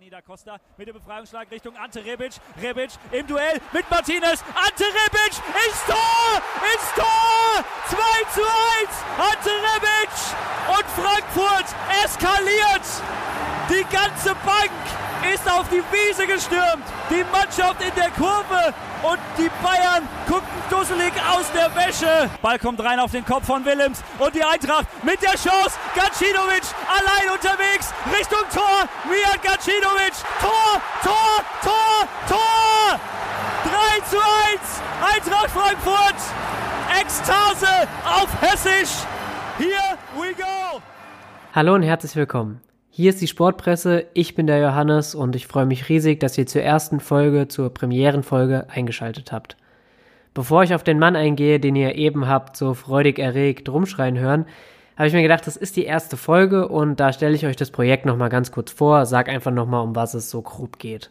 Danny da Costa mit dem Befreiungsschlag Richtung Ante Rebic. Rebic im Duell mit Martinez. Ante Rebic ins Tor! Ins Tor! 2 zu 1! Ante Rebic! Und Frankfurt eskaliert! Die ganze Bank ist auf die Wiese gestürmt. Die Mannschaft in der Kurve und die Bayern gucken dusselig aus der Wäsche. Ball kommt rein auf den Kopf von Willems und die Eintracht mit der Chance. Gacinovic allein unterwegs Richtung Tor. Mijat Gacinovic. Tor, Tor, Tor, Tor. 3 zu 1. Eintracht Frankfurt. Ekstase auf Hessisch. Here we go. Hallo und herzlich willkommen. Hier ist die Sportpresse, ich bin der Johannes und ich freue mich riesig, dass ihr zur ersten Folge, zur Premierenfolge eingeschaltet habt. Bevor ich auf den Mann eingehe, den ihr eben habt so freudig erregt rumschreien hören, habe ich mir gedacht, das ist die erste Folge und da stelle ich euch das Projekt nochmal ganz kurz vor, sag einfach nochmal, um was es so grob geht.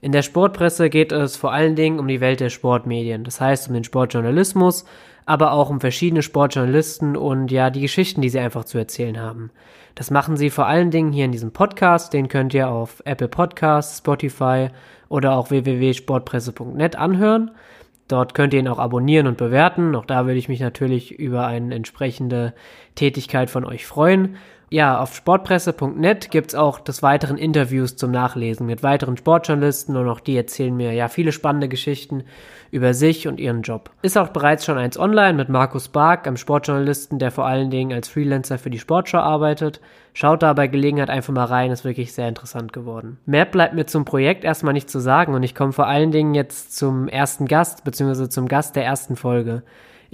In der Sportpresse geht es vor allen Dingen um die Welt der Sportmedien, das heißt um den Sportjournalismus, aber auch um verschiedene Sportjournalisten und ja, die Geschichten, die sie einfach zu erzählen haben. Das machen sie vor allen Dingen hier in diesem Podcast. Den könnt ihr auf Apple Podcasts, Spotify oder auch www.sportpresse.net anhören. Dort könnt ihr ihn auch abonnieren und bewerten. Auch da würde ich mich natürlich über eine entsprechende Tätigkeit von euch freuen. Ja, auf sportpresse.net gibt's auch des weiteren Interviews zum Nachlesen mit weiteren Sportjournalisten und auch die erzählen mir ja viele spannende Geschichten über sich und ihren Job. Ist auch bereits schon eins online mit Markus Bark, einem Sportjournalisten, der vor allen Dingen als Freelancer für die Sportschau arbeitet. Schaut da bei Gelegenheit einfach mal rein, ist wirklich sehr interessant geworden. Mehr bleibt mir zum Projekt erstmal nicht zu sagen und ich komme vor allen Dingen jetzt zum ersten Gast, beziehungsweise zum Gast der ersten Folge.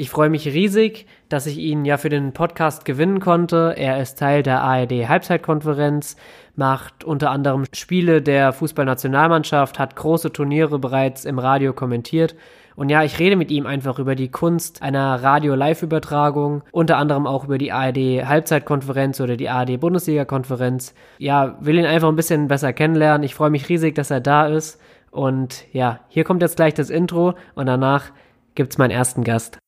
Ich freue mich riesig, dass ich ihn ja für den Podcast gewinnen konnte. Er ist Teil der ARD Halbzeitkonferenz, macht unter anderem Spiele der Fußballnationalmannschaft, hat große Turniere bereits im Radio kommentiert. Und ja, ich rede mit ihm einfach über die Kunst einer Radio-Live-Übertragung, unter anderem auch über die ARD-Halbzeitkonferenz oder die ARD-Bundesliga-Konferenz. Ja, will ihn einfach ein bisschen besser kennenlernen. Ich freue mich riesig, dass er da ist. Und ja, hier kommt jetzt gleich das Intro und danach gibt's meinen ersten Gast.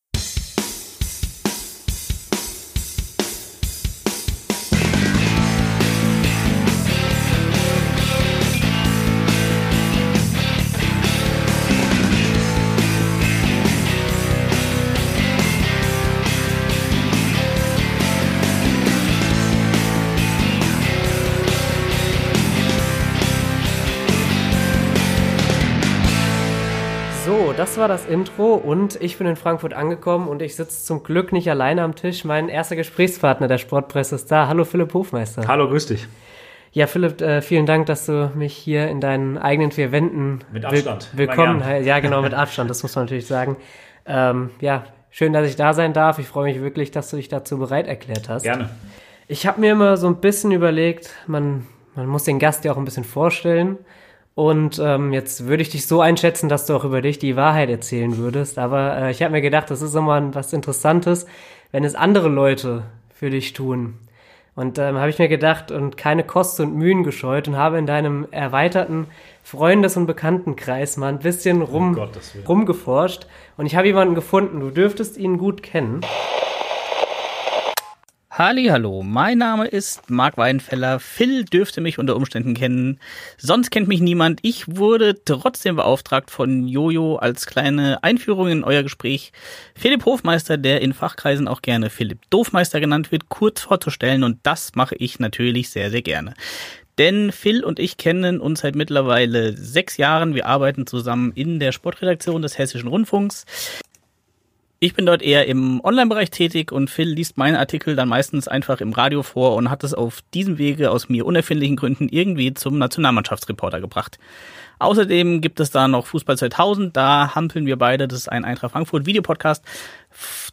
War das Intro und ich bin in Frankfurt angekommen und ich sitze zum Glück nicht alleine am Tisch. Mein erster Gesprächspartner der Sportpresse ist da. Hallo Philipp Hofmeister. Hallo, grüß dich. Ja, Philipp, äh, vielen Dank, dass du mich hier in deinen eigenen vier Wänden mit Abstand. Will willkommen. Ja, genau, mit Abstand, das muss man natürlich sagen. Ähm, ja, schön, dass ich da sein darf. Ich freue mich wirklich, dass du dich dazu bereit erklärt hast. Gerne. Ich habe mir immer so ein bisschen überlegt, man, man muss den Gast ja auch ein bisschen vorstellen. Und ähm, jetzt würde ich dich so einschätzen, dass du auch über dich die Wahrheit erzählen würdest. Aber äh, ich habe mir gedacht, das ist immer was Interessantes, wenn es andere Leute für dich tun. Und ähm, habe ich mir gedacht und keine Kosten und Mühen gescheut und habe in deinem erweiterten Freundes- und Bekanntenkreis mal ein bisschen rum, oh rumgeforscht. Und ich habe jemanden gefunden, du dürftest ihn gut kennen. Hallo, mein Name ist Marc Weidenfeller. Phil dürfte mich unter Umständen kennen. Sonst kennt mich niemand. Ich wurde trotzdem beauftragt von Jojo als kleine Einführung in euer Gespräch, Philipp Hofmeister, der in Fachkreisen auch gerne Philipp Doofmeister genannt wird, kurz vorzustellen. Und das mache ich natürlich sehr, sehr gerne. Denn Phil und ich kennen uns seit mittlerweile sechs Jahren. Wir arbeiten zusammen in der Sportredaktion des Hessischen Rundfunks. Ich bin dort eher im Online-Bereich tätig und Phil liest meine Artikel dann meistens einfach im Radio vor und hat es auf diesem Wege aus mir unerfindlichen Gründen irgendwie zum Nationalmannschaftsreporter gebracht. Außerdem gibt es da noch Fußball 2000, da hampeln wir beide, das ist ein Eintracht Frankfurt Videopodcast,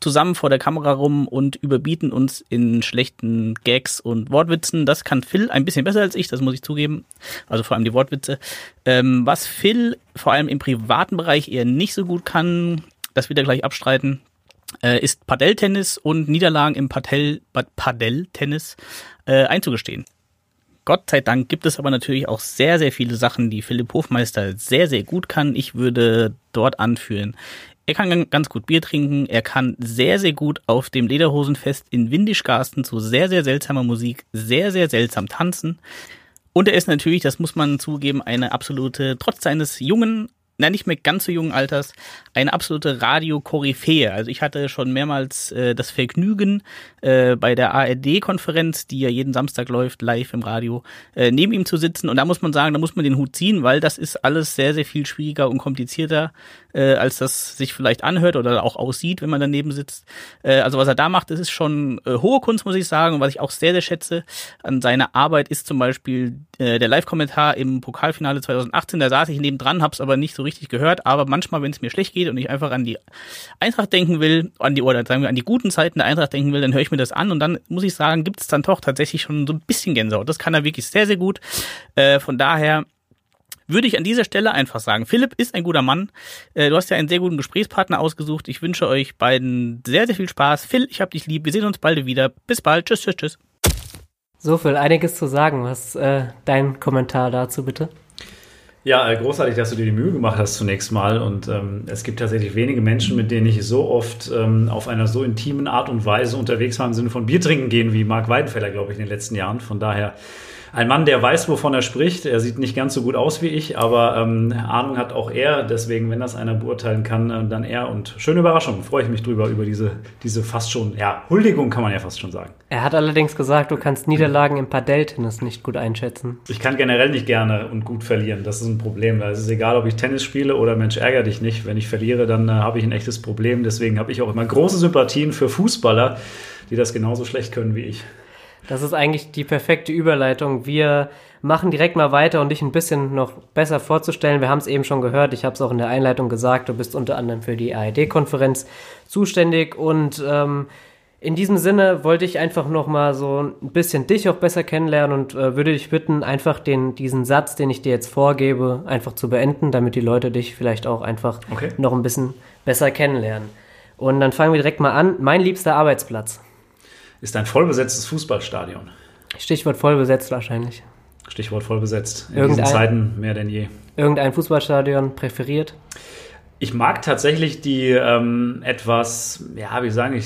zusammen vor der Kamera rum und überbieten uns in schlechten Gags und Wortwitzen. Das kann Phil ein bisschen besser als ich, das muss ich zugeben. Also vor allem die Wortwitze. Ähm, was Phil vor allem im privaten Bereich eher nicht so gut kann, das wird er gleich abstreiten, äh, ist Padelltennis und Niederlagen im Padell, Padelltennis äh, einzugestehen. Gott sei Dank gibt es aber natürlich auch sehr, sehr viele Sachen, die Philipp Hofmeister sehr, sehr gut kann. Ich würde dort anführen. Er kann ganz gut Bier trinken. Er kann sehr, sehr gut auf dem Lederhosenfest in Windischgarsten zu sehr, sehr seltsamer Musik sehr, sehr seltsam tanzen. Und er ist natürlich, das muss man zugeben, eine absolute, trotz seines jungen na nicht mehr ganz so jungen Alters, eine absolute Radio-Koryphäe. Also ich hatte schon mehrmals äh, das Vergnügen, äh, bei der ARD-Konferenz, die ja jeden Samstag läuft, live im Radio, äh, neben ihm zu sitzen. Und da muss man sagen, da muss man den Hut ziehen, weil das ist alles sehr, sehr viel schwieriger und komplizierter, äh, als das sich vielleicht anhört oder auch aussieht, wenn man daneben sitzt. Äh, also was er da macht, das ist schon äh, hohe Kunst, muss ich sagen. Und was ich auch sehr, sehr schätze an seiner Arbeit ist zum Beispiel äh, der Live-Kommentar im Pokalfinale 2018. Da saß ich neben dran, hab's aber nicht so richtig gehört. Aber manchmal, wenn es mir schlecht geht und ich einfach an die Eintracht denken will, an die oder sagen wir an die guten Zeiten der Eintracht denken will, dann höre ich mir das an und dann muss ich sagen, gibt es dann doch tatsächlich schon so ein bisschen Gänsehaut. Das kann er wirklich sehr, sehr gut. Äh, von daher würde ich an dieser Stelle einfach sagen, Philipp ist ein guter Mann. Äh, du hast ja einen sehr guten Gesprächspartner ausgesucht. Ich wünsche euch beiden sehr, sehr viel Spaß. Phil, ich hab dich lieb. Wir sehen uns bald wieder. Bis bald. Tschüss, tschüss, tschüss. So viel, einiges zu sagen. Was äh, dein Kommentar dazu bitte? Ja, äh, großartig, dass du dir die Mühe gemacht hast zunächst mal. Und ähm, es gibt tatsächlich wenige Menschen, mit denen ich so oft ähm, auf einer so intimen Art und Weise unterwegs war, im Sinne von Bier trinken gehen, wie Marc Weidenfeller, glaube ich, in den letzten Jahren. Von daher ein Mann, der weiß, wovon er spricht. Er sieht nicht ganz so gut aus wie ich, aber ähm, Ahnung hat auch er. Deswegen, wenn das einer beurteilen kann, äh, dann er. Und schöne Überraschung, freue ich mich drüber, über diese, diese fast schon, ja, Huldigung kann man ja fast schon sagen. Er hat allerdings gesagt, du kannst Niederlagen im Padel-Tennis nicht gut einschätzen. Ich kann generell nicht gerne und gut verlieren. Das ist ein Problem. Es ist egal, ob ich Tennis spiele oder Mensch, ärger dich nicht. Wenn ich verliere, dann äh, habe ich ein echtes Problem. Deswegen habe ich auch immer große Sympathien für Fußballer, die das genauso schlecht können wie ich. Das ist eigentlich die perfekte Überleitung. Wir machen direkt mal weiter und dich ein bisschen noch besser vorzustellen. Wir haben es eben schon gehört, ich habe es auch in der Einleitung gesagt, du bist unter anderem für die ARD-Konferenz zuständig und ähm, in diesem Sinne wollte ich einfach noch mal so ein bisschen dich auch besser kennenlernen und äh, würde dich bitten, einfach den, diesen Satz, den ich dir jetzt vorgebe, einfach zu beenden, damit die Leute dich vielleicht auch einfach okay. noch ein bisschen besser kennenlernen. Und dann fangen wir direkt mal an. Mein liebster Arbeitsplatz ist ein vollbesetztes Fußballstadion. Stichwort vollbesetzt wahrscheinlich. Stichwort vollbesetzt. In Irgendein, diesen Zeiten mehr denn je. Irgendein Fußballstadion präferiert? Ich mag tatsächlich die ähm, etwas, ja, wie sagen ich,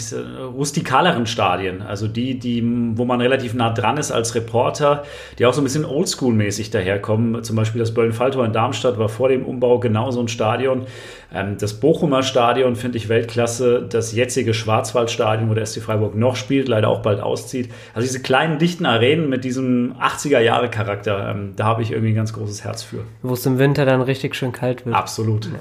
rustikaleren Stadien. Also die, die, wo man relativ nah dran ist als Reporter, die auch so ein bisschen oldschool-mäßig daherkommen. Zum Beispiel das Böllen-Falltor in Darmstadt war vor dem Umbau genau so ein Stadion. Ähm, das Bochumer Stadion finde ich Weltklasse. Das jetzige Schwarzwaldstadion, wo der SC Freiburg noch spielt, leider auch bald auszieht. Also diese kleinen, dichten Arenen mit diesem 80er-Jahre-Charakter, ähm, da habe ich irgendwie ein ganz großes Herz für. Wo es im Winter dann richtig schön kalt wird. Absolut. Ja.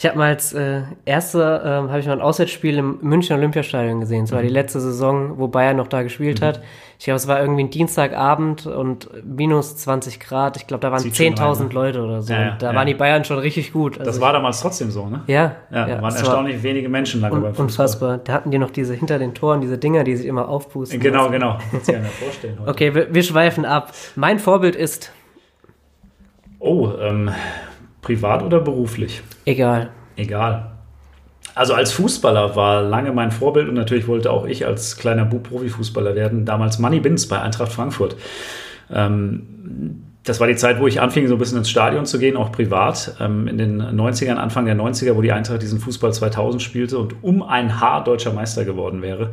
Ich habe mal als äh, erste ähm, habe ich mal ein Auswärtsspiel im München Olympiastadion gesehen. Es war mhm. die letzte Saison, wo Bayern noch da gespielt mhm. hat. Ich glaube, es war irgendwie ein Dienstagabend und minus 20 Grad. Ich glaube, da waren 10.000 ne? Leute oder so. Ja, da ja. waren die Bayern schon richtig gut. Also das war damals trotzdem so, ne? Ja. Ja, da waren erstaunlich war wenige Menschen lange un beim Fußball. Unfassbar. Da hatten die noch diese hinter den Toren, diese Dinger, die sich immer aufpusten. Genau, lassen. genau. Kannst du dir vorstellen. Heute. Okay, wir, wir schweifen ab. Mein Vorbild ist. Oh, ähm, privat oder beruflich? Egal. Egal. Also als Fußballer war lange mein Vorbild und natürlich wollte auch ich als kleiner Bub Profifußballer werden. Damals Manny Binz bei Eintracht Frankfurt. Ähm, das war die Zeit, wo ich anfing, so ein bisschen ins Stadion zu gehen, auch privat. Ähm, in den 90ern, Anfang der 90er, wo die Eintracht diesen Fußball 2000 spielte und um ein Haar deutscher Meister geworden wäre.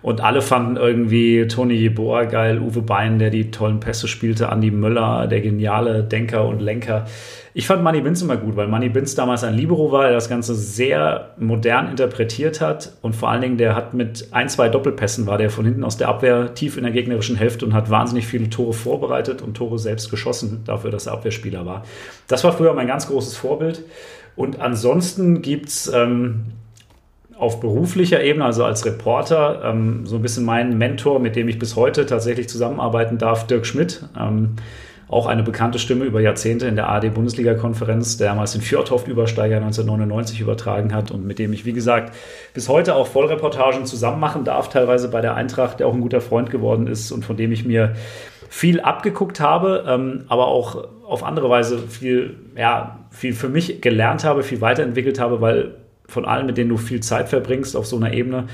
Und alle fanden irgendwie Toni Jeboa geil, Uwe Bein, der die tollen Pässe spielte, Andi Möller, der geniale Denker und Lenker. Ich fand Manny Binz immer gut, weil Manny Binz damals ein Libero war, der das Ganze sehr modern interpretiert hat und vor allen Dingen, der hat mit ein, zwei Doppelpässen war der von hinten aus der Abwehr tief in der gegnerischen Hälfte und hat wahnsinnig viele Tore vorbereitet und Tore selbst geschossen, dafür, dass er Abwehrspieler war. Das war früher mein ganz großes Vorbild. Und ansonsten gibt es ähm, auf beruflicher Ebene, also als Reporter, ähm, so ein bisschen meinen Mentor, mit dem ich bis heute tatsächlich zusammenarbeiten darf, Dirk Schmidt. Ähm, auch eine bekannte Stimme über Jahrzehnte in der ARD-Bundesliga-Konferenz, der damals den Fjordhoft-Übersteiger 1999 übertragen hat und mit dem ich, wie gesagt, bis heute auch Vollreportagen zusammen machen darf, teilweise bei der Eintracht, der auch ein guter Freund geworden ist und von dem ich mir viel abgeguckt habe, ähm, aber auch auf andere Weise viel, ja, viel für mich gelernt habe, viel weiterentwickelt habe, weil von allen, mit denen du viel Zeit verbringst auf so einer Ebene,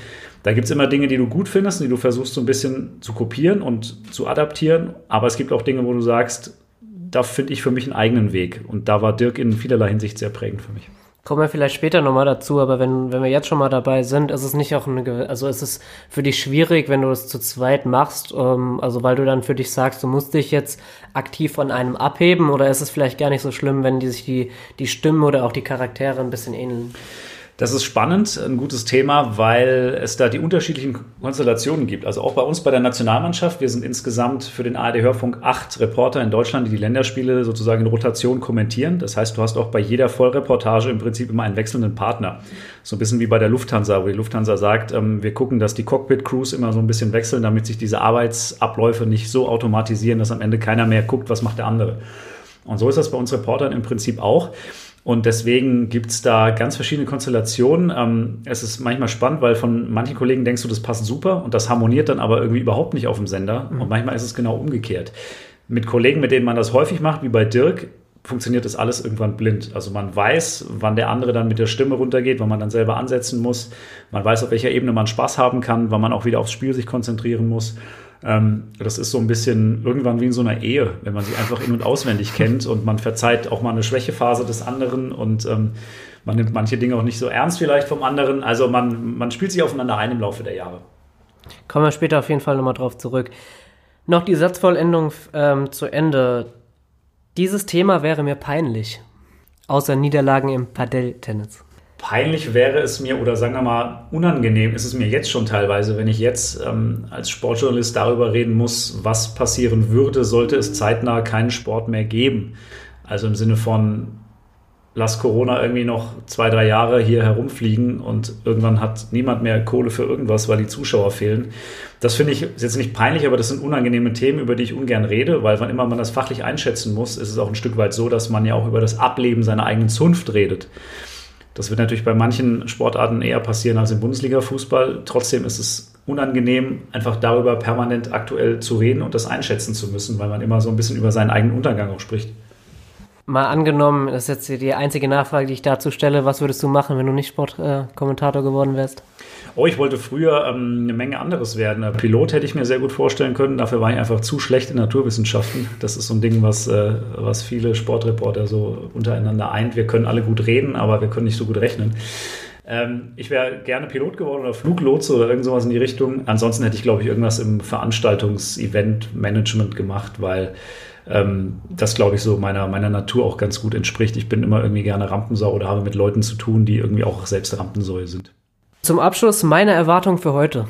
da gibt es immer Dinge, die du gut findest, die du versuchst so ein bisschen zu kopieren und zu adaptieren. Aber es gibt auch Dinge, wo du sagst, da finde ich für mich einen eigenen Weg. Und da war Dirk in vielerlei Hinsicht sehr prägend für mich. Kommen wir vielleicht später nochmal dazu, aber wenn, wenn wir jetzt schon mal dabei sind, ist es nicht auch eine, also ist es für dich schwierig, wenn du es zu zweit machst, ähm, also weil du dann für dich sagst, du musst dich jetzt aktiv von einem abheben oder ist es vielleicht gar nicht so schlimm, wenn die sich die, die Stimmen oder auch die Charaktere ein bisschen ähneln? Das ist spannend, ein gutes Thema, weil es da die unterschiedlichen Konstellationen gibt. Also auch bei uns bei der Nationalmannschaft. Wir sind insgesamt für den ARD Hörfunk acht Reporter in Deutschland, die die Länderspiele sozusagen in Rotation kommentieren. Das heißt, du hast auch bei jeder Vollreportage im Prinzip immer einen wechselnden Partner. So ein bisschen wie bei der Lufthansa, wo die Lufthansa sagt, ähm, wir gucken, dass die Cockpit-Crews immer so ein bisschen wechseln, damit sich diese Arbeitsabläufe nicht so automatisieren, dass am Ende keiner mehr guckt, was macht der andere. Und so ist das bei uns Reportern im Prinzip auch. Und deswegen gibt es da ganz verschiedene Konstellationen. Ähm, es ist manchmal spannend, weil von manchen Kollegen denkst du, das passt super und das harmoniert dann aber irgendwie überhaupt nicht auf dem Sender. Mhm. Und manchmal ist es genau umgekehrt. Mit Kollegen, mit denen man das häufig macht, wie bei Dirk, funktioniert das alles irgendwann blind. Also man weiß, wann der andere dann mit der Stimme runtergeht, wann man dann selber ansetzen muss. Man weiß, auf welcher Ebene man Spaß haben kann, wann man auch wieder aufs Spiel sich konzentrieren muss. Ähm, das ist so ein bisschen irgendwann wie in so einer Ehe, wenn man sich einfach in- und auswendig kennt und man verzeiht auch mal eine Schwächephase des anderen und ähm, man nimmt manche Dinge auch nicht so ernst vielleicht vom anderen. Also man, man spielt sich aufeinander ein im Laufe der Jahre. Kommen wir später auf jeden Fall nochmal drauf zurück. Noch die Satzvollendung ähm, zu Ende. Dieses Thema wäre mir peinlich. Außer Niederlagen im Padel-Tennis peinlich wäre es mir oder sagen wir mal unangenehm ist es mir jetzt schon teilweise, wenn ich jetzt ähm, als Sportjournalist darüber reden muss, was passieren würde, sollte es zeitnah keinen Sport mehr geben. Also im Sinne von, lass Corona irgendwie noch zwei, drei Jahre hier herumfliegen und irgendwann hat niemand mehr Kohle für irgendwas, weil die Zuschauer fehlen. Das finde ich ist jetzt nicht peinlich, aber das sind unangenehme Themen, über die ich ungern rede, weil wann immer man das fachlich einschätzen muss, ist es auch ein Stück weit so, dass man ja auch über das Ableben seiner eigenen Zunft redet. Das wird natürlich bei manchen Sportarten eher passieren als im Bundesliga-Fußball. Trotzdem ist es unangenehm, einfach darüber permanent aktuell zu reden und das einschätzen zu müssen, weil man immer so ein bisschen über seinen eigenen Untergang auch spricht. Mal angenommen, das ist jetzt die einzige Nachfrage, die ich dazu stelle, was würdest du machen, wenn du nicht Sportkommentator äh, geworden wärst? Oh, ich wollte früher ähm, eine Menge anderes werden. Pilot hätte ich mir sehr gut vorstellen können. Dafür war ich einfach zu schlecht in Naturwissenschaften. Das ist so ein Ding, was, äh, was viele Sportreporter so untereinander eint. Wir können alle gut reden, aber wir können nicht so gut rechnen. Ähm, ich wäre gerne Pilot geworden oder Fluglotse oder irgend sowas in die Richtung. Ansonsten hätte ich, glaube ich, irgendwas im Veranstaltungs-Event-Management gemacht, weil ähm, das, glaube ich, so meiner, meiner Natur auch ganz gut entspricht. Ich bin immer irgendwie gerne Rampensau oder habe mit Leuten zu tun, die irgendwie auch selbst Rampensäue sind. Zum Abschluss meine Erwartung für heute.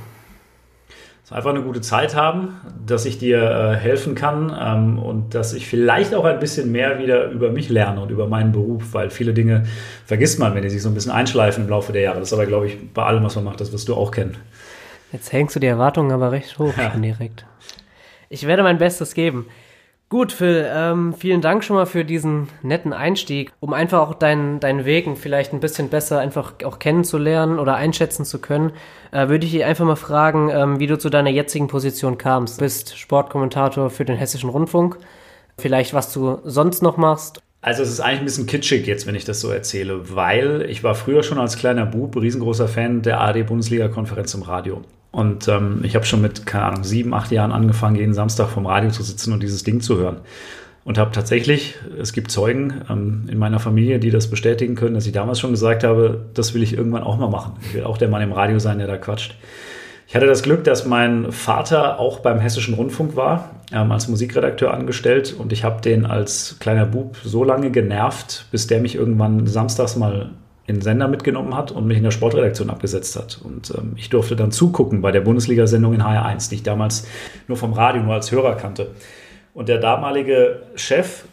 einfach eine gute Zeit haben, dass ich dir äh, helfen kann ähm, und dass ich vielleicht auch ein bisschen mehr wieder über mich lerne und über meinen Beruf, weil viele Dinge vergisst man, wenn die sich so ein bisschen einschleifen im Laufe der Jahre. Das ist aber, glaube ich, bei allem, was man macht, das wirst du auch kennen. Jetzt hängst du die Erwartungen aber recht hoch ja. direkt. Ich werde mein Bestes geben. Gut, Phil, ähm, vielen Dank schon mal für diesen netten Einstieg, um einfach auch deinen, deinen Weg vielleicht ein bisschen besser einfach auch kennenzulernen oder einschätzen zu können. Äh, würde ich dich einfach mal fragen, ähm, wie du zu deiner jetzigen Position kamst. Du bist Sportkommentator für den Hessischen Rundfunk. Vielleicht, was du sonst noch machst also es ist eigentlich ein bisschen kitschig jetzt, wenn ich das so erzähle, weil ich war früher schon als kleiner Bub riesengroßer Fan der ARD-Bundesliga-Konferenz im Radio. Und ähm, ich habe schon mit, keine Ahnung, sieben, acht Jahren angefangen, jeden Samstag vom Radio zu sitzen und dieses Ding zu hören. Und habe tatsächlich, es gibt Zeugen ähm, in meiner Familie, die das bestätigen können, dass ich damals schon gesagt habe, das will ich irgendwann auch mal machen. Ich will auch der Mann im Radio sein, der da quatscht. Ich hatte das Glück, dass mein Vater auch beim Hessischen Rundfunk war, ähm, als Musikredakteur angestellt. Und ich habe den als kleiner Bub so lange genervt, bis der mich irgendwann samstags mal in den Sender mitgenommen hat und mich in der Sportredaktion abgesetzt hat. Und ähm, ich durfte dann zugucken bei der Bundesliga-Sendung in HR1, die ich damals nur vom Radio, nur als Hörer kannte. Und der damalige Chef,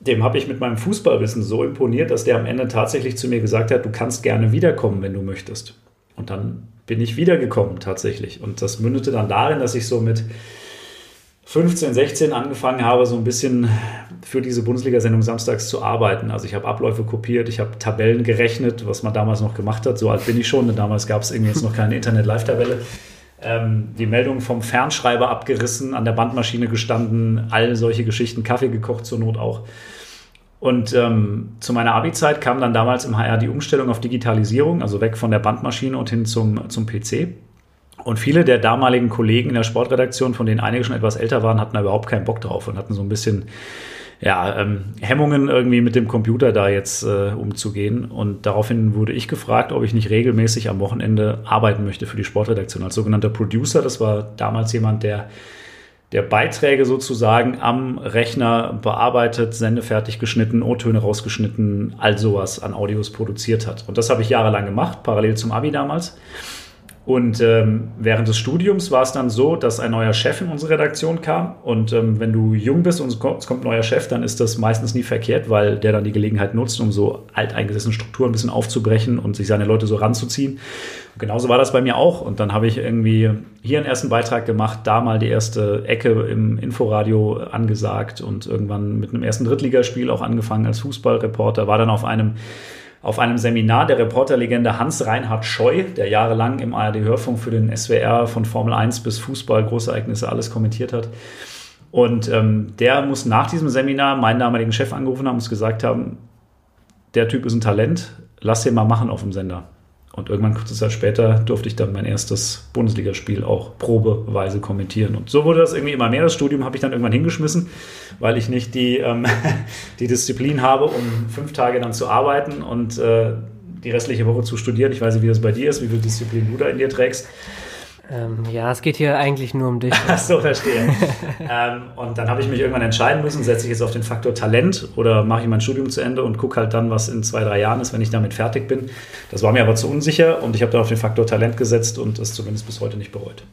dem habe ich mit meinem Fußballwissen so imponiert, dass der am Ende tatsächlich zu mir gesagt hat, du kannst gerne wiederkommen, wenn du möchtest. Und dann bin ich wiedergekommen tatsächlich. Und das mündete dann darin, dass ich so mit 15, 16 angefangen habe, so ein bisschen für diese Bundesliga-Sendung samstags zu arbeiten. Also ich habe Abläufe kopiert, ich habe Tabellen gerechnet, was man damals noch gemacht hat. So alt bin ich schon, damals gab es irgendwie jetzt noch keine Internet-Live-Tabelle. Ähm, die Meldung vom Fernschreiber abgerissen, an der Bandmaschine gestanden, all solche Geschichten, Kaffee gekocht zur Not auch. Und ähm, zu meiner Abi-Zeit kam dann damals im HR die Umstellung auf Digitalisierung, also weg von der Bandmaschine und hin zum, zum PC. Und viele der damaligen Kollegen in der Sportredaktion, von denen einige schon etwas älter waren, hatten da überhaupt keinen Bock drauf und hatten so ein bisschen ja, ähm, Hemmungen irgendwie mit dem Computer da jetzt äh, umzugehen. Und daraufhin wurde ich gefragt, ob ich nicht regelmäßig am Wochenende arbeiten möchte für die Sportredaktion als sogenannter Producer. Das war damals jemand, der der Beiträge sozusagen am Rechner bearbeitet, sendefertig geschnitten, O-Töne rausgeschnitten, all sowas an Audios produziert hat. Und das habe ich jahrelang gemacht, parallel zum Abi damals. Und ähm, während des Studiums war es dann so, dass ein neuer Chef in unsere Redaktion kam. Und ähm, wenn du jung bist und es kommt, ein neuer Chef, dann ist das meistens nie verkehrt, weil der dann die Gelegenheit nutzt, um so alteingesessene Strukturen ein bisschen aufzubrechen und sich seine Leute so ranzuziehen. Und genauso war das bei mir auch. Und dann habe ich irgendwie hier einen ersten Beitrag gemacht, da mal die erste Ecke im Inforadio angesagt und irgendwann mit einem ersten Drittligaspiel auch angefangen als Fußballreporter, war dann auf einem auf einem Seminar der Reporterlegende Hans-Reinhard Scheu, der jahrelang im ARD-Hörfunk für den SWR von Formel 1 bis Fußball, Großereignisse, alles kommentiert hat. Und ähm, der muss nach diesem Seminar meinen damaligen Chef angerufen haben und gesagt haben, der Typ ist ein Talent, lass den mal machen auf dem Sender. Und irgendwann kurze Zeit später durfte ich dann mein erstes Bundesligaspiel auch probeweise kommentieren. Und so wurde das irgendwie immer mehr. Das Studium habe ich dann irgendwann hingeschmissen, weil ich nicht die, ähm, die Disziplin habe, um fünf Tage dann zu arbeiten und äh, die restliche Woche zu studieren. Ich weiß nicht, wie das bei dir ist, wie viel Disziplin du da in dir trägst. Ähm, ja, es geht hier eigentlich nur um dich. Ach so, verstehe. ähm, und dann habe ich mich irgendwann entscheiden müssen, setze ich jetzt auf den Faktor Talent oder mache ich mein Studium zu Ende und gucke halt dann, was in zwei, drei Jahren ist, wenn ich damit fertig bin. Das war mir aber zu unsicher und ich habe dann auf den Faktor Talent gesetzt und es zumindest bis heute nicht bereut.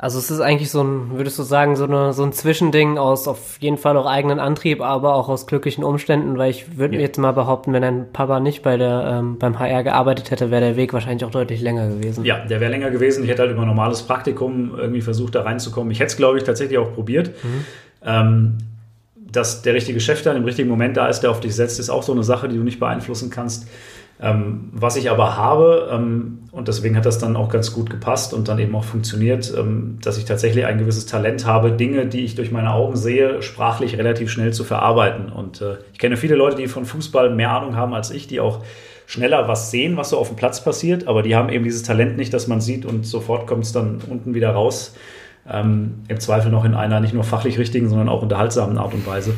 Also es ist eigentlich so ein, würdest du sagen, so, eine, so ein Zwischending aus auf jeden Fall auch eigenen Antrieb, aber auch aus glücklichen Umständen, weil ich würde ja. jetzt mal behaupten, wenn dein Papa nicht bei der, ähm, beim HR gearbeitet hätte, wäre der Weg wahrscheinlich auch deutlich länger gewesen. Ja, der wäre länger gewesen. Ich hätte halt über normales Praktikum irgendwie versucht, da reinzukommen. Ich hätte es, glaube ich, tatsächlich auch probiert. Mhm. Ähm, dass der richtige Chef dann im richtigen Moment da ist, der auf dich setzt, ist auch so eine Sache, die du nicht beeinflussen kannst. Ähm, was ich aber habe, ähm, und deswegen hat das dann auch ganz gut gepasst und dann eben auch funktioniert, ähm, dass ich tatsächlich ein gewisses Talent habe, Dinge, die ich durch meine Augen sehe, sprachlich relativ schnell zu verarbeiten. Und äh, ich kenne viele Leute, die von Fußball mehr Ahnung haben als ich, die auch schneller was sehen, was so auf dem Platz passiert, aber die haben eben dieses Talent nicht, dass man sieht und sofort kommt es dann unten wieder raus. Ähm, Im Zweifel noch in einer nicht nur fachlich richtigen, sondern auch unterhaltsamen Art und Weise.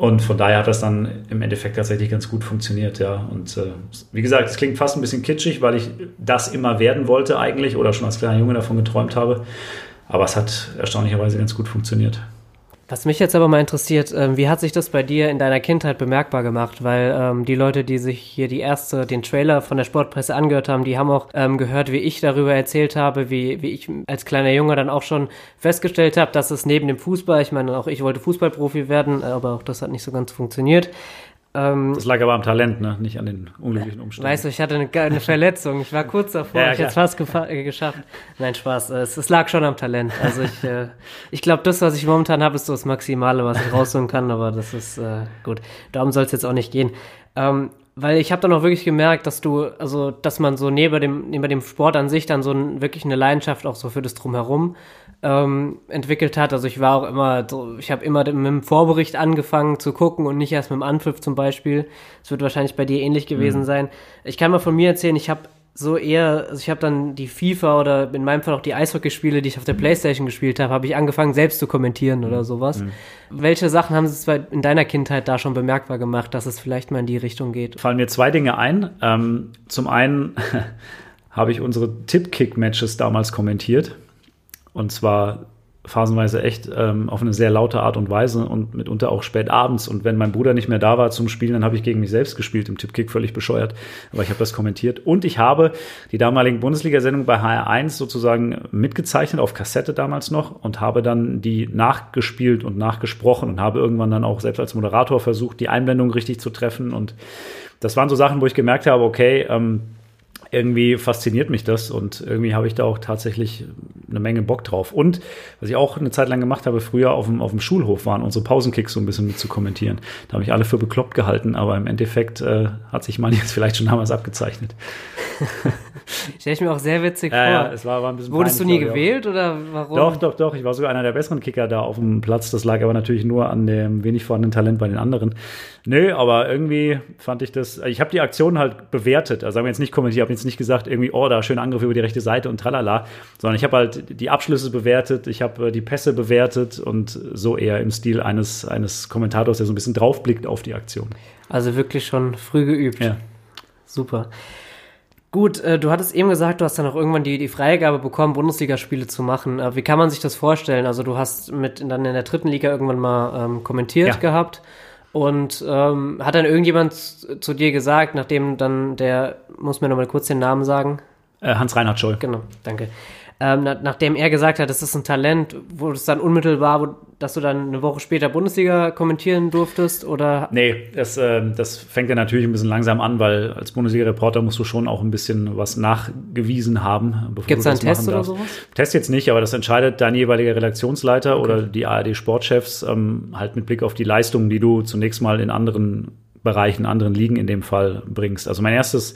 Und von daher hat das dann im Endeffekt tatsächlich ganz gut funktioniert, ja. Und äh, wie gesagt, es klingt fast ein bisschen kitschig, weil ich das immer werden wollte eigentlich oder schon als kleiner Junge davon geträumt habe. Aber es hat erstaunlicherweise ganz gut funktioniert. Was mich jetzt aber mal interessiert, ähm, wie hat sich das bei dir in deiner Kindheit bemerkbar gemacht? Weil ähm, die Leute, die sich hier die erste, den Trailer von der Sportpresse angehört haben, die haben auch ähm, gehört, wie ich darüber erzählt habe, wie, wie ich als kleiner Junge dann auch schon festgestellt habe, dass es neben dem Fußball, ich meine, auch ich wollte Fußballprofi werden, aber auch das hat nicht so ganz funktioniert, ähm, das lag aber am Talent, ne? nicht an den unglücklichen Umständen. Weißt du, ich hatte eine, eine Verletzung. Ich war kurz davor, ja, ich hätte es fast äh, geschafft. Nein, Spaß. Es, es, lag schon am Talent. Also ich, äh, ich glaube, das, was ich momentan habe, ist so das Maximale, was ich rausholen kann, aber das ist äh, gut. Darum soll es jetzt auch nicht gehen. Ähm, weil ich habe dann auch wirklich gemerkt, dass du, also, dass man so neben dem, neben dem Sport an sich dann so ein, wirklich eine Leidenschaft auch so für das Drumherum ähm, entwickelt hat. Also ich war auch immer, so, ich habe immer mit dem Vorbericht angefangen zu gucken und nicht erst mit dem Anpfiff zum Beispiel. Es wird wahrscheinlich bei dir ähnlich gewesen mhm. sein. Ich kann mal von mir erzählen, ich habe so eher, also ich habe dann die FIFA oder in meinem Fall auch die Eishockeyspiele, die ich auf der Playstation gespielt habe, habe ich angefangen selbst zu kommentieren oder mhm. sowas. Mhm. Welche Sachen haben Sie in deiner Kindheit da schon bemerkbar gemacht, dass es vielleicht mal in die Richtung geht? Fallen mir zwei Dinge ein. Ähm, zum einen habe ich unsere Tip-Kick-Matches damals kommentiert. Und zwar phasenweise echt ähm, auf eine sehr laute Art und Weise und mitunter auch spät abends. Und wenn mein Bruder nicht mehr da war zum Spielen, dann habe ich gegen mich selbst gespielt im Tippkick, völlig bescheuert. Aber ich habe das kommentiert. Und ich habe die damaligen Bundesliga-Sendungen bei HR1 sozusagen mitgezeichnet, auf Kassette damals noch, und habe dann die nachgespielt und nachgesprochen und habe irgendwann dann auch selbst als Moderator versucht, die Einblendung richtig zu treffen. Und das waren so Sachen, wo ich gemerkt habe, okay, ähm, irgendwie fasziniert mich das und irgendwie habe ich da auch tatsächlich eine Menge Bock drauf. Und was ich auch eine Zeit lang gemacht habe, früher auf dem, auf dem Schulhof waren unsere Pausenkicks so ein bisschen mit zu kommentieren. Da habe ich alle für bekloppt gehalten, aber im Endeffekt äh, hat sich man jetzt vielleicht schon damals abgezeichnet. Stell ich mir auch sehr witzig Ja, vor. ja, es war, war ein bisschen Wurdest du peinlich, nie glaub ich, gewählt oder warum? Doch, doch, doch. Ich war sogar einer der besseren Kicker da auf dem Platz. Das lag aber natürlich nur an dem wenig vorhandenen Talent bei den anderen. Nö, aber irgendwie fand ich das. Ich habe die Aktion halt bewertet. Also haben wir jetzt nicht kommentiert, ich habe jetzt nicht gesagt, irgendwie, oh, da schöner Angriff über die rechte Seite und tralala, sondern ich habe halt die Abschlüsse bewertet, ich habe äh, die Pässe bewertet und so eher im Stil eines, eines Kommentators, der so ein bisschen draufblickt auf die Aktion. Also wirklich schon früh geübt. Ja. Super. Gut, äh, du hattest eben gesagt, du hast dann auch irgendwann die, die Freigabe bekommen, Bundesligaspiele zu machen. Äh, wie kann man sich das vorstellen? Also du hast mit dann in der dritten Liga irgendwann mal ähm, kommentiert Ja. gehabt und ähm, hat dann irgendjemand zu dir gesagt, nachdem dann der, muss mir noch mal kurz den Namen sagen, Äh, Hans-Reinhard Scholl. Genau, danke. Ähm, na, nachdem er gesagt hat, das ist ein Talent, wo es dann unmittelbar, wo, dass du dann eine Woche später Bundesliga kommentieren durftest oder Nee, das, ähm, das fängt ja natürlich ein bisschen langsam an, weil als Bundesliga-Reporter musst du schon auch ein bisschen was nachgewiesen haben. Gibt's du da einen Test oder darfst. sowas? Test jetzt nicht, aber das entscheidet dein jeweiliger Redaktionsleiter oder die ARD-Sportchefs ähm, halt mit Blick auf die Leistungen, die du zunächst mal in anderen Bereichen, anderen Ligen in dem Fall bringst. Also mein erstes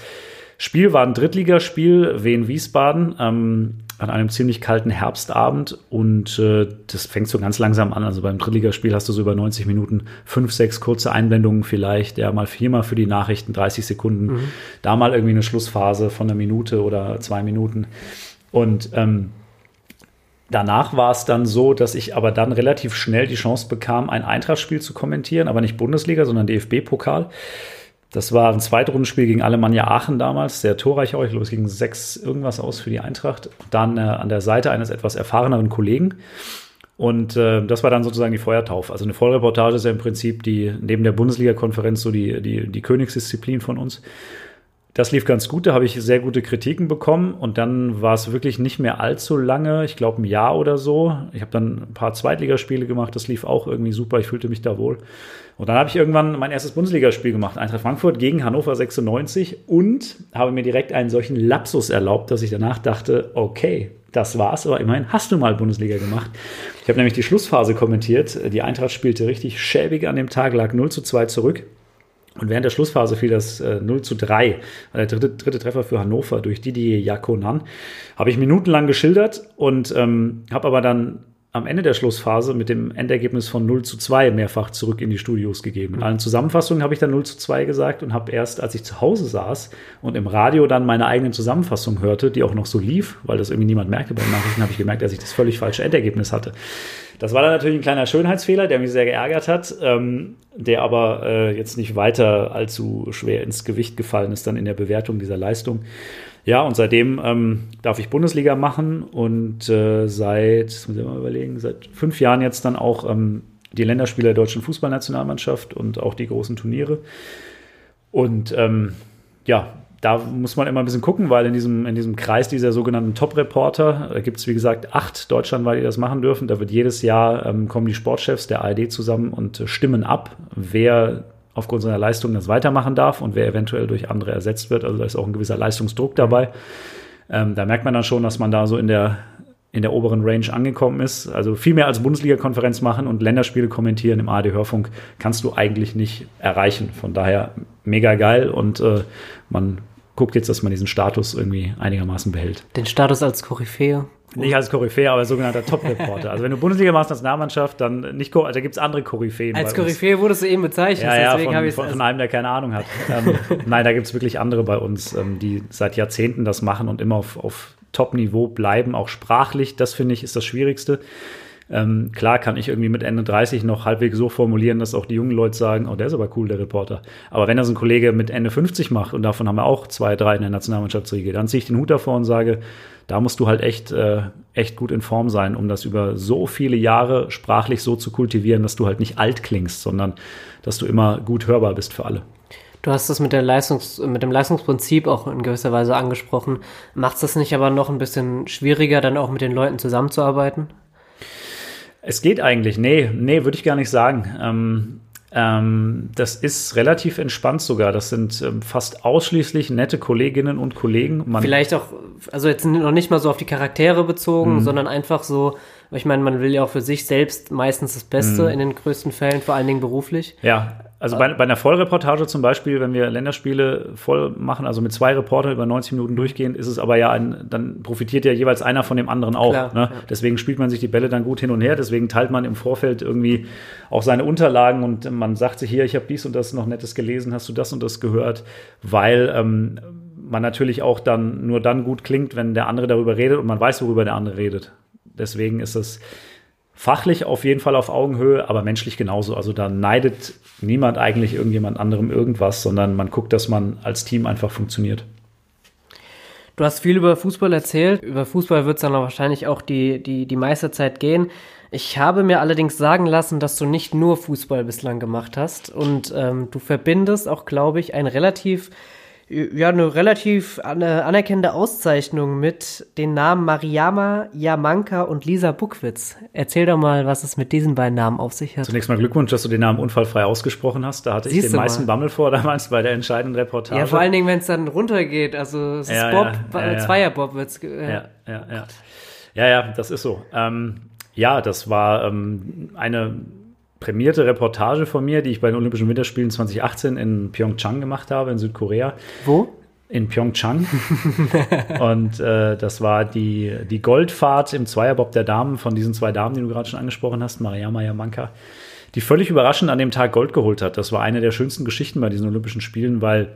Spiel war ein Drittligaspiel, Wien Wiesbaden, ähm, an einem ziemlich kalten Herbstabend und äh, das fängt so ganz langsam an. Also beim Drittligaspiel hast du so über 90 Minuten fünf, sechs kurze Einblendungen vielleicht, ja mal viermal für die Nachrichten, 30 Sekunden, da mal irgendwie eine Schlussphase von einer Minute oder zwei Minuten und ähm, Danach war es dann so, dass ich aber dann relativ schnell die Chance bekam, ein Eintrachtspiel zu kommentieren, aber nicht Bundesliga, sondern DFB-Pokal. Das war ein Zweitrundenspiel gegen Alemannia Aachen damals, sehr torreich auch. Ich glaube, es ging sechs irgendwas aus für die Eintracht. Dann äh, an der Seite eines etwas erfahreneren Kollegen. Und äh, das war dann sozusagen die Feuertaufe. Also eine Vollreportage ist ja im Prinzip die, neben der Bundesliga-Konferenz so die, die, die Königsdisziplin von uns. Das lief ganz gut, da habe ich sehr gute Kritiken bekommen und dann war es wirklich nicht mehr allzu lange, ich glaube ein Jahr oder so. Ich habe dann ein paar Zweitligaspiele gemacht, das lief auch irgendwie super, ich fühlte mich da wohl. Und dann habe ich irgendwann mein erstes Bundesligaspiel gemacht, Eintracht Frankfurt gegen Hannover 96 und habe mir direkt einen solchen Lapsus erlaubt, dass ich danach dachte, okay, das war's, aber immerhin hast du mal Bundesliga gemacht. Ich habe nämlich die Schlussphase kommentiert. Die Eintracht spielte richtig schäbig an dem Tag, lag 0 zu 2 zurück. Und während der Schlussphase fiel das äh, 0 zu 3, war der dritte, dritte Treffer für Hannover durch Didier Jakonan. Habe ich minutenlang geschildert und ähm, habe aber dann am Ende der Schlussphase mit dem Endergebnis von 0 zu 2 mehrfach zurück in die Studios gegeben. In allen Zusammenfassungen habe ich dann 0 zu 2 gesagt und habe erst, als ich zu Hause saß und im Radio dann meine eigenen Zusammenfassung hörte, die auch noch so lief, weil das irgendwie niemand merkte bei den Nachrichten, habe ich gemerkt, dass ich das völlig falsche Endergebnis hatte. Das war dann natürlich ein kleiner Schönheitsfehler, der mich sehr geärgert hat, ähm, der aber äh, jetzt nicht weiter allzu schwer ins Gewicht gefallen ist dann in der Bewertung dieser Leistung. Ja, und seitdem ähm, darf ich Bundesliga machen und äh, seit, das muss ich mal überlegen, seit fünf Jahren jetzt dann auch ähm, die Länderspiele der deutschen Fußballnationalmannschaft und auch die großen Turniere. Und ähm, ja, da muss man immer ein bisschen gucken, weil in diesem, in diesem Kreis dieser sogenannten Top-Reporter, gibt es, wie gesagt, acht deutschlandweit, die das machen dürfen. Da wird jedes Jahr ähm, kommen die Sportchefs der ARD zusammen und äh, stimmen ab, wer aufgrund seiner Leistung das weitermachen darf und wer eventuell durch andere ersetzt wird. Also da ist auch ein gewisser Leistungsdruck dabei. Ähm, da merkt man dann schon, dass man da so in der, in der oberen Range angekommen ist. Also viel mehr als Bundesliga-Konferenz machen und Länderspiele kommentieren im ARD-Hörfunk kannst du eigentlich nicht erreichen. Von daher mega geil und äh, man guckt jetzt, dass man diesen Status irgendwie einigermaßen behält. den Status als Koryphäe? Nicht als Koryphäe, aber als sogenannter Top-Reporter. Also wenn du Bundesliga machst, Nationalmannschaft, dann nicht, also da gibt es andere Koryphäen. Als. Koryphäe wurdest du eben bezeichnet, Ja, ja, deswegen von, habe ich von, es. von einem, der keine Ahnung hat. ähm, nein, da gibt es wirklich andere bei uns, ähm, die seit Jahrzehnten das machen und immer auf, auf Top-Niveau bleiben, auch sprachlich. Das finde ich ist das Schwierigste. Ähm, klar kann ich irgendwie mit Ende 30 noch halbwegs so formulieren, dass auch die jungen Leute sagen, oh, der ist aber cool, der Reporter. Aber wenn das ein Kollege mit Ende 50 macht, und davon haben wir auch zwei, drei in der Nationalmannschaftsriege, dann ziehe ich den Hut davor und sage, da musst du halt echt, äh, echt gut in Form sein, um das über so viele Jahre sprachlich so zu kultivieren, dass du halt nicht alt klingst, sondern dass du immer gut hörbar bist für alle. Du hast das mit, der Leistungs-, mit dem Leistungsprinzip auch in gewisser Weise angesprochen. Macht es das nicht aber noch ein bisschen schwieriger, dann auch mit den Leuten zusammenzuarbeiten? Es geht eigentlich. Nee, nee, würde ich gar nicht sagen. Ähm, ähm, das ist relativ entspannt sogar. Das sind ähm, fast ausschließlich nette Kolleginnen und Kollegen. Man, Vielleicht auch, also jetzt noch nicht mal so auf die Charaktere bezogen, Mhm. sondern einfach so, ich meine, man will ja auch für sich selbst meistens das Beste Mhm. in den größten Fällen, vor allen Dingen beruflich. Ja, Also bei, bei einer Vollreportage zum Beispiel, wenn wir Länderspiele voll machen, also mit zwei Reportern über 90 Minuten durchgehen, ist es aber ja ein, dann profitiert ja jeweils einer von dem anderen auch. Klar, ne? ja. Deswegen spielt man sich die Bälle dann gut hin und her. Deswegen teilt man im Vorfeld irgendwie auch seine Unterlagen und man sagt sich hier, ich habe dies und das noch Nettes gelesen, hast du das und das gehört, weil ähm, man natürlich auch dann nur dann gut klingt, wenn der andere darüber redet und man weiß, worüber der andere redet. Deswegen ist es fachlich auf jeden Fall auf Augenhöhe, aber menschlich genauso. Also da neidet niemand eigentlich irgendjemand anderem irgendwas, sondern man guckt, dass man als Team einfach funktioniert. Du hast viel über Fußball erzählt. Über Fußball wird es dann wahrscheinlich auch die, die, die meiste Zeit gehen. Ich habe mir allerdings sagen lassen, dass du nicht nur Fußball bislang gemacht hast und ähm, du verbindest auch, glaube ich, ein relativ ja, eine relativ anerkennende Auszeichnung mit den Namen Mariama Jamanka und Lisa Buckwitz. Erzähl doch mal, was es mit diesen beiden Namen auf sich hat. Zunächst mal Glückwunsch, dass du den Namen unfallfrei ausgesprochen hast. Da hatte Siehst ich den meisten mal. Bammel vor damals bei der entscheidenden Reportage. Ja, vor allen Dingen, wenn es dann runtergeht. Also es ist Ja, Bob, ja, ja, ja. Zweierbob wird's. Äh, ja, ja, ja. Ja, ja, das ist so. Ähm, ja, das war ähm, eine prämierte Reportage von mir, die ich bei den Olympischen Winterspielen 2018 in Pyeongchang gemacht habe, in Südkorea. Wo? In Pyeongchang. und äh, das war die, die Goldfahrt im Zweierbob der Damen von diesen zwei Damen, die du gerade schon angesprochen hast, Mariama Yamanka, die völlig überraschend an dem Tag Gold geholt hat. Das war eine der schönsten Geschichten bei diesen Olympischen Spielen, weil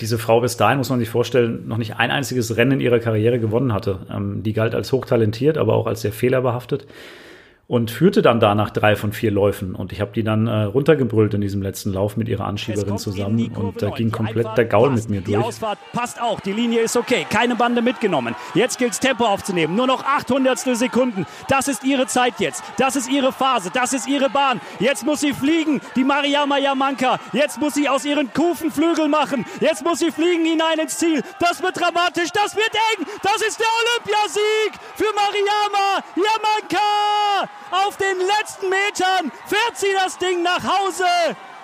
diese Frau bis dahin, muss man sich vorstellen, noch nicht ein einziges Rennen in ihrer Karriere gewonnen hatte. Ähm, die galt als hochtalentiert, aber auch als sehr fehlerbehaftet und führte dann danach drei von vier Läufen. Und ich habe die dann äh, runtergebrüllt in diesem letzten Lauf mit ihrer Anschieberin zusammen. Und da ging komplett der Gaul mit mir Die durch. Ausfahrt passt auch. Die Linie ist okay. Keine Bande mitgenommen. Jetzt gilt's Tempo aufzunehmen. Nur noch 800 Sekunden. Das ist ihre Zeit jetzt. Das ist ihre Phase. Das ist ihre Bahn. Jetzt muss sie fliegen. Die Mariama Yamanka. Jetzt muss sie aus ihren Kufen Flügel machen. Jetzt muss sie fliegen hinein ins Ziel. Das wird dramatisch. Das wird eng. Das ist der Olympiasieg für Mariama Yamanka. Auf den letzten Metern fährt sie das Ding nach Hause.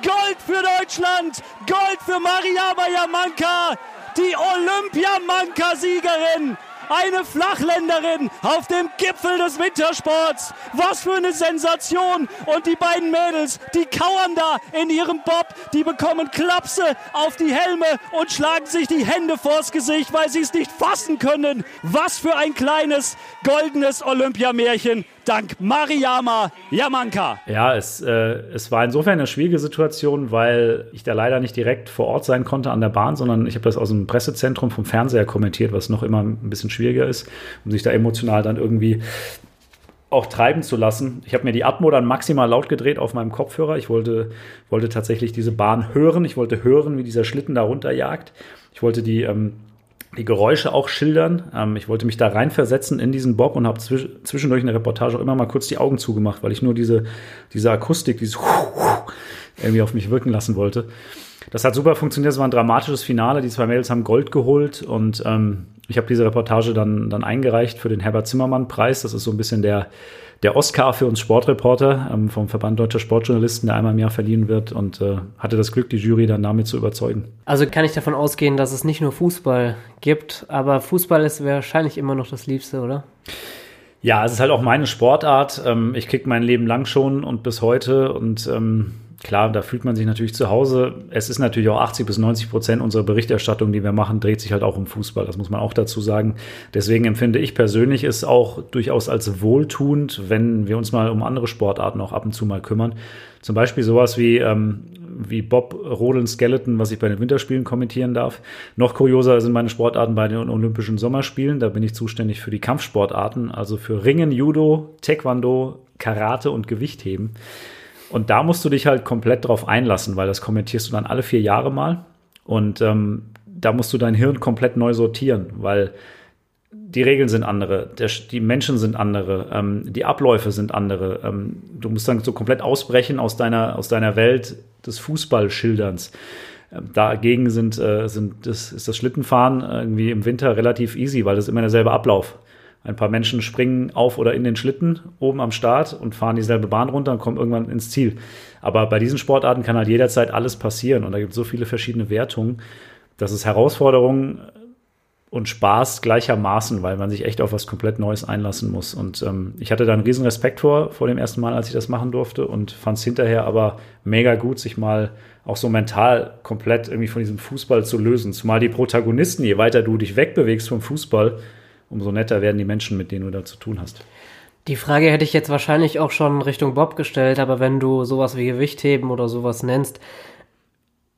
Gold für Deutschland, Gold für Mariama Yamanka, die Olympiamanka-Siegerin. Eine Flachländerin auf dem Gipfel des Wintersports. Was für eine Sensation. Und die beiden Mädels, die kauern da in ihrem Bob. Die bekommen Klapse auf die Helme und schlagen sich die Hände vors Gesicht, weil sie es nicht fassen können. Was für ein kleines, goldenes Olympiamärchen. Dank Mariama Yamanka. Ja, es, äh, es war insofern eine schwierige Situation, weil ich da leider nicht direkt vor Ort sein konnte an der Bahn, sondern ich habe das aus dem Pressezentrum vom Fernseher kommentiert, was noch immer ein bisschen schwieriger ist, um sich da emotional dann irgendwie auch treiben zu lassen. Ich habe mir die Atmo dann maximal laut gedreht auf meinem Kopfhörer. Ich wollte, wollte tatsächlich diese Bahn hören. Ich wollte hören, wie dieser Schlitten da runterjagt. Ich wollte die, ähm, die Geräusche auch schildern. Ähm, ich wollte mich da reinversetzen in diesen Bob und habe zwisch zwischendurch in der Reportage auch immer mal kurz die Augen zugemacht, weil ich nur diese, diese Akustik, dieses irgendwie auf mich wirken lassen wollte. Das hat super funktioniert. Es war ein dramatisches Finale. Die zwei Mädels haben Gold geholt und ähm, ich habe diese Reportage dann, dann eingereicht für den Herbert Zimmermann-Preis. Das ist so ein bisschen der, der Oscar für uns Sportreporter ähm, vom Verband Deutscher Sportjournalisten, der einmal im Jahr verliehen wird und äh, hatte das Glück, die Jury dann damit zu überzeugen. Also kann ich davon ausgehen, dass es nicht nur Fußball gibt, aber Fußball ist wahrscheinlich immer noch das Liebste, oder? Ja, es ist halt auch meine Sportart. Ähm, ich krieg mein Leben lang schon und bis heute und ähm, klar, da fühlt man sich natürlich zu Hause. Es ist natürlich auch 80 bis 90 Prozent unserer Berichterstattung, die wir machen, dreht sich halt auch um Fußball. Das muss man auch dazu sagen. Deswegen empfinde ich persönlich es auch durchaus als wohltuend, wenn wir uns mal um andere Sportarten auch ab und zu mal kümmern. Zum Beispiel sowas wie, ähm, wie Bob Rodeln Skeleton, was ich bei den Winterspielen kommentieren darf. Noch kurioser sind meine Sportarten bei den Olympischen Sommerspielen. Da bin ich zuständig für die Kampfsportarten, also für Ringen, Judo, Taekwondo, Karate und Gewichtheben. Und da musst du dich halt komplett drauf einlassen, weil das kommentierst du dann alle vier Jahre mal. Und ähm, da musst du dein Hirn komplett neu sortieren, weil die Regeln sind andere, der, die Menschen sind andere, ähm, die Abläufe sind andere. Ähm, du musst dann so komplett ausbrechen aus deiner, aus deiner Welt des Fußballschilderns. Ähm, dagegen sind, äh, sind das, ist das Schlittenfahren irgendwie im Winter relativ easy, weil das ist immer derselbe Ablauf. Ein paar Menschen springen auf oder in den Schlitten oben am Start und fahren dieselbe Bahn runter und kommen irgendwann ins Ziel. Aber bei diesen Sportarten kann halt jederzeit alles passieren und da gibt es so viele verschiedene Wertungen, dass es Herausforderungen und Spaß gleichermaßen, weil man sich echt auf was komplett Neues einlassen muss. Und ähm, ich hatte da einen riesen Respekt vor, vor dem ersten Mal, als ich das machen durfte und fand es hinterher aber mega gut, sich mal auch so mental komplett irgendwie von diesem Fußball zu lösen. Zumal die Protagonisten, je weiter du dich wegbewegst vom Fußball, umso netter werden die Menschen, mit denen du da zu tun hast. Die Frage hätte ich jetzt wahrscheinlich auch schon Richtung Bob gestellt, aber wenn du sowas wie Gewichtheben oder sowas nennst,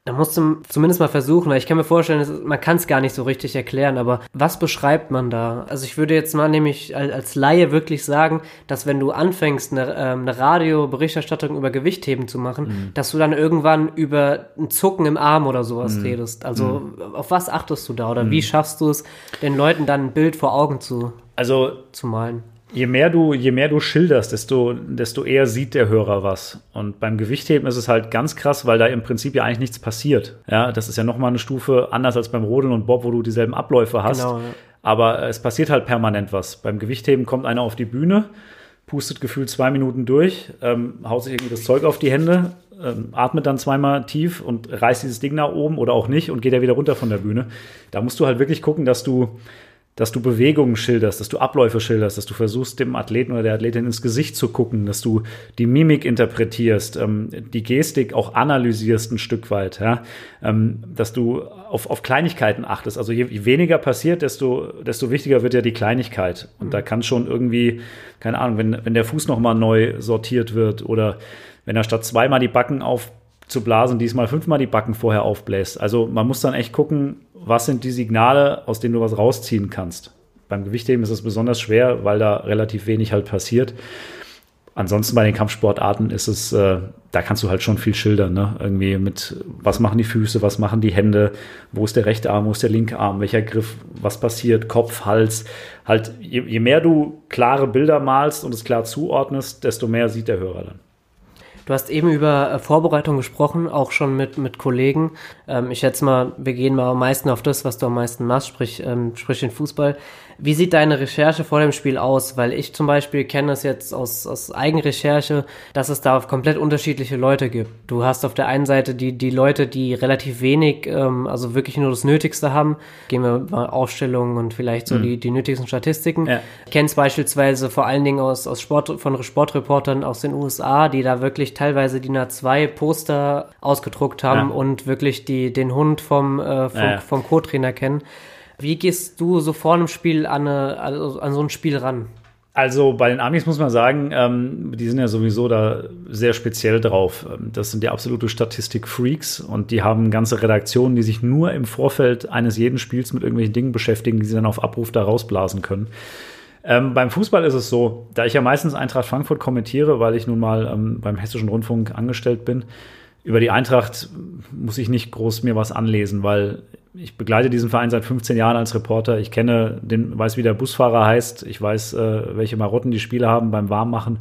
da musst du zumindest mal versuchen, weil ich kann mir vorstellen, man kann es gar nicht so richtig erklären, aber was beschreibt man da? Also ich würde jetzt mal nämlich als Laie wirklich sagen, dass wenn du anfängst, eine, ähm, eine Radioberichterstattung über Gewichtheben zu machen, mhm. dass du dann irgendwann über ein Zucken im Arm oder sowas mhm. redest. Also mhm. auf was achtest du da oder wie mhm. schaffst du es, den Leuten dann ein Bild vor Augen zu, also, zu malen? Je mehr du, je mehr du schilderst, desto, desto eher sieht der Hörer was. Und beim Gewichtheben ist es halt ganz krass, weil da im Prinzip ja eigentlich nichts passiert. Ja, das ist ja nochmal eine Stufe anders als beim Rodeln und Bob, wo du dieselben Abläufe hast. Genau, ja. Aber es passiert halt permanent was. Beim Gewichtheben kommt einer auf die Bühne, pustet gefühlt zwei Minuten durch, ähm, haut sich irgendwie das Zeug auf die Hände, ähm, atmet dann zweimal tief und reißt dieses Ding nach oben oder auch nicht und geht ja wieder runter von der Bühne. Da musst du halt wirklich gucken, dass du dass du Bewegungen schilderst, dass du Abläufe schilderst, dass du versuchst, dem Athleten oder der Athletin ins Gesicht zu gucken, dass du die Mimik interpretierst, ähm, die Gestik auch analysierst ein Stück weit, ja? ähm, dass du auf, auf Kleinigkeiten achtest. Also je, je, weniger passiert, desto, desto wichtiger wird ja die Kleinigkeit. Und mhm. da kann schon irgendwie, keine Ahnung, wenn, wenn der Fuß nochmal neu sortiert wird oder wenn er statt zweimal die Backen auf zu blasen, diesmal fünfmal die Backen vorher aufbläst. Also man muss dann echt gucken, was sind die Signale, aus denen du was rausziehen kannst. Beim Gewichtheben ist es besonders schwer, weil da relativ wenig halt passiert. Ansonsten bei den Kampfsportarten ist es, äh, da kannst du halt schon viel schildern, ne? Irgendwie mit, was machen die Füße, was machen die Hände, wo ist der rechte Arm, wo ist der linke Arm, welcher Griff, was passiert, Kopf, Hals. Halt, je, je mehr du klare Bilder malst und es klar zuordnest, desto mehr sieht der Hörer dann. Du hast eben über äh, Vorbereitung gesprochen, auch schon mit, mit Kollegen. Ähm, ich schätze mal, wir gehen mal am meisten auf das, was du am meisten machst, sprich, ähm, sprich den Fußball. Wie sieht deine Recherche vor dem Spiel aus? Weil ich zum Beispiel kenne es jetzt aus, aus Eigenrecherche, dass es da komplett unterschiedliche Leute gibt. Du hast auf der einen Seite die, die Leute, die relativ wenig, ähm, also wirklich nur das Nötigste haben. Gehen wir mal Aufstellungen und vielleicht so mhm. die, die nötigsten Statistiken. Ja. Ich kenne es beispielsweise vor allen Dingen aus, aus Sport, von Sportreportern aus den USA, die da wirklich teilweise die A2 Poster ausgedruckt haben ja. und wirklich die, den Hund vom, äh, vom, ja. vom Co-Trainer kennen. Wie gehst du so vor einem Spiel an, eine, also an so ein Spiel ran? Also bei den Amis muss man sagen, ähm, die sind ja sowieso da sehr speziell drauf. Ähm, das sind die absolute Statistik-Freaks und die haben ganze Redaktionen, die sich nur im Vorfeld eines jeden Spiels mit irgendwelchen Dingen beschäftigen, die sie dann auf Abruf da rausblasen können. Ähm, beim Fußball ist es so, da ich ja meistens Eintracht Frankfurt kommentiere, weil ich nun mal ähm, beim Hessischen Rundfunk angestellt bin, über die Eintracht muss ich nicht groß mir was anlesen, weil ich begleite diesen Verein seit 15 Jahren als Reporter. Ich kenne den, weiß, wie der Busfahrer heißt. Ich weiß, äh, welche Marotten die Spieler haben beim Warmmachen.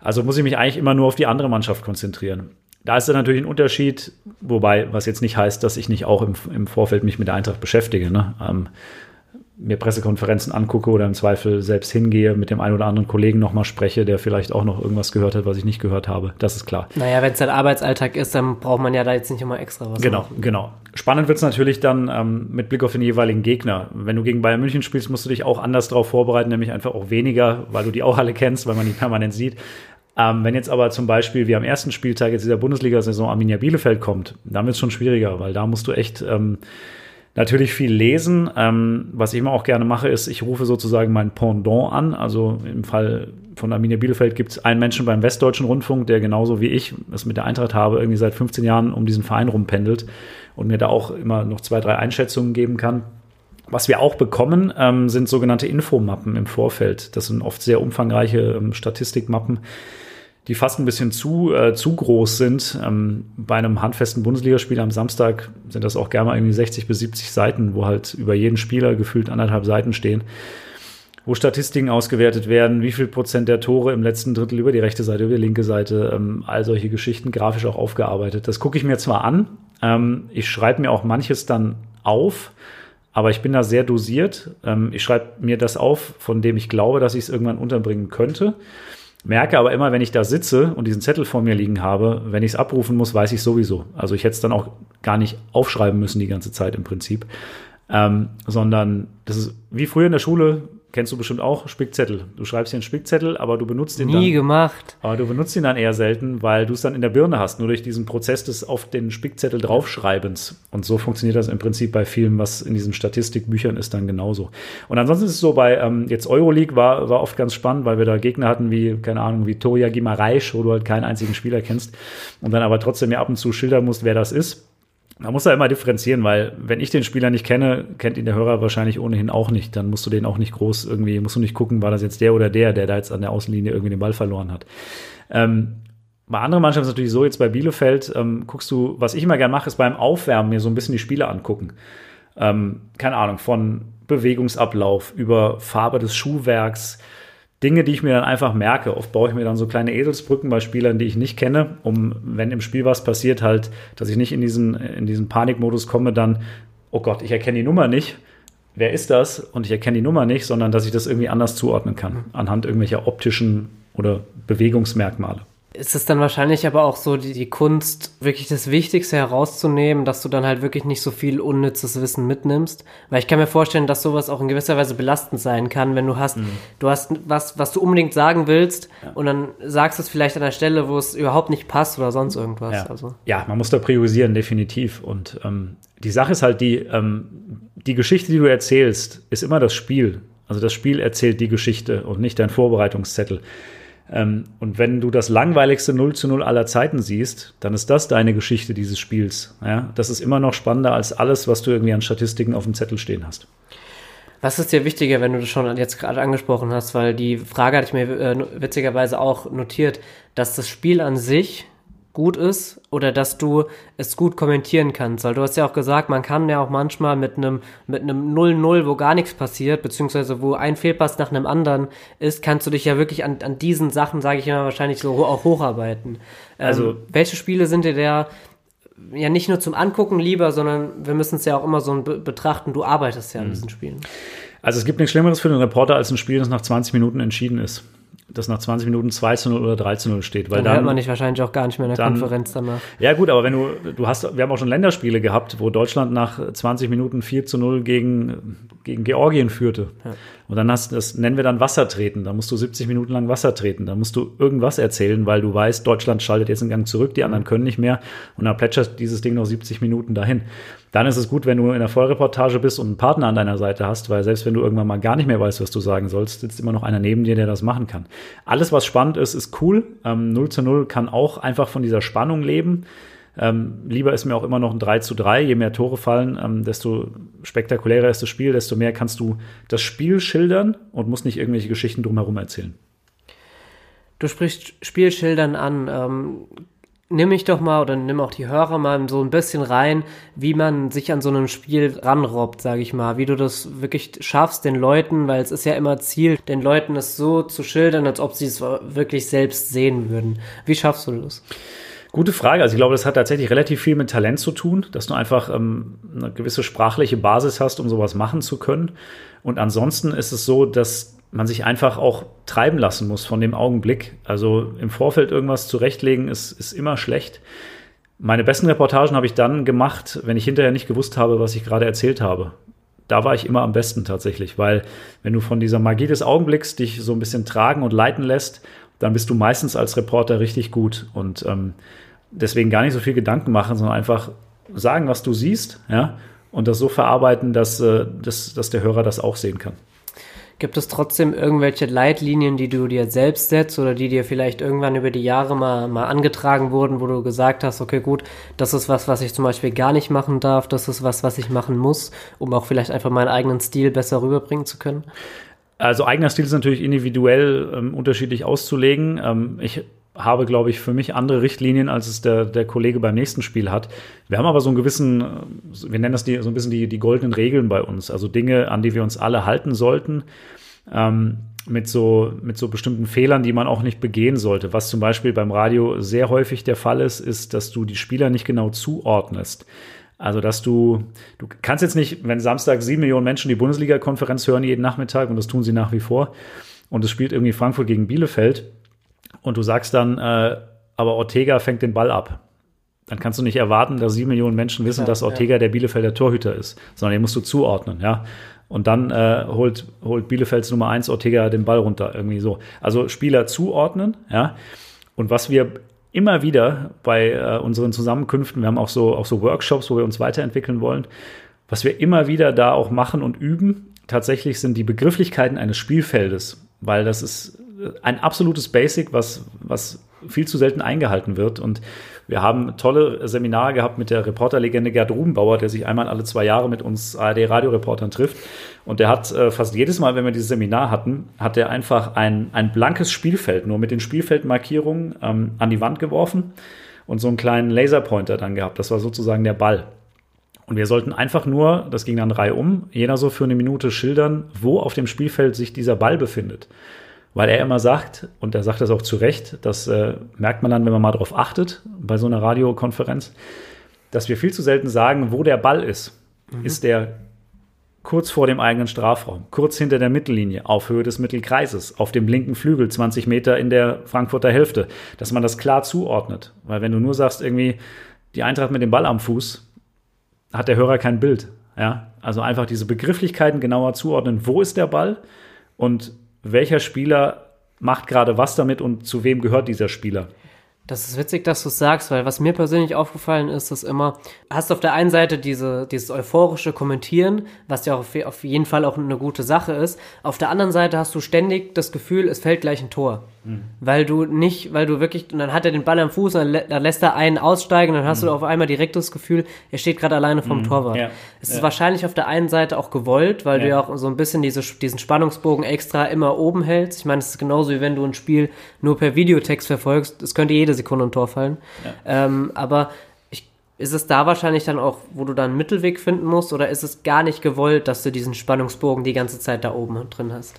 Also muss ich mich eigentlich immer nur auf die andere Mannschaft konzentrieren. Da ist dann natürlich ein Unterschied, wobei, was jetzt nicht heißt, dass ich nicht auch im, im Vorfeld mich mit der Eintracht beschäftige. Ne? Ähm, mir Pressekonferenzen angucke oder im Zweifel selbst hingehe, mit dem einen oder anderen Kollegen nochmal spreche, der vielleicht auch noch irgendwas gehört hat, was ich nicht gehört habe. Das ist klar. Naja, wenn es dein Arbeitsalltag ist, dann braucht man ja da jetzt nicht immer extra was. Genau, machen. genau. Spannend wird es natürlich dann ähm, mit Blick auf den jeweiligen Gegner. Wenn du gegen Bayern München spielst, musst du dich auch anders darauf vorbereiten, nämlich einfach auch weniger, weil du die auch alle kennst, weil man die permanent sieht. Ähm, wenn jetzt aber zum Beispiel wie am ersten Spieltag jetzt dieser Bundesliga-Saison Arminia Bielefeld kommt, dann wird es schon schwieriger, weil da musst du echt ähm, Natürlich viel lesen. Ähm, was ich immer auch gerne mache, ist, ich rufe sozusagen mein Pendant an. Also im Fall von Arminia Bielefeld gibt es einen Menschen beim Westdeutschen Rundfunk, der genauso wie ich es mit der Eintracht habe, irgendwie seit 15 Jahren um diesen Verein rumpendelt und mir da auch immer noch zwei, drei Einschätzungen geben kann. Was wir auch bekommen, ähm, sind sogenannte Infomappen im Vorfeld. Das sind oft sehr umfangreiche ähm, Statistikmappen die fast ein bisschen zu, äh, zu groß sind. Ähm, bei einem handfesten Bundesligaspiel am Samstag sind das auch gerne mal irgendwie 60 bis 70 Seiten, wo halt über jeden Spieler gefühlt anderthalb Seiten stehen, wo Statistiken ausgewertet werden, wie viel Prozent der Tore im letzten Drittel über die rechte Seite, über die linke Seite, ähm, all solche Geschichten grafisch auch aufgearbeitet. Das gucke ich mir zwar an, ähm, ich schreibe mir auch manches dann auf, aber ich bin da sehr dosiert. Ähm, ich schreibe mir das auf, von dem ich glaube, dass ich es irgendwann unterbringen könnte. Merke aber immer, wenn ich da sitze und diesen Zettel vor mir liegen habe, wenn ich es abrufen muss, weiß ich sowieso. Also ich hätte es dann auch gar nicht aufschreiben müssen die ganze Zeit im Prinzip. ähm, sondern das ist wie früher in der Schule, kennst du bestimmt auch, Spickzettel. Du schreibst dir einen Spickzettel, aber du benutzt den Nie dann. gemacht. Aber du benutzt ihn dann eher selten, weil du es dann in der Birne hast, nur durch diesen Prozess des auf den Spickzettel draufschreibens. Und so funktioniert das im Prinzip bei vielen, was in diesen Statistikbüchern ist, dann genauso. Und ansonsten ist es so, bei ähm, jetzt Euroleague war, war oft ganz spannend, weil wir da Gegner hatten wie, keine Ahnung, wie Toria Gimareisch, wo du halt keinen einzigen Spieler kennst und dann aber trotzdem ja ab und zu schildern musst, wer das ist. Man muss da immer differenzieren, weil wenn ich den Spieler nicht kenne, kennt ihn der Hörer wahrscheinlich ohnehin auch nicht. Dann musst du den auch nicht groß irgendwie, musst du nicht gucken, war das jetzt der oder der, der da jetzt an der Außenlinie irgendwie den Ball verloren hat. Ähm, bei anderen Mannschaften ist es natürlich so, jetzt bei Bielefeld ähm, guckst du, was ich immer gerne mache, ist beim Aufwärmen mir so ein bisschen die Spiele angucken. Ähm, keine Ahnung, von Bewegungsablauf über Farbe des Schuhwerks, Dinge, die ich mir dann einfach merke. Oft baue ich mir dann so kleine Eselsbrücken bei Spielern, die ich nicht kenne, um, wenn im Spiel was passiert, halt, dass ich nicht in diesen, in diesen Panikmodus komme, dann, oh Gott, ich erkenne die Nummer nicht. Wer ist das? Und ich erkenne die Nummer nicht, sondern dass ich das irgendwie anders zuordnen kann, anhand irgendwelcher optischen oder Bewegungsmerkmale. Ist es dann wahrscheinlich aber auch so die, die Kunst, wirklich das Wichtigste herauszunehmen, dass du dann halt wirklich nicht so viel unnützes Wissen mitnimmst? Weil ich kann mir vorstellen, dass sowas auch in gewisser Weise belastend sein kann, wenn du hast, du hast was, was du unbedingt sagen willst und dann sagst du es vielleicht an einer Stelle, wo es überhaupt nicht passt oder sonst irgendwas. Ja, Also. ja man muss da priorisieren, definitiv. Und ähm, die Sache ist halt die, ähm, die Geschichte, die du erzählst, ist immer das Spiel. Also das Spiel erzählt die Geschichte und nicht dein Vorbereitungszettel. Ähm, und wenn du das langweiligste 0 zu 0 aller Zeiten siehst, dann ist das deine Geschichte dieses Spiels. Ja? Das ist immer noch spannender als alles, was du irgendwie an Statistiken auf dem Zettel stehen hast. Was ist dir wichtiger, wenn du das schon jetzt gerade angesprochen hast? Weil die Frage hatte ich mir äh, witzigerweise auch notiert, dass das Spiel an sich gut ist oder dass du es gut kommentieren kannst. Weil du hast ja auch gesagt, man kann ja auch manchmal mit einem mit einem 0-0, wo gar nichts passiert, beziehungsweise wo ein Fehlpass nach einem anderen ist, kannst du dich ja wirklich an, an diesen Sachen, sage ich immer, wahrscheinlich so auch hocharbeiten. Also- ähm, welche Spiele sind dir der ja nicht nur zum Angucken lieber, sondern wir müssen es ja auch immer so be betrachten, du arbeitest ja an diesen Spielen. Also es gibt nichts Schlimmeres für den Reporter als ein Spiel, das nach 20 Minuten entschieden ist. Das nach 20 Minuten 2 zu 0 oder 3 zu 0 steht. Weil Dann, dann, hört man dich wahrscheinlich auch gar nicht mehr in der dann- Konferenz danach. Ja, gut, aber wenn du, du hast, wir haben auch schon Länderspiele gehabt, wo Deutschland nach 20 Minuten 4 zu 0 gegen, gegen Georgien führte. Und dann hast das nennen wir dann Wassertreten. Da musst du 70 Minuten lang Wasser treten. Da musst du irgendwas erzählen, weil du weißt, Deutschland schaltet jetzt einen Gang zurück, die anderen können nicht mehr. Und dann plätschert dieses Ding noch 70 Minuten dahin. Dann ist es gut, wenn du in der Vollreportage bist und einen Partner an deiner Seite hast, weil selbst wenn du irgendwann mal gar nicht mehr weißt, was du sagen sollst, sitzt immer noch einer neben dir, der das machen kann. Alles, was spannend ist, ist cool. Ähm, 0 zu 0 kann auch einfach von dieser Spannung leben. Ähm, lieber ist mir auch immer noch ein 3 zu 3. Je mehr Tore fallen, ähm, desto spektakulärer ist das Spiel, desto mehr kannst du das Spiel schildern und musst nicht irgendwelche Geschichten drumherum erzählen. Du sprichst Spielschildern an. Ähm, nimm mich doch mal oder nimm auch die Hörer mal so ein bisschen rein, wie man sich an so einem Spiel ranrobbt, sage ich mal. Wie du das wirklich schaffst, den Leuten, weil es ist ja immer Ziel, den Leuten es so zu schildern, als ob sie es wirklich selbst sehen würden. Wie schaffst du das? Gute Frage. Also ich glaube, das hat tatsächlich relativ viel mit Talent zu tun, dass du einfach ähm, eine gewisse sprachliche Basis hast, um sowas machen zu können. Und ansonsten ist es so, dass man sich einfach auch treiben lassen muss von dem Augenblick. Also im Vorfeld irgendwas zurechtlegen ist, ist immer schlecht. Meine besten Reportagen habe ich dann gemacht, wenn ich hinterher nicht gewusst habe, was ich gerade erzählt habe. Da war ich immer am besten tatsächlich, weil wenn du von dieser Magie des Augenblicks dich so ein bisschen tragen und leiten lässt, dann bist du meistens als Reporter richtig gut. Und ähm, deswegen gar nicht so viel Gedanken machen, sondern einfach sagen, was du siehst, ja, und das so verarbeiten, dass, äh, dass, dass der Hörer das auch sehen kann. Gibt es trotzdem irgendwelche Leitlinien, die du dir selbst setzt oder die dir vielleicht irgendwann über die Jahre mal, mal angetragen wurden, wo du gesagt hast, okay, gut, das ist was, was ich zum Beispiel gar nicht machen darf, das ist was, was ich machen muss, um auch vielleicht einfach meinen eigenen Stil besser rüberbringen zu können? Also eigener Stil ist natürlich individuell ähm, unterschiedlich auszulegen. Ähm, ich habe, glaube ich, für mich andere Richtlinien, als es der, der Kollege beim nächsten Spiel hat. Wir haben aber so einen gewissen, wir nennen das die, so ein bisschen die, die goldenen Regeln bei uns, also Dinge, an die wir uns alle halten sollten, ähm, mit, so, mit so bestimmten Fehlern, die man auch nicht begehen sollte. Was zum Beispiel beim Radio sehr häufig der Fall ist, ist, dass du die Spieler nicht genau zuordnest. Also, dass du, du kannst jetzt nicht, wenn Samstag sieben Millionen Menschen die Bundesliga-Konferenz hören jeden Nachmittag, und das tun sie nach wie vor, und es spielt irgendwie Frankfurt gegen Bielefeld, und du sagst dann, äh, aber Ortega fängt den Ball ab. dann kannst du nicht erwarten, dass sieben Millionen Menschen wissen, Ja, dass Ortega ja. der Bielefelder Torhüter ist, sondern den musst du zuordnen, ja. Und dann äh, holt, holt Bielefelds Nummer eins Ortega den Ball runter, irgendwie so. Also Spieler zuordnen, ja. Und was wir immer wieder bei äh, unseren Zusammenkünften, wir haben auch so, auch so Workshops, wo wir uns weiterentwickeln wollen, was wir immer wieder da auch machen und üben, tatsächlich sind die Begrifflichkeiten eines Spielfeldes, weil das ist ein absolutes Basic, was, was viel zu selten eingehalten wird. Und wir haben tolle Seminare gehabt mit der Reporterlegende Gerd Rubenbauer, der sich einmal alle zwei Jahre mit uns ARD-Radioreportern trifft. Und der hat äh, fast jedes Mal, wenn wir dieses Seminar hatten, hat er einfach ein, ein blankes Spielfeld, nur mit den Spielfeldmarkierungen ähm, an die Wand geworfen und so einen kleinen Laserpointer dann gehabt. Das war sozusagen der Ball. Und wir sollten einfach nur, das ging dann Reihe um, jeder so für eine Minute schildern, wo auf dem Spielfeld sich dieser Ball befindet. Weil er immer sagt, und er sagt das auch zu Recht, das äh, merkt man dann, wenn man mal darauf achtet, bei so einer Radiokonferenz, dass wir viel zu selten sagen, wo der Ball ist. Ist der kurz vor dem eigenen Strafraum, kurz hinter der Mittellinie, auf Höhe des Mittelkreises, auf dem linken Flügel, 20 Meter in der Frankfurter Hälfte, dass man das klar zuordnet. Weil wenn du nur sagst, irgendwie, die Eintracht mit dem Ball am Fuß, hat der Hörer kein Bild. Ja? Also einfach diese Begrifflichkeiten genauer zuordnen, wo ist der Ball und welcher Spieler macht gerade was damit und zu wem gehört dieser Spieler. Das ist witzig, dass du es sagst, weil was mir persönlich aufgefallen ist, ist immer, hast auf der einen Seite diese, dieses euphorische Kommentieren, was ja auf, auf jeden Fall auch eine gute Sache ist. Auf der anderen Seite hast du ständig das Gefühl, es fällt gleich ein Tor. Weil du nicht, weil du wirklich, und dann hat er den Ball am Fuß, und dann, lä- dann lässt er einen aussteigen, dann hast du auf einmal direkt das Gefühl, er steht gerade alleine vom Torwart. ja, Es ist ja. wahrscheinlich auf der einen Seite auch gewollt, weil du Ja. ja auch so ein bisschen diese, diesen Spannungsbogen extra immer oben hältst. Ich meine, es ist genauso wie wenn du ein Spiel nur per Videotext verfolgst. Es könnte jede Sekunde ein Tor fallen. Ähm, aber ist es da wahrscheinlich dann auch, wo du dann einen Mittelweg finden musst, oder ist es gar nicht gewollt, dass du diesen Spannungsbogen die ganze Zeit da oben drin hast?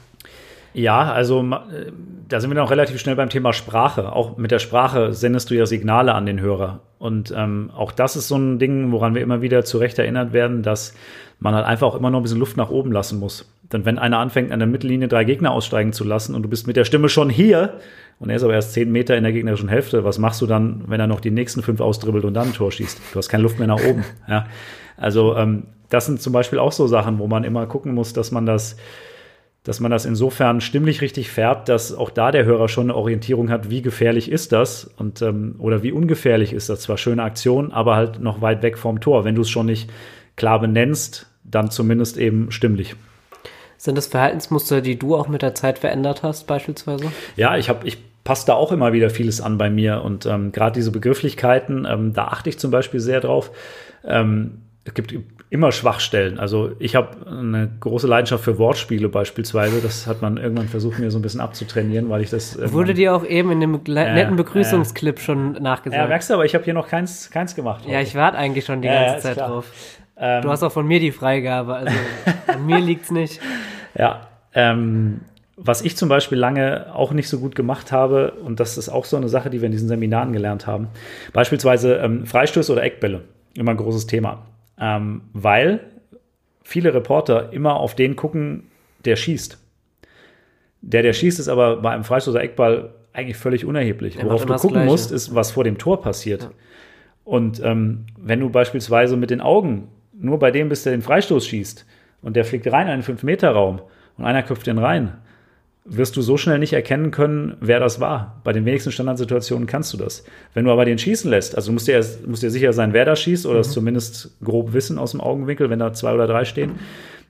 Ja, also äh, da sind wir noch relativ schnell beim Thema Sprache. Auch mit der Sprache sendest du ja Signale an den Hörer. Und ähm, auch das ist so ein Ding, woran wir immer wieder zu Recht erinnert werden, dass man halt einfach auch immer noch ein bisschen Luft nach oben lassen muss. Denn wenn einer anfängt, an der Mittellinie drei Gegner aussteigen zu lassen und du bist mit der Stimme schon hier und er ist aber erst zehn Meter in der gegnerischen Hälfte, was machst du dann, wenn er noch die nächsten fünf austribbelt und dann ein Tor schießt? Du hast keine Luft mehr nach oben. Ja? Also ähm, das sind zum Beispiel auch so Sachen, wo man immer gucken muss, dass man das dass man das insofern stimmlich richtig färbt, dass auch da der Hörer schon eine Orientierung hat, wie gefährlich ist das und ähm, oder wie ungefährlich ist das. Zwar schöne Aktion, aber halt noch weit weg vom Tor. Wenn du es schon nicht klar benennst, dann zumindest eben stimmlich. Sind das Verhaltensmuster, die du auch mit der Zeit verändert hast, beispielsweise? Ja, ich habe, ich passe da auch immer wieder vieles an bei mir und ähm, gerade diese Begrifflichkeiten, ähm, da achte ich zum Beispiel sehr drauf. Ähm, es gibt immer Schwachstellen. Also ich habe eine große Leidenschaft für Wortspiele beispielsweise. Das hat man irgendwann versucht, mir so ein bisschen abzutrainieren, weil ich das. Wurde dir auch eben in dem Ja, netten ja. Begrüßungsclip schon Ja, nachgesagt. merkst du, aber ich habe hier noch keins, keins gemacht. Ja, ich warte eigentlich schon die Ja, ja, ganze Zeit klar. drauf. Ähm, Du hast auch von mir die Freigabe, also an mir liegt's nicht. Ja, ähm, was ich zum Beispiel lange auch nicht so gut gemacht habe, und das ist auch so eine Sache, die wir in diesen Seminaren gelernt haben, beispielsweise ähm, Freistöße oder Eckbälle, immer ein großes Thema, ähm, weil viele Reporter immer auf den gucken, der schießt. Der, der schießt, ist aber bei einem Freistoß oder Eckball eigentlich völlig unerheblich. Der Worauf du gucken musst, ist, was vor dem Tor passiert. Und ähm, wenn du beispielsweise mit den Augen nur bei dem bist, der den Freistoß schießt und der fliegt rein in einen 5-Meter-Raum und einer köpft den rein, wirst du so schnell nicht erkennen können, wer das war. Bei den wenigsten Standardsituationen kannst du das. Wenn du aber den schießen lässt, also du musst dir, erst- musst dir sicher sein, wer da schießt oder es zumindest grob wissen aus dem Augenwinkel, wenn da zwei oder drei stehen.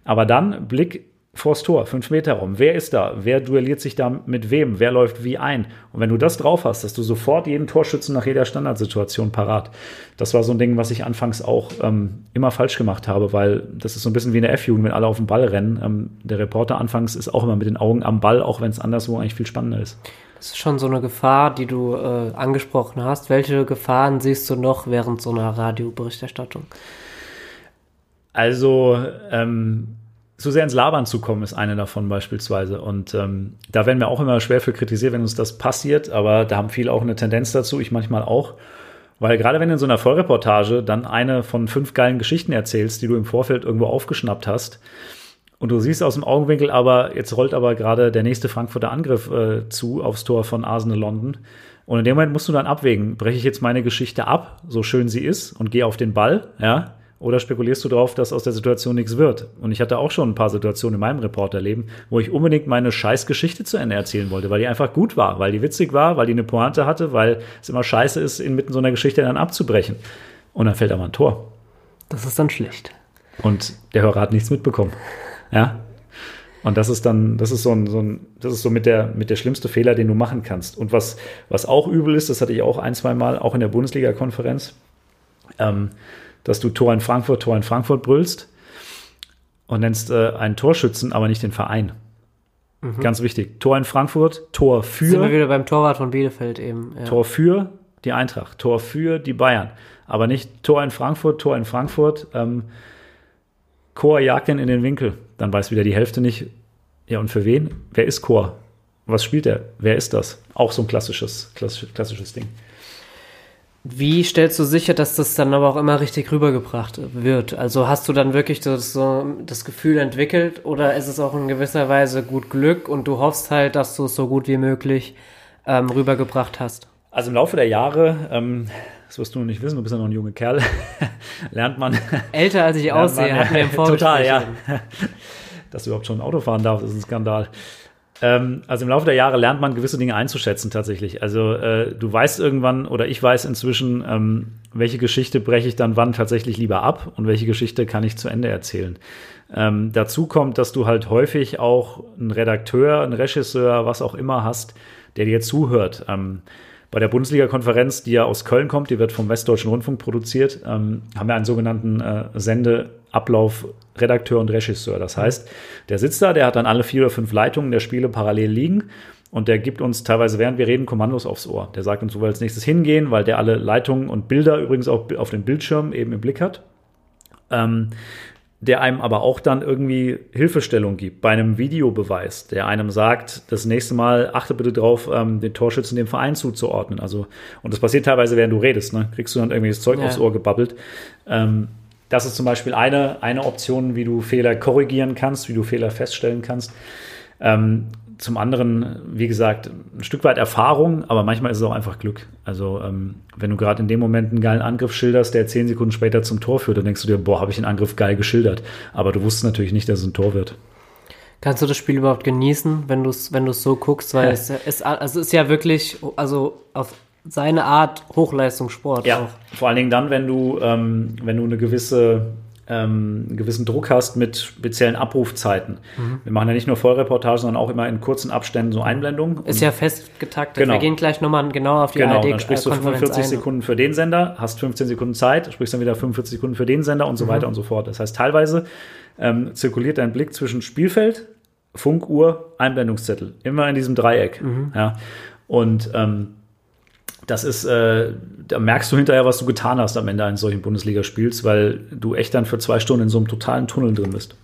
Aber dann Blick vors Tor, 5 Meter Raum. Wer ist da? Wer duelliert sich da mit wem? Wer läuft wie ein? Und wenn du das drauf hast, dass du sofort jeden Torschützen nach jeder Standardsituation parat. Das war so ein Ding, was ich anfangs auch ähm, immer falsch gemacht habe, weil das ist so ein bisschen wie in der F-Jugend, wenn alle auf den Ball rennen. Ähm, der Reporter anfangs ist auch immer mit den Augen am Ball, auch wenn es anderswo eigentlich viel spannender ist. Das ist schon so eine Gefahr, die du äh, angesprochen hast. Welche Gefahren siehst du noch während so einer Radioberichterstattung? Also, ähm, zu sehr ins Labern zu kommen, ist eine davon beispielsweise. Und ähm, da werden wir auch immer schwer für kritisiert, wenn uns das passiert, aber da haben viele auch eine Tendenz dazu, ich manchmal auch. Weil gerade wenn du in so einer Vollreportage dann eine von fünf geilen Geschichten erzählst, die du im Vorfeld irgendwo aufgeschnappt hast, und du siehst aus dem Augenwinkel aber, jetzt rollt aber gerade der nächste Frankfurter Angriff äh, zu aufs Tor von Arsenal London, Und in dem Moment musst du dann abwägen, breche ich jetzt meine Geschichte ab, so schön sie ist, und gehe auf den Ball, ja, oder spekulierst du darauf, dass aus der Situation nichts wird? Und ich hatte auch schon ein paar Situationen in meinem Reporterleben, wo ich unbedingt meine scheiß Geschichte zu Ende erzählen wollte, weil die einfach gut war, weil die witzig war, weil die eine Pointe hatte, weil es immer scheiße ist, inmitten so einer Geschichte dann abzubrechen. Und dann fällt aber ein Tor. Das ist dann schlecht. Und der Hörer hat nichts mitbekommen. Ja. Und das ist dann, das ist so ein, so ein, das ist so mit der, mit der schlimmste Fehler, den du machen kannst. Und was, was auch übel ist, das hatte ich auch ein, zwei Mal, auch in der Bundesliga-Konferenz, ähm, dass du Tor in Frankfurt, Tor in Frankfurt brüllst und nennst äh, einen Torschützen, aber nicht den Verein. Mhm. Ganz wichtig. Tor in Frankfurt, Tor für. Sind wir wieder beim Torwart von Bielefeld eben. Ja. Tor für die Eintracht, Tor für die Bayern. Aber nicht Tor in Frankfurt, Tor in Frankfurt. Ähm, Chor jagt den in den Winkel. Dann weiß wieder die Hälfte nicht, ja, und für wen? Wer ist Chor? Was spielt er? Wer ist das? Auch so ein klassisches, klassisches, klassisches Ding. Wie stellst du sicher, dass das dann aber auch immer richtig rübergebracht wird? Also hast du dann wirklich das, so das Gefühl entwickelt oder ist es auch in gewisser Weise gut Glück und du hoffst halt, dass du es so gut wie möglich ähm, rübergebracht hast? Also im Laufe der Jahre, ähm, das wirst du noch nicht wissen, du bist ja noch ein junger Kerl, lernt man. Älter als ich aussehe, hat mir im Total, ja. Dass du überhaupt schon Auto fahren darfst, ist ein Skandal. Ähm, also im Laufe der Jahre lernt man gewisse Dinge einzuschätzen tatsächlich. Also äh, du weißt irgendwann oder ich weiß inzwischen, ähm, welche Geschichte breche ich dann wann tatsächlich lieber ab und welche Geschichte kann ich zu Ende erzählen. Ähm, dazu kommt, dass du halt häufig auch einen Redakteur, einen Regisseur, was auch immer hast, der dir zuhört. Ähm, bei der Bundesliga-Konferenz, die ja aus Köln kommt, die wird vom Westdeutschen Rundfunk produziert, ähm, haben wir einen sogenannten äh, Sendeablauf Redakteur und Regisseur. Das heißt, der sitzt da, der hat dann alle vier oder fünf Leitungen der Spiele parallel liegen und der gibt uns teilweise, während wir reden, Kommandos aufs Ohr. Der sagt uns, wo wir als nächstes hingehen, weil der alle Leitungen und Bilder übrigens auch auf dem Bildschirm eben im Blick hat. Ähm, der einem aber auch dann irgendwie Hilfestellung gibt bei einem Videobeweis, der einem sagt, das nächste Mal achte bitte drauf, ähm, den Torschützen dem Verein zuzuordnen. Also, und das passiert teilweise, während du redest, ne? Kriegst du dann irgendwie das Zeug ja. aufs Ohr gebabbelt. Ähm, das ist zum Beispiel eine, eine Option, wie du Fehler korrigieren kannst, wie du Fehler feststellen kannst. Ähm, zum anderen, wie gesagt, ein Stück weit Erfahrung, aber manchmal ist es auch einfach Glück. Also, ähm, wenn du gerade in dem Moment einen geilen Angriff schilderst, der zehn Sekunden später zum Tor führt, dann denkst du dir, boah, habe ich den Angriff geil geschildert. Aber du wusstest natürlich nicht, dass es ein Tor wird. Kannst du das Spiel überhaupt genießen, wenn du es wenn so guckst? Weil es, es, also es ist ja wirklich, also auf seine Art Hochleistungssport. Ja, auch. vor allen Dingen dann, wenn du, ähm, wenn du eine gewisse ähm, einen gewissen Druck hast mit speziellen Abrufzeiten. Mhm. Wir machen ja nicht nur Vollreportage, sondern auch immer in kurzen Abständen so Einblendungen. Ist ja fest getaktet. Genau. Wir gehen gleich nochmal genau auf die Genau, dann sprichst du 45 Sekunden für den Sender, hast 15 Sekunden Zeit, sprichst dann wieder 45 Sekunden für den Sender und so mhm. weiter und so fort. Das heißt, teilweise ähm, zirkuliert dein Blick zwischen Spielfeld, Funkuhr, Einblendungszettel. Immer in diesem Dreieck. Mhm. Ja. Und ähm, das ist, äh, da merkst du hinterher, was du getan hast am Ende eines solchen Bundesligaspiels, weil du echt dann für zwei Stunden in so einem totalen Tunnel drin bist.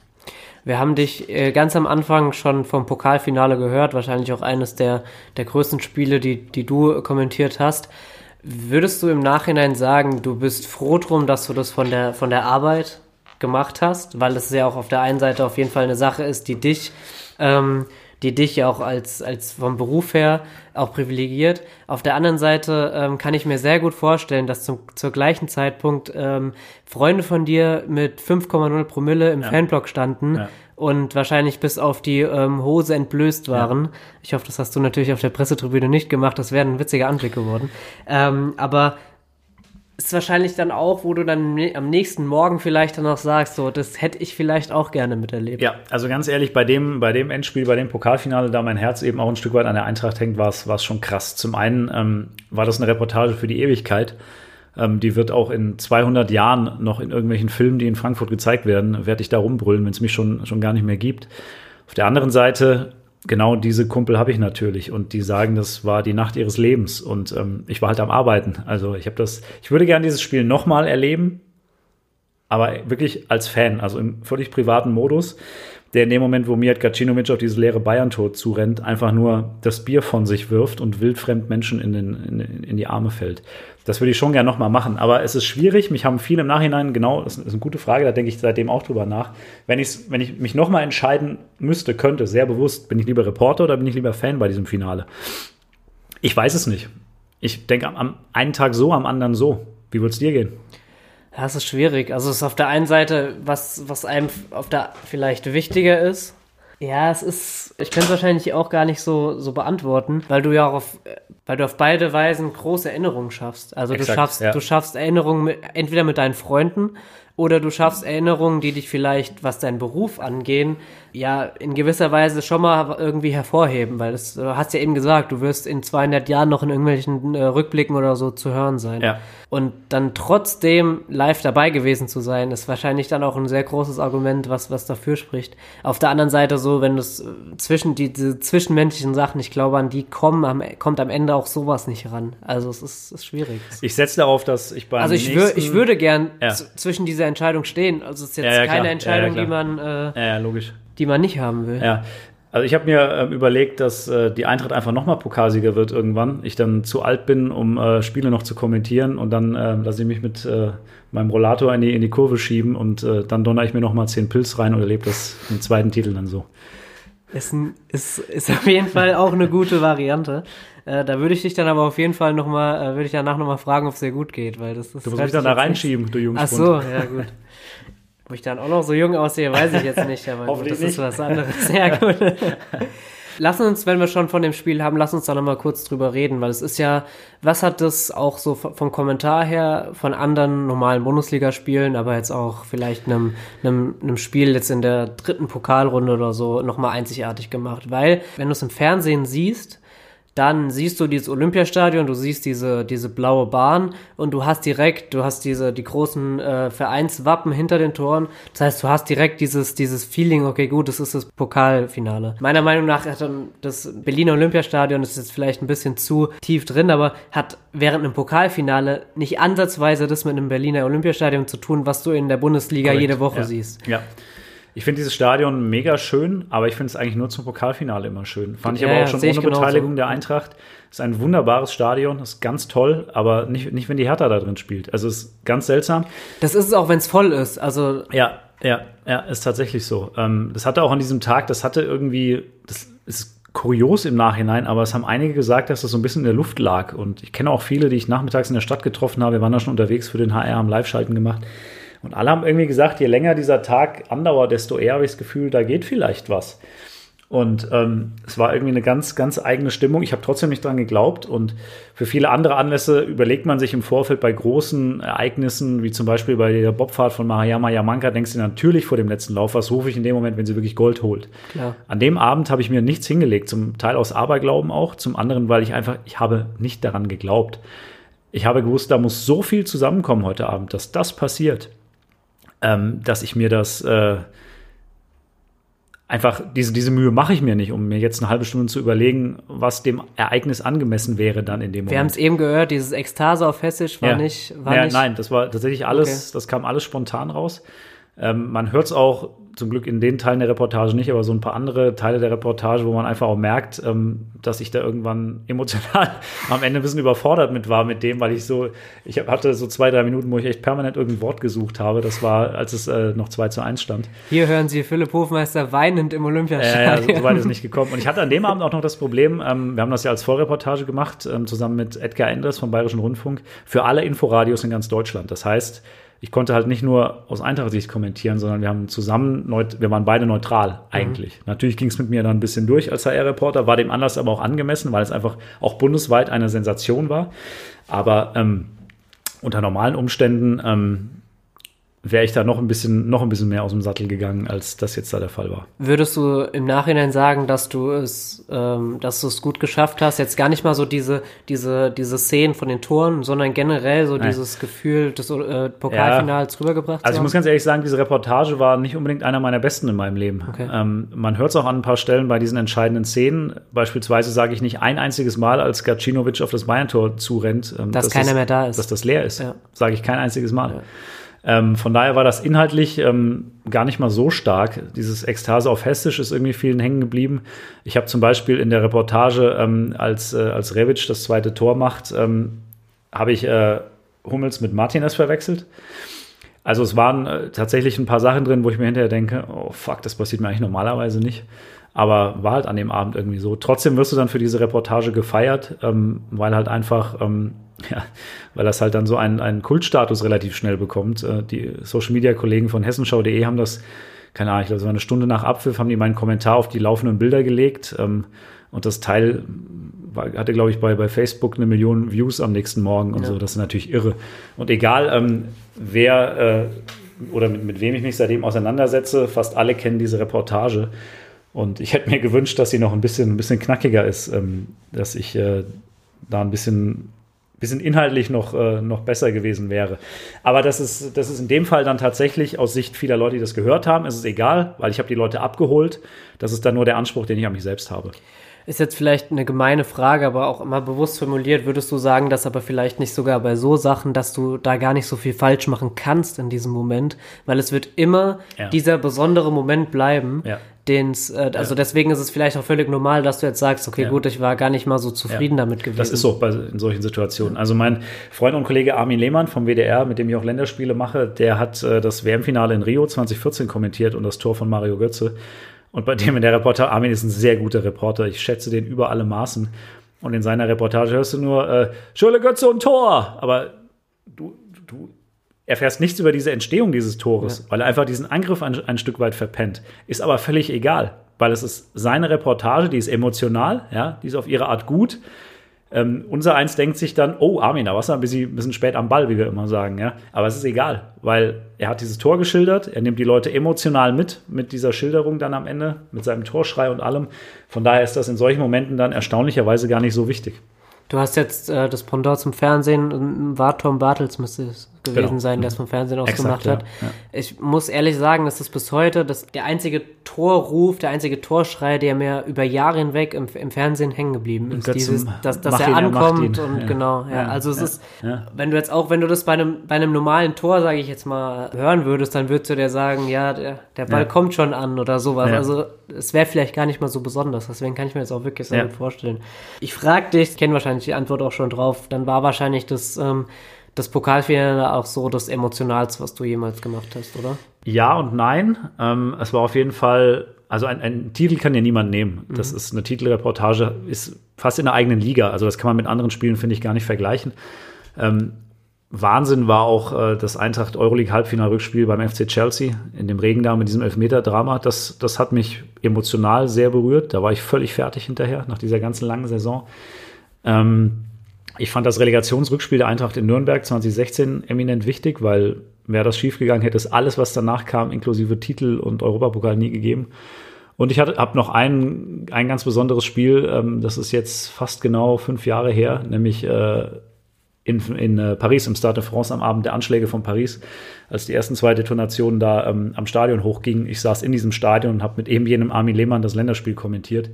Wir haben dich äh, ganz am Anfang schon vom Pokalfinale gehört, wahrscheinlich auch eines der, der größten Spiele, die, die du kommentiert hast. Würdest du im Nachhinein sagen, du bist froh drum, dass du das von der, von der Arbeit gemacht hast, weil es ja auch auf der einen Seite auf jeden Fall eine Sache ist, die dich ähm, die dich ja auch als, als vom Beruf her auch privilegiert. Auf der anderen Seite ähm, kann ich mir sehr gut vorstellen, dass zum, zur gleichen Zeitpunkt ähm, Freunde von dir mit 5,0 Promille im ja. Fanblock standen ja. und wahrscheinlich bis auf die ähm, Hose entblößt waren. Ja. Ich hoffe, das hast du natürlich auf der Pressetribüne nicht gemacht. Das wäre ein witziger Anblick geworden. Ähm, aber ist wahrscheinlich dann auch, wo du dann am nächsten Morgen vielleicht dann noch sagst, so, das hätte ich vielleicht auch gerne miterlebt. Ja, also ganz ehrlich, bei dem, bei dem Endspiel, bei dem Pokalfinale, da mein Herz eben auch ein Stück weit an der Eintracht hängt, war es, war es schon krass. Zum einen ähm, war das eine Reportage für die Ewigkeit. Ähm, die wird auch in 200 Jahren noch in irgendwelchen Filmen, die in Frankfurt gezeigt werden, werde ich da rumbrüllen, wenn es mich schon, schon gar nicht mehr gibt. Auf der anderen Seite genau diese Kumpel habe ich natürlich und die sagen, das war die Nacht ihres Lebens und ähm, ich war halt am Arbeiten. Also ich habe das, ich würde gerne dieses Spiel nochmal erleben, aber wirklich als Fan, also im völlig privaten Modus der in dem Moment, wo Mijat Gacinovic auf dieses leere Bayern-Tor zurennt, einfach nur das Bier von sich wirft und wildfremd Menschen in, den, in, in die Arme fällt. Das würde ich schon gerne nochmal machen. Aber es ist schwierig. Mich haben viele im Nachhinein, genau, das ist eine gute Frage, da denke ich seitdem auch drüber nach. Wenn, wenn ich mich nochmal entscheiden müsste, könnte, sehr bewusst, bin ich lieber Reporter oder bin ich lieber Fan bei diesem Finale? Ich weiß es nicht. ich denke am, am einen Tag so, am anderen so. Wie würde es dir gehen? Ja, es ist schwierig. Also es ist auf der einen Seite, was, was einem auf der vielleicht wichtiger ist. Ja, es ist, ich kann es wahrscheinlich auch gar nicht so, so beantworten, weil du ja auch auf, weil du auf beide Weisen große Erinnerungen schaffst. Also Exakt, du schaffst, ja. du schaffst Erinnerungen mit, entweder mit deinen Freunden oder du schaffst Erinnerungen, die dich vielleicht, was deinen Beruf angehen, ja, in gewisser Weise schon mal irgendwie hervorheben, weil das, du hast ja eben gesagt, du wirst in 200 Jahren noch in irgendwelchen äh, Rückblicken oder so zu hören sein. Ja. Und dann trotzdem live dabei gewesen zu sein, ist wahrscheinlich dann auch ein sehr großes Argument, was, was dafür spricht. Auf der anderen Seite so, wenn das zwischen, die, diese zwischenmenschlichen Sachen, ich glaube, an die kommen, am, kommt am Ende auch sowas nicht ran. Also es ist, ist schwierig. Ich setze darauf, dass ich beim Also ich, wür, nächsten, ich würde gern Ja. zwischen dieser Entscheidung stehen. Also es ist jetzt Ja, keine. Entscheidung, die man, äh, Ja, ja, logisch. Die man nicht haben will. Ja. Also ich habe mir ähm, überlegt, dass äh, die Eintracht einfach nochmal Pokalsieger wird irgendwann. Ich dann zu alt bin, um äh, Spiele noch zu kommentieren und dann äh, lasse ich mich mit äh, meinem Rollator in die, in die Kurve schieben und äh, dann donner ich mir nochmal zehn Pilz rein und erlebe das im zweiten Titel dann so. Ist, ein, ist, ist auf jeden Fall auch eine gute Variante. Äh, da würde ich dich dann aber auf jeden Fall nochmal, äh, würde ich danach nochmal fragen, ob es dir gut geht, weil das ist. Du musst mich dann da reinschieben, du Ach Jungspund. so, ja gut. Ob ich dann auch noch so jung aussehe, weiß ich jetzt nicht, aber gut, das ist nicht. was anderes. Ja, gut. Lass uns, wenn wir schon von dem Spiel haben, lass uns da nochmal kurz drüber reden, weil es ist ja, was hat das auch so vom Kommentar her von anderen normalen Bundesligaspielen, aber jetzt auch vielleicht einem, einem, einem Spiel jetzt in der dritten Pokalrunde oder so nochmal einzigartig gemacht? Weil, wenn du es im Fernsehen siehst, dann siehst du dieses Olympiastadion, du siehst diese, diese blaue Bahn und du hast direkt, du hast diese, die großen äh, Vereinswappen hinter den Toren. Das heißt, du hast direkt dieses, dieses Feeling, okay, gut, das ist das Pokalfinale. Meiner Meinung nach hat dann das Berliner Olympiastadion, das ist jetzt vielleicht ein bisschen zu tief drin, aber hat während einem Pokalfinale nicht ansatzweise das mit einem Berliner Olympiastadion zu tun, was du in der Bundesliga Korrekt, jede Woche ja. siehst. Ja. Ich finde dieses Stadion mega schön, aber ich finde es eigentlich nur zum Pokalfinale immer schön. Fand ich Ja, aber auch schon ohne genauso. Beteiligung der Eintracht. Ist ein wunderbares Stadion, ist ganz toll, aber nicht, nicht wenn die Hertha da drin spielt. Also ist ganz seltsam. Das ist es auch, wenn es voll ist. Also Ja, ja, ja, ist tatsächlich so. Ähm, das hatte auch an diesem Tag, das hatte irgendwie, das ist kurios im Nachhinein, aber es haben einige gesagt, dass das so ein bisschen in der Luft lag. Und ich kenne auch viele, die ich nachmittags in der Stadt getroffen habe. Wir waren da schon unterwegs für den HR, haben Live-Schalten gemacht. Und alle haben irgendwie gesagt, je länger dieser Tag andauert, desto eher habe ich das Gefühl, da geht vielleicht was. Und ähm, es war irgendwie eine ganz, ganz eigene Stimmung. Ich habe trotzdem nicht dran geglaubt. Und für viele andere Anlässe überlegt man sich im Vorfeld bei großen Ereignissen, wie zum Beispiel bei der Bobfahrt von Mahayama Yamanka, denkst du natürlich vor dem letzten Lauf, was rufe ich in dem Moment, wenn sie wirklich Gold holt. Klar. An dem Abend habe ich mir nichts hingelegt, zum Teil aus Aberglauben auch, zum anderen, weil ich einfach, ich habe nicht daran geglaubt. Ich habe gewusst, da muss so viel zusammenkommen heute Abend, dass das passiert, ähm, dass ich mir das äh, einfach, diese, diese Mühe mache ich mir nicht, um mir jetzt eine halbe Stunde zu überlegen, was dem Ereignis angemessen wäre dann in dem Moment. Wir haben es eben gehört, dieses Ekstase auf Hessisch war Ja. nicht, war ja, nicht. Nein, das war tatsächlich alles, Okay. das kam alles spontan raus. Ähm, man hört es auch zum Glück in den Teilen der Reportage nicht, aber so ein paar andere Teile der Reportage, wo man einfach auch merkt, ähm, dass ich da irgendwann emotional am Ende ein bisschen überfordert mit war mit dem, weil ich so, ich hatte so zwei, drei Minuten, wo ich echt permanent irgendein Wort gesucht habe. Das war, als es äh, noch 2 zu 1 stand. Hier hören Sie Philipp Hofmeister weinend im Ja, ja, Olympiastadion. so weit ist nicht gekommen. Und ich hatte an dem Abend auch noch das Problem, ähm, wir haben das ja als Vollreportage gemacht, ähm, zusammen mit Edgar Endres vom Bayerischen Rundfunk, für alle Inforadios in ganz Deutschland. Das heißt, ich konnte halt nicht nur aus Eintracht-Sicht kommentieren, sondern wir haben zusammen, wir waren beide neutral eigentlich. Natürlich ging es mit mir dann ein bisschen durch als HR-Reporter, war dem Anlass aber auch angemessen, weil es einfach auch bundesweit eine Sensation war. Aber ähm, unter normalen Umständen ähm, wäre ich da noch ein bisschen, noch ein bisschen mehr aus dem Sattel gegangen, als das jetzt da der Fall war. Würdest du im Nachhinein sagen, dass du es, ähm, dass du es gut geschafft hast? Jetzt gar nicht mal so diese, diese, diese Szenen von den Toren, sondern generell so Nein. dieses Gefühl des äh, Pokalfinals rübergebracht Also ich zu muss haben? ganz ehrlich sagen, diese Reportage war nicht unbedingt einer meiner besten in meinem Leben. Okay. Ähm, man hört es auch an ein paar Stellen bei diesen entscheidenden Szenen. Beispielsweise sage ich nicht ein einziges Mal, als Gacinovic auf das Bayern-Tor zurennt, ähm, Dass keiner das, mehr da ist. dass das leer ist. Ja. Sage ich kein einziges Mal. Ähm, von daher war das inhaltlich ähm, gar nicht mal so stark. Dieses Ekstase auf Hessisch ist irgendwie vielen hängen geblieben. Ich habe zum Beispiel in der Reportage, ähm, als, äh, als Revic das zweite Tor macht, ähm, habe ich äh, Hummels mit Martinez verwechselt. Also es waren äh, tatsächlich ein paar Sachen drin, wo ich mir hinterher denke, oh fuck, das passiert mir eigentlich normalerweise nicht. Aber war halt an dem Abend irgendwie so. Trotzdem wirst du dann für diese Reportage gefeiert, ähm, weil halt einfach, ähm, ja, weil das halt dann so einen, einen Kultstatus relativ schnell bekommt. Äh, die Social Media Kollegen von hessenschau.de haben das, keine Ahnung, ich glaube, es war eine Stunde nach Abpfiff, haben die meinen Kommentar auf die laufenden Bilder gelegt. Ähm, und das Teil war, hatte, glaube ich, bei, bei Facebook eine Million Views am nächsten Morgen und ja. so. Das ist natürlich irre. Und egal, ähm, wer äh, oder mit, mit wem ich mich seitdem auseinandersetze, fast alle kennen diese Reportage. Und ich hätte mir gewünscht, dass sie noch ein bisschen, ein bisschen knackiger ist, ähm, dass ich äh, da ein bisschen, bisschen inhaltlich noch, äh, noch besser gewesen wäre. Aber das ist, das ist in dem Fall dann tatsächlich aus Sicht vieler Leute, die das gehört haben, ist es egal, weil ich habe die Leute abgeholt. Das ist dann nur der Anspruch, den ich an mich selbst habe ist jetzt vielleicht eine gemeine Frage, aber auch immer bewusst formuliert, würdest du sagen, dass aber vielleicht nicht sogar bei so Sachen, dass du da gar nicht so viel falsch machen kannst in diesem Moment, weil es wird immer ja. dieser besondere Moment bleiben, ja. den äh, also ja. deswegen ist es vielleicht auch völlig normal, dass du jetzt sagst, okay, gut, ich war gar nicht mal so zufrieden damit gewesen. Das ist so bei, in solchen Situationen. Also mein Freund und Kollege Armin Lehmann vom WDR, mit dem ich auch Länderspiele mache, der hat äh, das WM-Finale in Rio 2014 kommentiert und das Tor von Mario Götze. Und bei dem in der Reportage, Armin ist ein sehr guter Reporter. Ich schätze den über alle Maßen. Und in seiner Reportage hörst du nur äh, Schule Götze und Tor. Aber du, du erfährst nichts über diese Entstehung dieses Tores, ja. weil er einfach diesen Angriff ein, ein Stück weit verpennt. Ist aber völlig egal, weil es ist seine Reportage, die ist emotional, ja, die ist auf ihre Art gut. Ähm, unser Eins denkt sich dann, oh, Armin, da warst du ein bisschen, ein bisschen spät am Ball, wie wir immer sagen. Ja? Aber es ist egal, weil er hat dieses Tor geschildert, er nimmt die Leute emotional mit, mit dieser Schilderung dann am Ende, mit seinem Torschrei und allem. Von daher ist das in solchen Momenten dann erstaunlicherweise gar nicht so wichtig. Du hast jetzt äh, das Pendant zum Fernsehen, war Tom Bartels müsste es gewesen genau. sein, der es vom Fernsehen aus gemacht hat. Ja, ja. Ich muss ehrlich sagen, dass das bis heute das, der einzige Torruf, der einzige Torschrei, der mir über Jahre hinweg im, im Fernsehen hängen geblieben ist. Dieses, dass, dass er ihn, ankommt er und ja. genau, ja. Also es ist, wenn du jetzt auch, wenn du das bei einem, bei einem normalen Tor, sage ich jetzt mal, hören würdest, dann würdest du dir sagen, ja, der, der Ball kommt schon an oder sowas. Also es wäre vielleicht gar nicht mal so besonders. Deswegen kann ich mir das auch wirklich sehr gut vorstellen. Ich frage dich, ich kenne wahrscheinlich die Antwort auch schon drauf, dann war wahrscheinlich das ähm, das Pokalfinale auch so das Emotionalste, was du jemals gemacht hast, oder? Ja und nein. Ähm, es war auf jeden Fall, also ein, ein Titel kann ja niemand nehmen. Mhm. Das ist eine Titelreportage, ist fast in der eigenen Liga. Also das kann man mit anderen Spielen, finde ich, gar nicht vergleichen. Ähm, Wahnsinn war auch äh, das Eintracht Euroleague Halbfinalrückspiel beim FC Chelsea in dem Regen da mit diesem Elfmeter-Drama. Das, das hat mich emotional sehr berührt. Da war ich völlig fertig hinterher nach dieser ganzen langen Saison. Ähm, ich fand das Relegationsrückspiel der Eintracht in Nürnberg 2016 eminent wichtig, weil wäre das schiefgegangen, hätte es alles, was danach kam, inklusive Titel und Europapokal nie gegeben. Und ich habe noch ein, ein ganz besonderes Spiel, ähm, das ist jetzt fast genau fünf Jahre her, nämlich äh, in, in äh, Paris, im Stade de France am Abend der Anschläge von Paris, als die ersten zwei Detonationen da ähm, am Stadion hochgingen. Ich saß in diesem Stadion und habe mit eben jenem Armin Lehmann das Länderspiel kommentiert.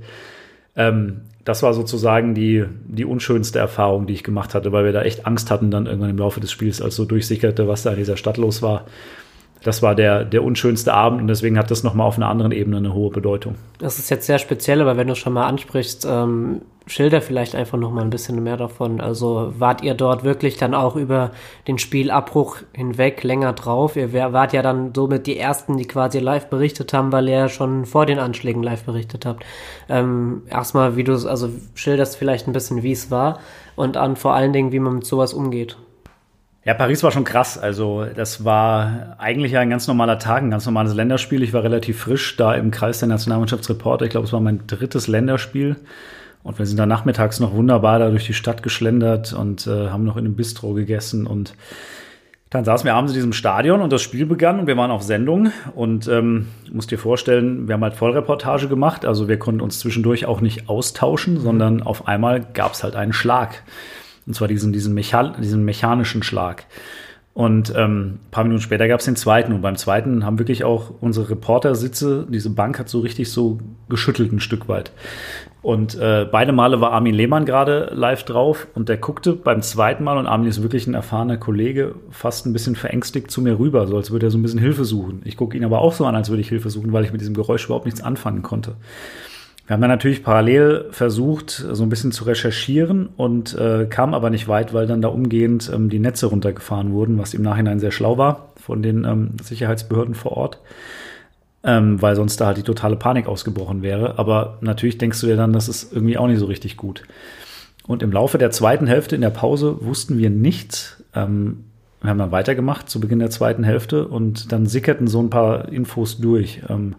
Ähm, das war sozusagen die, die unschönste Erfahrung, die ich gemacht hatte, weil wir da echt Angst hatten dann irgendwann im Laufe des Spiels, als so durchsickerte, was da in dieser Stadt los war das war der, der unschönste Abend und deswegen hat das nochmal auf einer anderen Ebene eine hohe Bedeutung. Das ist jetzt sehr speziell, aber wenn du es schon mal ansprichst, ähm, schilder vielleicht einfach nochmal ein bisschen mehr davon. Also wart ihr dort wirklich dann auch über den Spielabbruch hinweg länger drauf? Ihr wart ja dann somit die Ersten, die quasi live berichtet haben, weil ihr ja schon vor den Anschlägen live berichtet habt. Ähm, erstmal, wie du es, also schilderst vielleicht ein bisschen, wie es war und an vor allen Dingen, wie man mit sowas umgeht. Ja, Paris war schon krass. Also das war eigentlich ein ganz normaler Tag, ein ganz normales Länderspiel. Ich war relativ frisch da im Kreis der Nationalmannschaftsreporter. Ich glaube, es war mein drittes Länderspiel. Und wir sind dann nachmittags noch wunderbar da durch die Stadt geschlendert und äh, haben noch in einem Bistro gegessen. Und dann saßen wir abends in diesem Stadion und das Spiel begann und wir waren auf Sendung. Und ähm, musst dir vorstellen, wir haben halt Vollreportage gemacht. Also wir konnten uns zwischendurch auch nicht austauschen, sondern auf einmal gab es halt einen Schlag. Und zwar diesen, diesen, Mecha diesen mechanischen Schlag. Und ähm, paar Minuten später gab es den zweiten. Und beim zweiten haben wirklich auch unsere Reportersitze, diese Bank hat so richtig so geschüttelt ein Stück weit. Und äh, beide Male war Armin Lehmann gerade live drauf und der guckte beim zweiten Mal und Armin ist wirklich ein erfahrener Kollege, fast ein bisschen verängstigt zu mir rüber, so als würde er so ein bisschen Hilfe suchen. Ich gucke ihn aber auch so an, als würde ich Hilfe suchen, weil ich mit diesem Geräusch überhaupt nichts anfangen konnte. Wir haben dann natürlich parallel versucht, so ein bisschen zu recherchieren und äh, kam aber nicht weit, weil dann da umgehend ähm, die Netze runtergefahren wurden, was im Nachhinein sehr schlau war von den ähm, Sicherheitsbehörden vor Ort. ähm, weil sonst da halt die totale Panik ausgebrochen wäre. Aber natürlich denkst du dir dann, das ist irgendwie auch nicht so richtig gut. Und im Laufe der zweiten Hälfte in der Pause wussten wir nichts. Ähm, wir haben dann weitergemacht zu Beginn der zweiten Hälfte und dann sickerten so ein paar Infos durch. Ähm,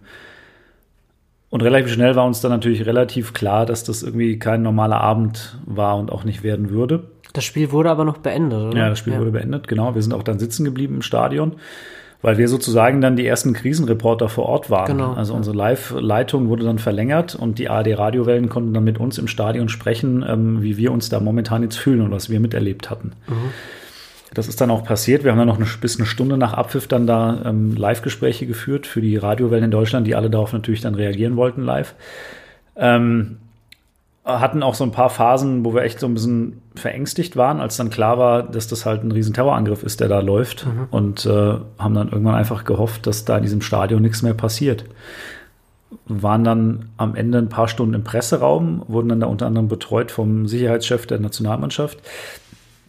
und relativ schnell war uns dann natürlich relativ klar, dass das irgendwie kein normaler Abend war und auch nicht werden würde. Das Spiel wurde aber noch beendet, oder? Ja, das Spiel ja. wurde beendet, genau. Wir sind auch dann sitzen geblieben im Stadion, weil wir sozusagen dann die ersten Krisenreporter vor Ort waren. Genau. Also unsere Live-Leitung wurde dann verlängert und die ARD-Radiowellen konnten dann mit uns im Stadion sprechen, ähm, wie wir uns da momentan jetzt fühlen und was wir miterlebt hatten. Mhm. Das ist dann auch passiert. Wir haben dann noch eine, bis eine Stunde nach Abpfiff dann da ähm, Live-Gespräche geführt für die Radiowellen in Deutschland, die alle darauf natürlich dann reagieren wollten live. Ähm, hatten auch so ein paar Phasen, wo wir echt so ein bisschen verängstigt waren, als dann klar war, dass das halt ein riesen Terrorangriff ist, der da läuft. Mhm. Und äh, haben dann irgendwann einfach gehofft, dass da in diesem Stadion nichts mehr passiert. Waren dann am Ende ein paar Stunden im Presseraum, wurden dann da unter anderem betreut vom Sicherheitschef der Nationalmannschaft,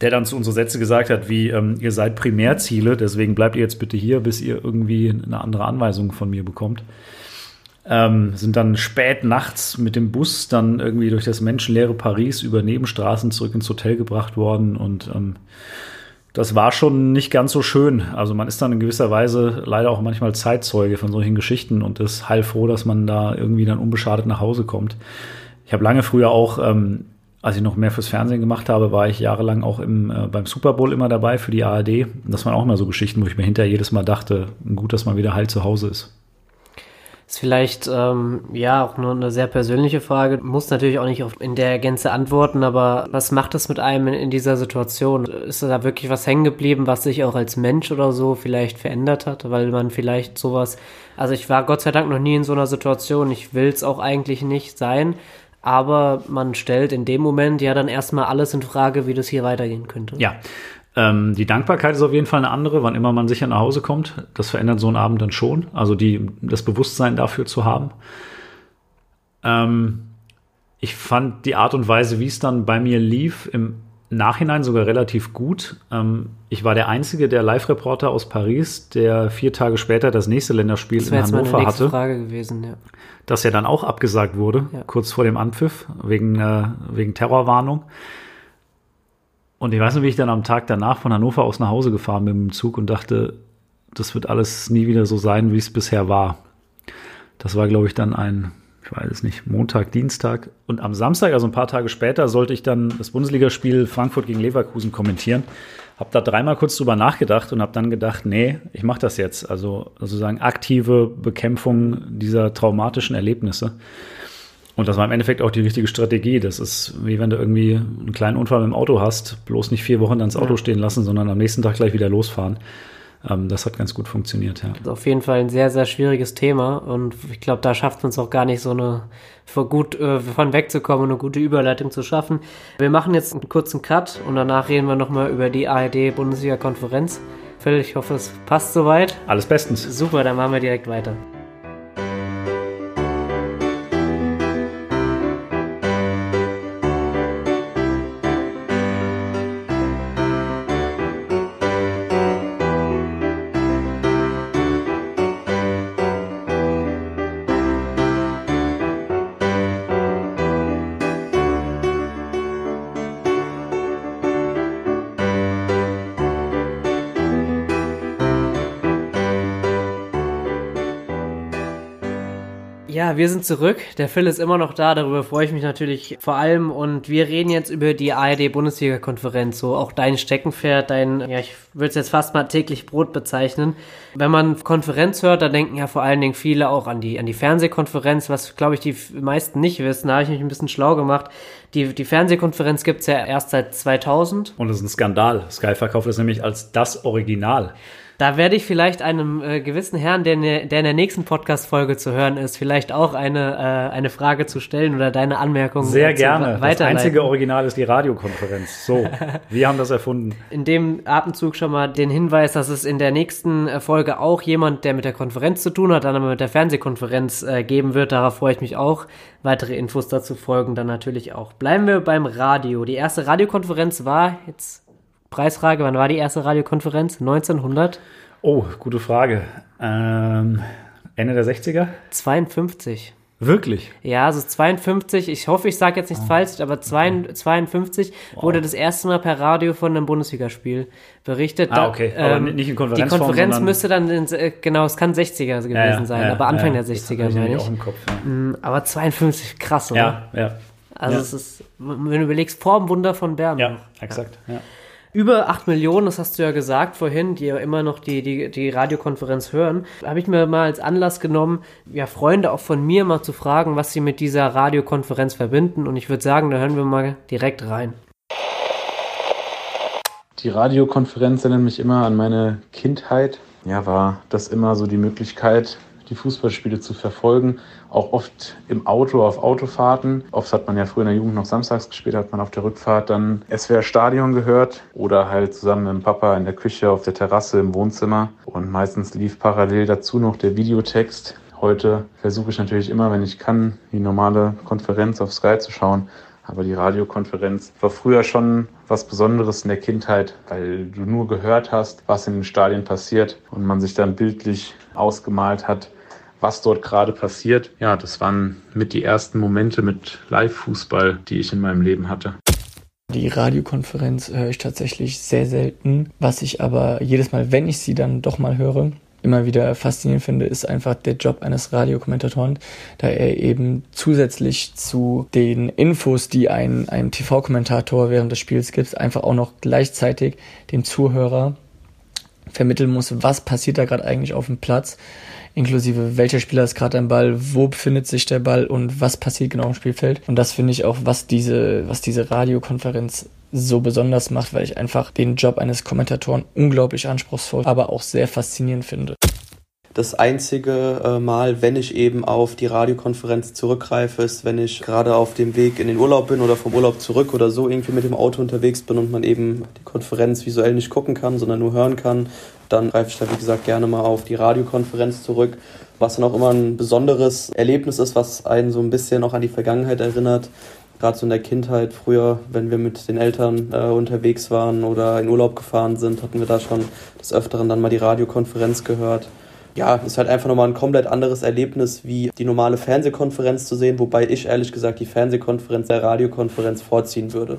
der dann zu unsere Sätze gesagt hat, wie ähm, ihr seid Primärziele, deswegen bleibt ihr jetzt bitte hier, bis ihr irgendwie eine andere Anweisung von mir bekommt. Ähm, sind dann spät nachts mit dem Bus dann irgendwie durch das menschenleere Paris über Nebenstraßen zurück ins Hotel gebracht worden und ähm, das war schon nicht ganz so schön. Also man ist dann in gewisser Weise leider auch manchmal Zeitzeuge von solchen Geschichten und ist heilfroh, dass man da irgendwie dann unbeschadet nach Hause kommt. Ich habe lange früher auch, ähm, als ich noch mehr fürs Fernsehen gemacht habe, war ich jahrelang auch im, äh, beim Super Bowl immer dabei für die ARD. Das waren auch immer so Geschichten, wo ich mir hinterher jedes Mal dachte, gut, dass man wieder heil zu Hause ist. Ist vielleicht ähm, ja auch nur eine sehr persönliche Frage. Muss natürlich auch nicht in der Gänze antworten, aber was macht es mit einem in, in, dieser Situation? Ist da wirklich was hängen geblieben, was sich auch als Mensch oder so vielleicht verändert hat, weil man vielleicht sowas. Also ich war Gott sei Dank noch nie in so einer Situation. Ich will es auch eigentlich nicht sein. Aber man stellt in dem Moment ja dann erstmal alles in Frage, wie das hier weitergehen könnte. Ja, ähm, die Dankbarkeit ist auf jeden Fall eine andere, wann immer man sicher nach Hause kommt. Das verändert so einen Abend dann schon. Also die, das Bewusstsein dafür zu haben. Ähm, ich fand die Art und Weise, wie es dann bei mir lief, im Nachhinein sogar relativ gut. Ähm, ich war der einzige der Live-Reporter aus Paris, der vier Tage später das nächste Länderspiel das in Hannover hatte. Frage gewesen, ja. Das ja dann auch abgesagt wurde, ja. kurz vor dem Anpfiff, wegen, äh, wegen Terrorwarnung. Und ich weiß nicht, wie ich dann am Tag danach von Hannover aus nach Hause gefahren bin mit dem Zug und dachte, das wird alles nie wieder so sein, wie es bisher war. Das war, glaube ich, dann ein, ich weiß es nicht, Montag, Dienstag. Und am Samstag, also ein paar Tage später, sollte ich dann das Bundesligaspiel Frankfurt gegen Leverkusen kommentieren. Hab da dreimal kurz drüber nachgedacht und habe dann gedacht, nee, ich mache das jetzt. Also sozusagen aktive Bekämpfung dieser traumatischen Erlebnisse. Und das war im Endeffekt auch die richtige Strategie. Das ist wie wenn du irgendwie einen kleinen Unfall mit dem Auto hast, bloß nicht vier Wochen dann das Auto ja. stehen lassen, sondern am nächsten Tag gleich wieder losfahren. Ähm, das hat ganz gut funktioniert, ja. Das ist auf jeden Fall ein sehr, sehr schwieriges Thema und ich glaube, da schafft man es auch gar nicht so eine, vor gut äh, von wegzukommen, eine gute Überleitung zu schaffen. Wir machen jetzt einen kurzen Cut und danach reden wir nochmal über die ARD-Bundesliga-Konferenz. Phil, ich hoffe, es passt soweit. Alles bestens. Super, dann machen wir direkt weiter. Wir sind zurück. Der Phil ist immer noch da. Darüber freue ich mich natürlich vor allem. Und wir reden jetzt über die ARD-Bundesliga-Konferenz. So auch dein Steckenpferd, dein, ja, ich würde es jetzt fast mal täglich Brot bezeichnen. Wenn man Konferenz hört, da denken ja vor allen Dingen viele auch an die, an die Fernsehkonferenz, was, glaube ich, die meisten nicht wissen. Da habe ich mich ein bisschen schlau gemacht. Die, die Fernsehkonferenz gibt es ja erst seit 2000. Und das ist ein Skandal. Sky verkauft das nämlich als das Original. Da werde ich vielleicht einem äh, gewissen Herrn, der, der in der nächsten Podcast-Folge zu hören ist, vielleicht auch eine, äh, eine Frage zu stellen oder deine Anmerkung Sehr gerne. Das einzige Original ist die Radiokonferenz. So, wir haben das erfunden. In dem Atemzug schon mal den Hinweis, dass es in der nächsten äh, Folge auch jemand, der mit der Konferenz zu tun hat, dann aber mit der Fernsehkonferenz äh, geben wird. Darauf freue ich mich auch. Weitere Infos dazu folgen dann natürlich auch. Bleiben wir beim Radio. Die erste Radiokonferenz war jetzt Preisfrage, wann war die erste Radiokonferenz? 1900? Oh, gute Frage. Ähm, Ende der 60er? 52. Wirklich? Ja, also 52, ich hoffe, ich sage jetzt nichts oh. falsch, aber 52 wow. wurde das erste Mal per Radio von einem Bundesligaspiel berichtet. Ah, okay, da, ähm, aber nicht in Konferenz. Die Konferenz müsste dann, in, äh, genau, es kann 60er gewesen ja, ja, sein, ja, aber Anfang der 60er, meine ich. Auch im Kopf, mm, aber 52, krass, oder? Ja, ja. Also es ist, wenn du überlegst, vor dem Wunder von Bern. Ja, exakt, ja über 8 Millionen, das hast du ja gesagt vorhin, die ja immer noch die, die, die Radiokonferenz hören, habe ich mir mal als Anlass genommen, ja, Freunde auch von mir mal zu fragen, was sie mit dieser Radiokonferenz verbinden. Und ich würde sagen, da hören wir mal direkt rein. Die Radiokonferenz erinnert mich immer an meine Kindheit. Ja, war das immer so die Möglichkeit, die Fußballspiele zu verfolgen. Auch oft im Auto, auf Autofahrten. Oft hat man ja früher in der Jugend noch samstags gespielt, hat man auf der Rückfahrt dann SWR Stadion gehört oder halt zusammen mit dem Papa in der Küche, auf der Terrasse, im Wohnzimmer. Und meistens lief parallel dazu noch der Videotext. Heute versuche ich natürlich immer, wenn ich kann, die normale Konferenz auf Sky zu schauen. Aber die Radiokonferenz war früher schon was Besonderes in der Kindheit, weil du nur gehört hast, was in den Stadien passiert und man sich dann bildlich ausgemalt hat, was dort gerade passiert. Ja, das waren mit die ersten Momente mit Live-Fußball, die ich in meinem Leben hatte. Die Radiokonferenz höre ich tatsächlich sehr selten. Was ich aber jedes Mal, wenn ich sie dann doch mal höre, immer wieder faszinierend finde, ist einfach der Job eines Radiokommentatoren, da er eben zusätzlich zu den Infos, die ein, ein TV-Kommentator während des Spiels gibt, einfach auch noch gleichzeitig dem Zuhörer vermitteln muss, was passiert da gerade eigentlich auf dem Platz inklusive welcher Spieler ist gerade am Ball, wo befindet sich der Ball und was passiert genau im Spielfeld. Und das finde ich auch, was diese, was diese Radiokonferenz so besonders macht, weil ich einfach den Job eines Kommentatoren unglaublich anspruchsvoll, aber auch sehr faszinierend finde. Das einzige äh, Mal, wenn ich eben auf die Radiokonferenz zurückgreife, ist, wenn ich gerade auf dem Weg in den Urlaub bin oder vom Urlaub zurück oder so irgendwie mit dem Auto unterwegs bin und man eben die Konferenz visuell nicht gucken kann, sondern nur hören kann dann greife ich da, wie gesagt, gerne mal auf die Radiokonferenz zurück, was dann auch immer ein besonderes Erlebnis ist, was einen so ein bisschen auch an die Vergangenheit erinnert. Gerade so in der Kindheit, früher, wenn wir mit den Eltern äh, unterwegs waren oder in Urlaub gefahren sind, hatten wir da schon des Öfteren dann mal die Radiokonferenz gehört. Ja, ist halt einfach nochmal ein komplett anderes Erlebnis, wie die normale Fernsehkonferenz zu sehen, wobei ich ehrlich gesagt die Fernsehkonferenz der Radiokonferenz vorziehen würde.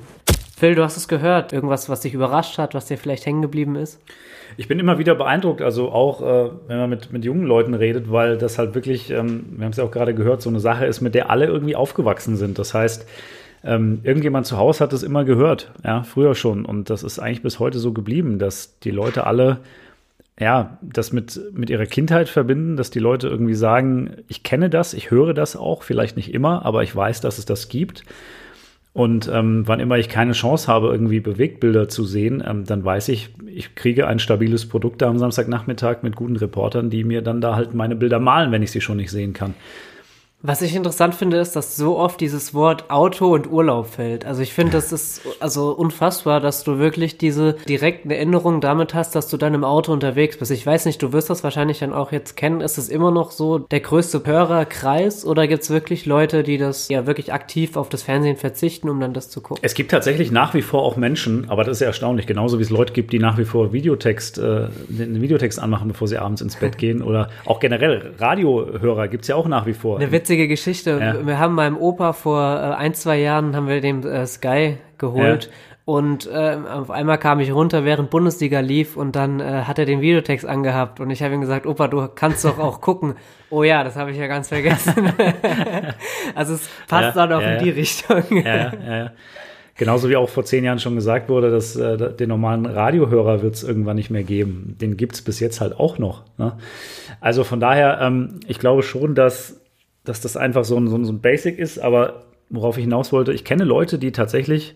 Phil, du hast es gehört. Irgendwas, was dich überrascht hat, was dir vielleicht hängen geblieben ist? Ich bin immer wieder beeindruckt, also auch äh, wenn man mit, mit jungen Leuten redet, weil das halt wirklich, ähm, wir haben es ja auch gerade gehört, so eine Sache ist, mit der alle irgendwie aufgewachsen sind. Das heißt, ähm, irgendjemand zu Hause hat es immer gehört, ja, früher schon. Und das ist eigentlich bis heute so geblieben, dass die Leute alle ja, das mit, mit ihrer Kindheit verbinden, dass die Leute irgendwie sagen, ich kenne das, ich höre das auch, vielleicht nicht immer, aber ich weiß, dass es das gibt. Und ähm, wann immer ich keine Chance habe, irgendwie Bewegtbilder zu sehen, ähm, dann weiß ich, ich kriege ein stabiles Produkt da am Samstagnachmittag mit guten Reportern, die mir dann da halt meine Bilder malen, wenn ich sie schon nicht sehen kann. Was ich interessant finde, ist, dass so oft dieses Wort Auto und Urlaub fällt. Also ich finde, das ist also unfassbar, dass du wirklich diese direkten Erinnerungen damit hast, dass du dann im Auto unterwegs bist. Ich weiß nicht, du wirst das wahrscheinlich dann auch jetzt kennen. Ist es immer noch so der größte Hörerkreis oder gibt es wirklich Leute, die das ja wirklich aktiv auf das Fernsehen verzichten, um dann das zu gucken? Es gibt tatsächlich nach wie vor auch Menschen, aber das ist ja erstaunlich, genauso wie es Leute gibt, die nach wie vor Videotext, äh, den Videotext anmachen, bevor sie abends ins Bett gehen oder auch generell Radiohörer gibt es ja auch nach wie vor. Eine witzige Geschichte. Ja. Wir haben meinem Opa vor äh, ein, zwei Jahren haben wir dem äh, Sky geholt. Ja. Und äh, auf einmal kam ich runter, während Bundesliga lief und dann äh, hat er den Videotext angehabt und ich habe ihm gesagt, Opa, du kannst doch auch gucken. oh ja, das habe ich ja ganz vergessen. also es passt ja, dann auch ja, in die Richtung. Ja, ja, ja. Genauso wie auch vor zehn Jahren schon gesagt wurde, dass äh, den normalen Radiohörer wird es irgendwann nicht mehr geben. Den gibt es bis jetzt halt auch noch. Ne? Also von daher, ähm, ich glaube schon, dass dass das einfach so ein, so ein Basic ist, aber worauf ich hinaus wollte, ich kenne Leute, die tatsächlich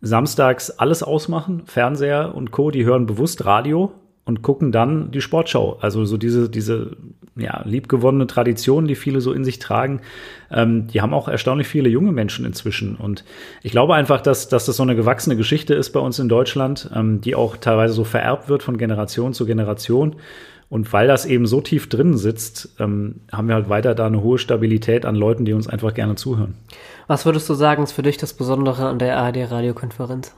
samstags alles ausmachen, Fernseher und Co., die hören bewusst Radio und gucken dann die Sportschau. Also so diese, diese ja, liebgewonnene Tradition, die viele so in sich tragen, ähm, die haben auch erstaunlich viele junge Menschen inzwischen. Und ich glaube einfach, dass, dass das so eine gewachsene Geschichte ist bei uns in Deutschland, ähm, die auch teilweise so vererbt wird von Generation zu Generation. Und weil das eben so tief drin sitzt, ähm, haben wir halt weiter da eine hohe Stabilität an Leuten, die uns einfach gerne zuhören. Was würdest du sagen, ist für dich das Besondere an der ARD-Radiokonferenz?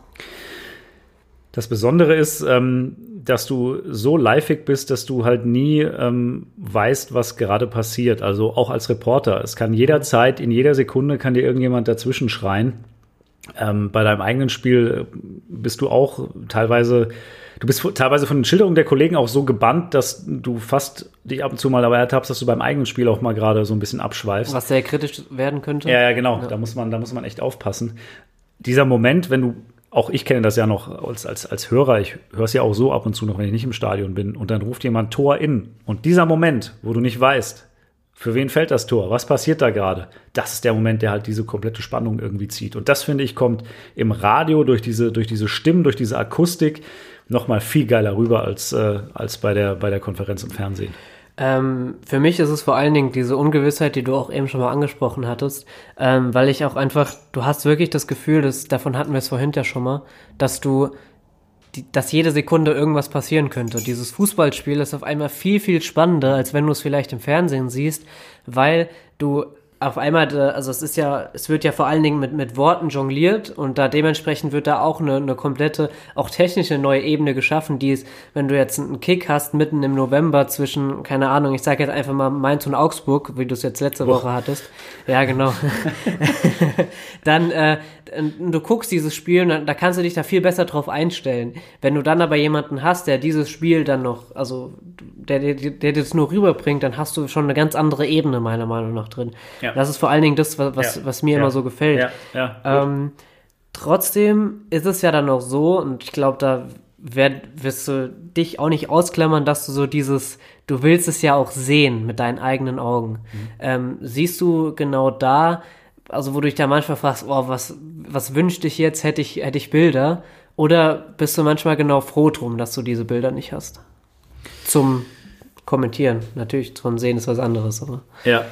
Das Besondere ist, ähm, dass du so liveig bist, dass du halt nie ähm, weißt, was gerade passiert. Also auch als Reporter. Es kann jederzeit, in jeder Sekunde kann dir irgendjemand dazwischen schreien. Ähm, bei deinem eigenen Spiel bist du auch teilweise, du bist teilweise von den Schilderungen der Kollegen auch so gebannt, dass du fast dich ab und zu mal dabei ertappst, dass du beim eigenen Spiel auch mal gerade so ein bisschen abschweifst. Was sehr kritisch werden könnte. Ja, ja, genau. Ja. Da muss man, da muss man echt aufpassen. Dieser Moment, wenn du auch ich kenne das ja noch als, als, als Hörer, ich höre es ja auch so ab und zu noch, wenn ich nicht im Stadion bin, und dann ruft jemand Tor in. Und dieser Moment, wo du nicht weißt, für wen fällt das Tor, was passiert da gerade, das ist der Moment, der halt diese komplette Spannung irgendwie zieht. Und das, finde ich, kommt im Radio durch diese, durch diese Stimmen, durch diese Akustik noch mal viel geiler rüber als, äh, als bei, der, bei der Konferenz im Fernsehen. Ähm, für mich ist es vor allen Dingen diese Ungewissheit, die du auch eben schon mal angesprochen hattest, ähm, weil ich auch einfach, du hast wirklich das Gefühl, dass, davon hatten wir es vorhin ja schon mal, dass du, die, dass jede Sekunde irgendwas passieren könnte. Dieses Fußballspiel ist auf einmal viel, viel spannender, als wenn du es vielleicht im Fernsehen siehst, weil du auf einmal, äh, also es ist ja, es wird ja vor allen Dingen mit, mit Worten jongliert und da dementsprechend wird da auch eine, eine komplette, auch technische neue Ebene geschaffen, die ist, wenn du jetzt einen Kick hast mitten im November zwischen, keine Ahnung, ich sage jetzt einfach mal Mainz und Augsburg, wie du es jetzt letzte Woche hattest. Ja, genau. dann, äh, du guckst dieses Spiel und da kannst du dich da viel besser drauf einstellen. Wenn du dann aber jemanden hast, der dieses Spiel dann noch, also der, der, der das nur rüberbringt, dann hast du schon eine ganz andere Ebene meiner Meinung nach drin. Ja. Das ist vor allen Dingen das, was, was, ja. was mir ja. immer so gefällt. Ähm, trotzdem ist es ja dann auch so, und ich glaube, da werd, wirst du dich auch nicht ausklammern, dass du so dieses, du willst es ja auch sehen mit deinen eigenen Augen. Mhm. Ähm, siehst du genau da, also wo du dich da manchmal fragst, oh, was, was wünschte ich jetzt, hätte ich, hätte ich Bilder? Oder bist du manchmal genau froh drum, dass du diese Bilder nicht hast? Zum Kommentieren. Natürlich, zum Sehen ist was anderes, aber. Ja.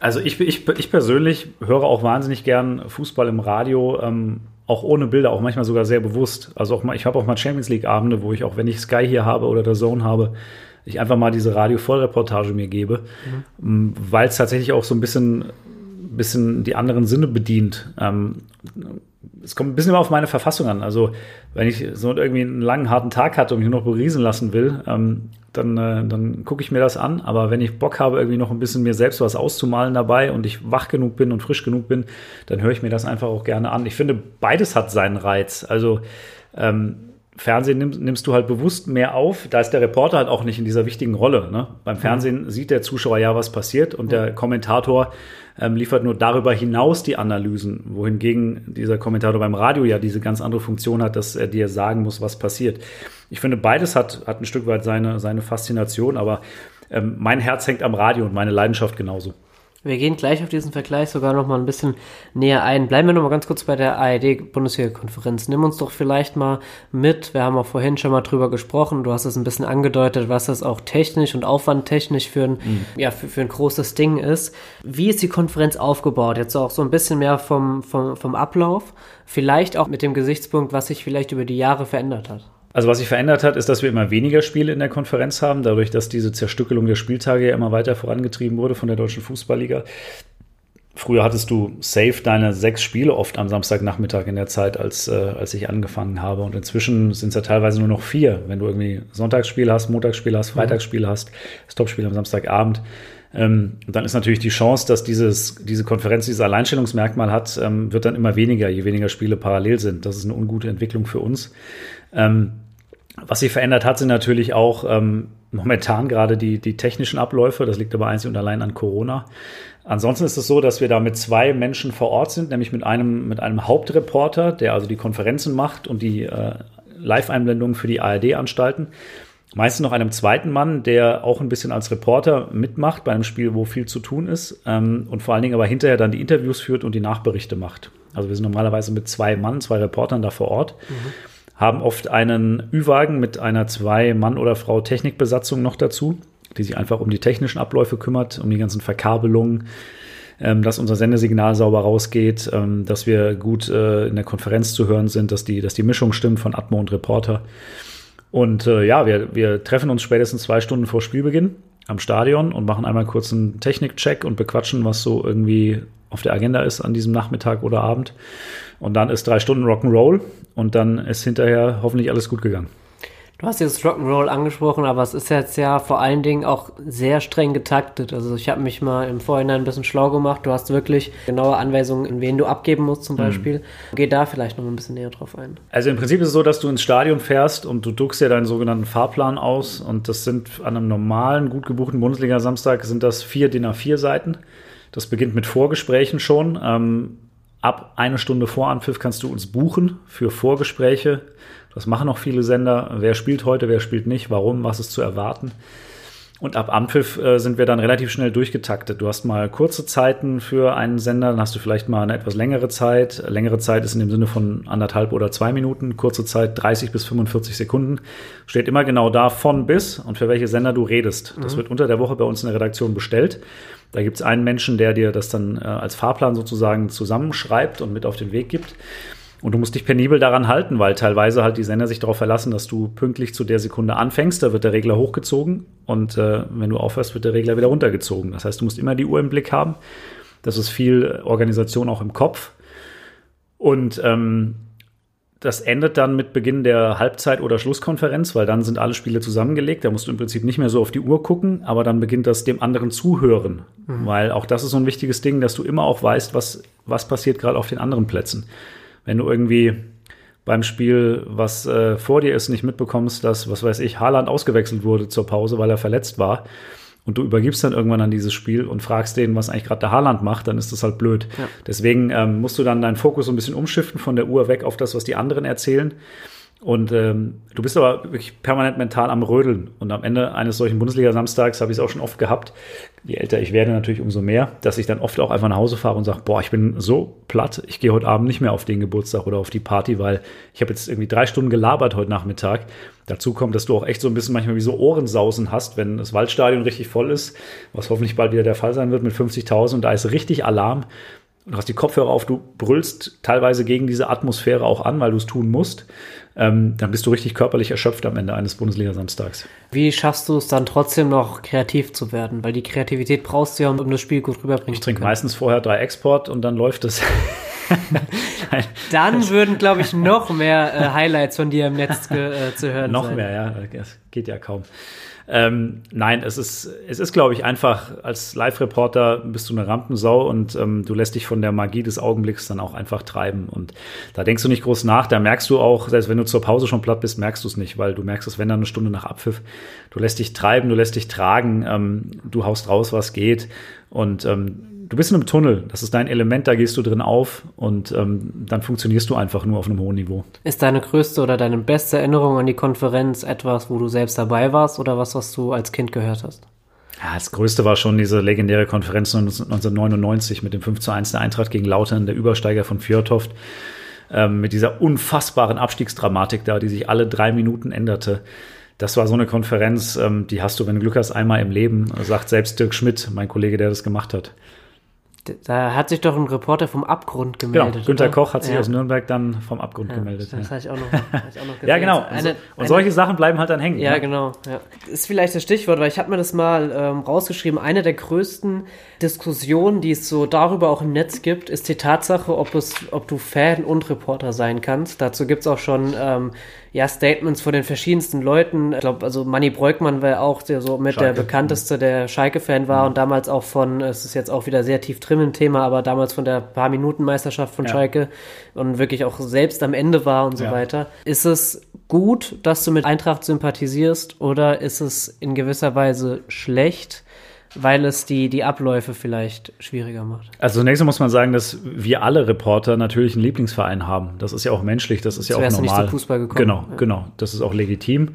Also ich, ich, ich persönlich höre auch wahnsinnig gern Fußball im Radio, ähm, auch ohne Bilder, auch manchmal sogar sehr bewusst. Also auch mal, ich habe auch mal Champions League Abende, wo ich auch, wenn ich Sky hier habe oder der Zone habe, ich einfach mal diese Radio-Vollreportage mir gebe, mhm. weil es tatsächlich auch so ein bisschen bisschen die anderen Sinne bedient. Ähm, es kommt ein bisschen immer auf meine Verfassung an. Also, wenn ich so irgendwie einen langen, harten Tag hatte und mich nur noch beriesen lassen will, ähm, dann, äh, dann gucke ich mir das an. Aber wenn ich Bock habe, irgendwie noch ein bisschen mir selbst was auszumalen dabei und ich wach genug bin und frisch genug bin, dann höre ich mir das einfach auch gerne an. Ich finde, beides hat seinen Reiz. Also, ähm, Fernsehen nimmst, nimmst, du halt bewusst mehr auf. Da ist der Reporter halt auch nicht in dieser wichtigen Rolle. Ne? Beim Fernsehen mhm. sieht der Zuschauer ja, was passiert und mhm. der Kommentator ähm, liefert nur darüber hinaus die Analysen, wohingegen dieser Kommentator beim Radio ja diese ganz andere Funktion hat, dass er dir sagen muss, was passiert. Ich finde, beides hat, hat ein Stück weit seine, seine Faszination, aber ähm, mein Herz hängt am Radio und meine Leidenschaft genauso. Wir gehen gleich auf diesen Vergleich sogar noch mal ein bisschen näher ein. Bleiben wir noch mal ganz kurz bei der ARD-Bundesliga-Konferenz. Nimm uns doch vielleicht mal mit. Wir haben auch vorhin schon mal drüber gesprochen. Du hast es ein bisschen angedeutet, was das auch technisch und aufwandtechnisch für ein, mhm. ja, für, für ein großes Ding ist. Wie ist die Konferenz aufgebaut? Jetzt auch so ein bisschen mehr vom, vom, vom Ablauf. Vielleicht auch mit dem Gesichtspunkt, was sich vielleicht über die Jahre verändert hat. Also was sich verändert hat, ist, dass wir immer weniger Spiele in der Konferenz haben, dadurch, dass diese Zerstückelung der Spieltage ja immer weiter vorangetrieben wurde von der Deutschen Fußballliga. Früher hattest du safe deine sechs Spiele oft am Samstagnachmittag in der Zeit, als, äh, als ich angefangen habe. Und inzwischen sind es ja teilweise nur noch vier. Wenn du irgendwie Sonntagsspiel hast, Montagsspiel hast, mhm. Freitagsspiel hast, das Topspiel am Samstagabend. Ähm, dann ist natürlich die Chance, dass dieses, diese Konferenz dieses Alleinstellungsmerkmal hat, ähm, wird dann immer weniger, je weniger Spiele parallel sind. Das ist eine ungute Entwicklung für uns. Ähm, was sich verändert hat, sind natürlich auch ähm, momentan gerade die, die technischen Abläufe. Das liegt aber einzig und allein an Corona. Ansonsten ist es so, dass wir da mit zwei Menschen vor Ort sind, nämlich mit einem, mit einem Hauptreporter, der also die Konferenzen macht und die äh, Live-Einblendungen für die ARD anstalten. Meistens noch einem zweiten Mann, der auch ein bisschen als Reporter mitmacht bei einem Spiel, wo viel zu tun ist ähm, und vor allen Dingen aber hinterher dann die Interviews führt und die Nachberichte macht. Also wir sind normalerweise mit zwei Mann, zwei Reportern da vor Ort. Mhm haben oft einen Ü-Wagen mit einer zwei Mann oder Frau Technikbesatzung noch dazu, die sich einfach um die technischen Abläufe kümmert, um die ganzen Verkabelungen, ähm, dass unser Sendesignal sauber rausgeht, ähm, dass wir gut äh, in der Konferenz zu hören sind, dass die, dass die Mischung stimmt von Atmo und Reporter. Und äh, ja, wir, wir treffen uns spätestens zwei Stunden vor Spielbeginn am Stadion und machen einmal kurz einen Technikcheck und bequatschen, was so irgendwie auf der Agenda ist an diesem Nachmittag oder Abend. Und dann ist drei Stunden Rock'n'Roll und dann ist hinterher hoffentlich alles gut gegangen. Du hast jetzt Rock'n'Roll angesprochen, aber es ist jetzt ja vor allen Dingen auch sehr streng getaktet. Also ich habe mich mal im Vorhinein ein bisschen schlau gemacht. Du hast wirklich genaue Anweisungen, in wen du abgeben musst zum mhm. Beispiel. Mhm. Geh da vielleicht noch ein bisschen näher drauf ein. Also im Prinzip ist es so, dass du ins Stadion fährst und du druckst ja deinen sogenannten Fahrplan aus. Und das sind an einem normalen, gut gebuchten Bundesliga-Samstag sind das vier DIN A4-Seiten. Das beginnt mit Vorgesprächen schon. Ähm, ab eine Stunde vor Anpfiff kannst du uns buchen für Vorgespräche das machen auch viele Sender. Wer spielt heute, wer spielt nicht, warum, was ist zu erwarten. Und ab Anpfiff äh, sind wir dann relativ schnell durchgetaktet. Du hast mal kurze Zeiten für einen Sender, dann hast du vielleicht mal eine etwas längere Zeit. Längere Zeit ist in dem Sinne von anderthalb oder zwei Minuten, kurze Zeit 30 bis 45 Sekunden. Steht immer genau da von bis und für welche Sender du redest. Das mhm. wird unter der Woche bei uns in der Redaktion bestellt. Da gibt es einen Menschen, der dir das dann äh, als Fahrplan sozusagen zusammenschreibt und mit auf den Weg gibt. Und du musst dich penibel daran halten, weil teilweise halt die Sender sich darauf verlassen, dass du pünktlich zu der Sekunde anfängst. Da wird der Regler hochgezogen und äh, wenn du aufhörst, wird der Regler wieder runtergezogen. Das heißt, du musst immer die Uhr im Blick haben. Das ist viel Organisation auch im Kopf. Und ähm, das endet dann mit Beginn der Halbzeit- oder Schlusskonferenz, weil dann sind alle Spiele zusammengelegt. Da musst du im Prinzip nicht mehr so auf die Uhr gucken, aber dann beginnt das dem anderen zuhören. Mhm. Weil auch das ist so ein wichtiges Ding, dass du immer auch weißt, was, was passiert gerade auf den anderen Plätzen wenn du irgendwie beim Spiel, was äh, vor dir ist, nicht mitbekommst, dass, was weiß ich, Haaland ausgewechselt wurde zur Pause, weil er verletzt war. Und du übergibst dann irgendwann an dieses Spiel und fragst den, was eigentlich gerade der Haaland macht, dann ist das halt blöd. Ja. Deswegen ähm, musst du dann deinen Fokus so ein bisschen umschiften von der Uhr weg auf das, was die anderen erzählen. Und ähm, du bist aber wirklich permanent mental am Rödeln. Und am Ende eines solchen Bundesliga-Samstags habe ich es auch schon oft gehabt. Je älter ich werde, natürlich umso mehr, dass ich dann oft auch einfach nach Hause fahre und sage, boah, ich bin so platt, ich gehe heute Abend nicht mehr auf den Geburtstag oder auf die Party, weil ich habe jetzt irgendwie drei Stunden gelabert heute Nachmittag. Dazu kommt, dass du auch echt so ein bisschen manchmal wie so Ohrensausen hast, wenn das Waldstadion richtig voll ist, was hoffentlich bald wieder der Fall sein wird mit 50.000 und da ist richtig Alarm du hast die Kopfhörer auf, du brüllst teilweise gegen diese Atmosphäre auch an, weil du es tun musst. Ähm, dann bist du richtig körperlich erschöpft am Ende eines Bundesliga-Samstags. Wie schaffst du es dann trotzdem noch kreativ zu werden? Weil die Kreativität brauchst du ja, um das Spiel gut rüberbringen ich zu können. Ich trinke meistens vorher drei Export und dann läuft es. dann würden, glaube ich, noch mehr äh, Highlights von dir im Netz äh, zu hören noch sein. Noch mehr, ja. Das geht ja kaum. Ähm, nein, es ist, es ist, glaube ich, einfach, als Live-Reporter bist du eine Rampensau und ähm, du lässt dich von der Magie des Augenblicks dann auch einfach treiben. Und da denkst du nicht groß nach, da merkst du auch, selbst wenn du zur Pause schon platt bist, merkst du es nicht, weil du merkst es, wenn dann eine Stunde nach Abpfiff, du lässt dich treiben, du lässt dich tragen, ähm, du haust raus, was geht. Und ähm, du bist in einem Tunnel, das ist dein Element, da gehst du drin auf und ähm, dann funktionierst du einfach nur auf einem hohen Niveau. Ist deine größte oder deine beste Erinnerung an die Konferenz etwas, wo du selbst dabei warst oder was, was du als Kind gehört hast? Ja, das Größte war schon diese legendäre Konferenz 1999 mit dem 5 zu 1 der Eintracht gegen Lautern, der Übersteiger von Fjordhoft, ähm, mit dieser unfassbaren Abstiegsdramatik da, die sich alle drei Minuten änderte. Das war so eine Konferenz, ähm, die hast du, wenn du Glück hast, einmal im Leben, sagt selbst Dirk Schmidt, mein Kollege, der das gemacht hat. Da hat sich doch ein Reporter vom Abgrund gemeldet. Genau, Günter Koch hat sich ja. aus Nürnberg dann vom Abgrund ja, gemeldet. Das ja. habe ich auch noch, ich auch noch gesehen. ja, genau. Eine, und, und solche eine, Sachen bleiben halt dann hängen. Ja, ne? genau. Ist vielleicht das Stichwort, weil ich habe mir das mal ähm, rausgeschrieben. Eine der größten Diskussionen, die es so darüber auch im Netz gibt, ist die Tatsache, ob, es, ob du Fan und Reporter sein kannst. Dazu gibt es auch schon ähm, ja, Statements von den verschiedensten Leuten. Ich glaube, also Manny Breukmann war auch der so mit Schalke. der bekannteste, der Schalke-Fan war mhm. und damals auch von, es ist jetzt auch wieder sehr tief drin im Thema, aber damals von der paar Minuten Meisterschaft von ja. Schalke und wirklich auch selbst am Ende war und so ja. weiter. Ist es gut, dass du mit Eintracht sympathisierst oder ist es in gewisser Weise schlecht? Weil es die, die Abläufe vielleicht schwieriger macht. Also zunächst muss man sagen, dass wir alle Reporter natürlich einen Lieblingsverein haben. Das ist ja auch menschlich, das ist ja auch normal. Nicht zum Fußball gekommen. Genau, ja. genau. Das ist auch legitim.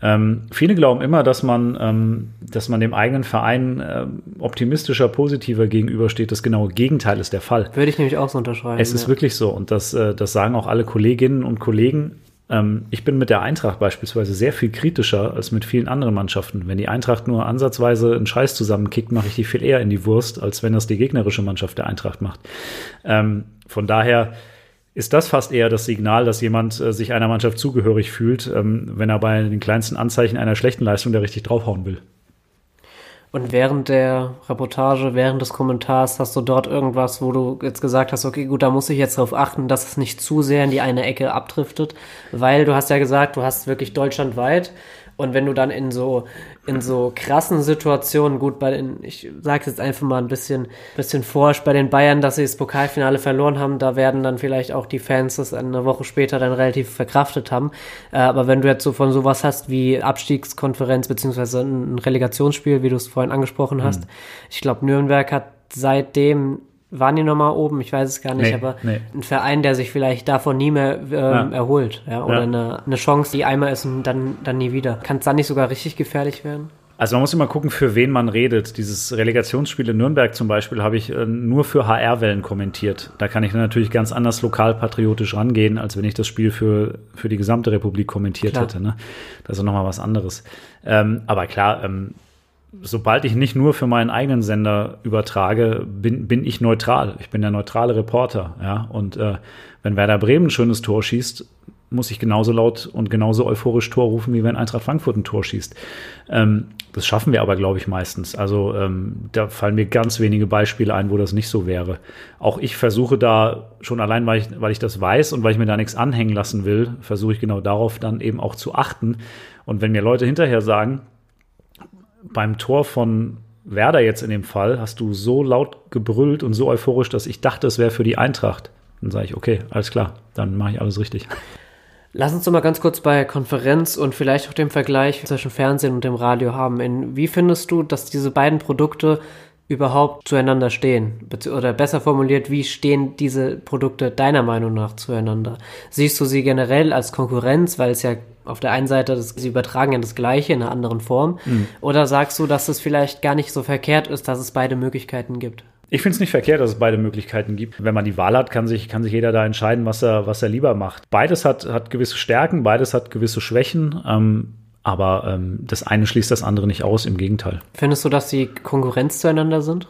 Ähm, viele glauben immer, dass man, ähm, dass man dem eigenen Verein äh, optimistischer, positiver gegenübersteht. Das genaue Gegenteil ist der Fall. Würde ich nämlich auch so unterschreiben. Es ist ja. wirklich so. Und das, äh, das sagen auch alle Kolleginnen und Kollegen. Ähm, ich bin mit der Eintracht beispielsweise sehr viel kritischer als mit vielen anderen Mannschaften. Wenn die Eintracht nur ansatzweise einen Scheiß zusammenkickt, mache ich die viel eher in die Wurst, als wenn das die gegnerische Mannschaft der Eintracht macht. Ähm, von daher ist das fast eher das Signal, dass jemand äh, sich einer Mannschaft zugehörig fühlt, ähm, wenn er bei den kleinsten Anzeichen einer schlechten Leistung da richtig draufhauen will. Und während der Reportage, während des Kommentars, hast du dort irgendwas, wo du jetzt gesagt hast, okay, gut, da muss ich jetzt darauf achten, dass es nicht zu sehr in die eine Ecke abdriftet, weil du hast ja gesagt, du hast wirklich deutschlandweit. Und wenn du dann in so, in so krassen Situationen, gut, bei den, ich sag's jetzt einfach mal ein bisschen, bisschen forsch, bei den Bayern, dass sie das Pokalfinale verloren haben, da werden dann vielleicht auch die Fans das eine Woche später dann relativ verkraftet haben. Äh, aber wenn du jetzt so von sowas hast wie Abstiegskonferenz beziehungsweise ein Relegationsspiel, wie du es vorhin angesprochen hast, mhm. ich glaube, Nürnberg hat seitdem waren die nochmal oben? Ich weiß es gar nicht, nee, aber nee. ein Verein, der sich vielleicht davon nie mehr ähm, ja. erholt, ja, oder ja. Eine, eine Chance, die einmal ist und dann, dann nie wieder. Kann es dann nicht sogar richtig gefährlich werden? Also man muss immer gucken, für wen man redet. Dieses Relegationsspiel in Nürnberg zum Beispiel habe ich äh, nur für HR-Wellen kommentiert. Da kann ich natürlich ganz anders lokalpatriotisch rangehen, als wenn ich das Spiel für, für die gesamte Republik kommentiert klar. hätte. Ne? Das ist nochmal was anderes. Ähm, aber klar, ähm, sobald ich nicht nur für meinen eigenen Sender übertrage, bin, bin ich neutral. Ich bin der neutrale Reporter. Ja? Und äh, wenn Werder Bremen ein schönes Tor schießt, muss ich genauso laut und genauso euphorisch Tor rufen, wie wenn Eintracht Frankfurt ein Tor schießt. Ähm, das schaffen wir aber, glaube ich, meistens. Also ähm, da fallen mir ganz wenige Beispiele ein, wo das nicht so wäre. Auch ich versuche da schon allein, weil ich, weil ich das weiß und weil ich mir da nichts anhängen lassen will, versuche ich genau darauf dann eben auch zu achten. Und wenn mir Leute hinterher sagen, beim Tor von Werder jetzt in dem Fall hast du so laut gebrüllt und so euphorisch, dass ich dachte, es wäre für die Eintracht. Dann sage ich, okay, alles klar, dann mache ich alles richtig. Lass uns doch mal ganz kurz bei Konferenz und vielleicht auch dem Vergleich zwischen Fernsehen und dem Radio haben. In, wie findest du, dass diese beiden Produkte überhaupt zueinander stehen? Oder besser formuliert, wie stehen diese Produkte deiner Meinung nach zueinander? Siehst du sie generell als Konkurrenz, weil es ja auf der einen Seite, das, sie übertragen ja das Gleiche in einer anderen Form. Mhm. Oder sagst du, dass es vielleicht gar nicht so verkehrt ist, dass es beide Möglichkeiten gibt? Ich finde es nicht verkehrt, dass es beide Möglichkeiten gibt. Wenn man die Wahl hat, kann sich, kann sich jeder da entscheiden, was er, was er lieber macht. Beides hat, hat gewisse Stärken, beides hat gewisse Schwächen. Ähm, aber ähm, das eine schließt das andere nicht aus, im Gegenteil. Findest du, dass sie Konkurrenz zueinander sind?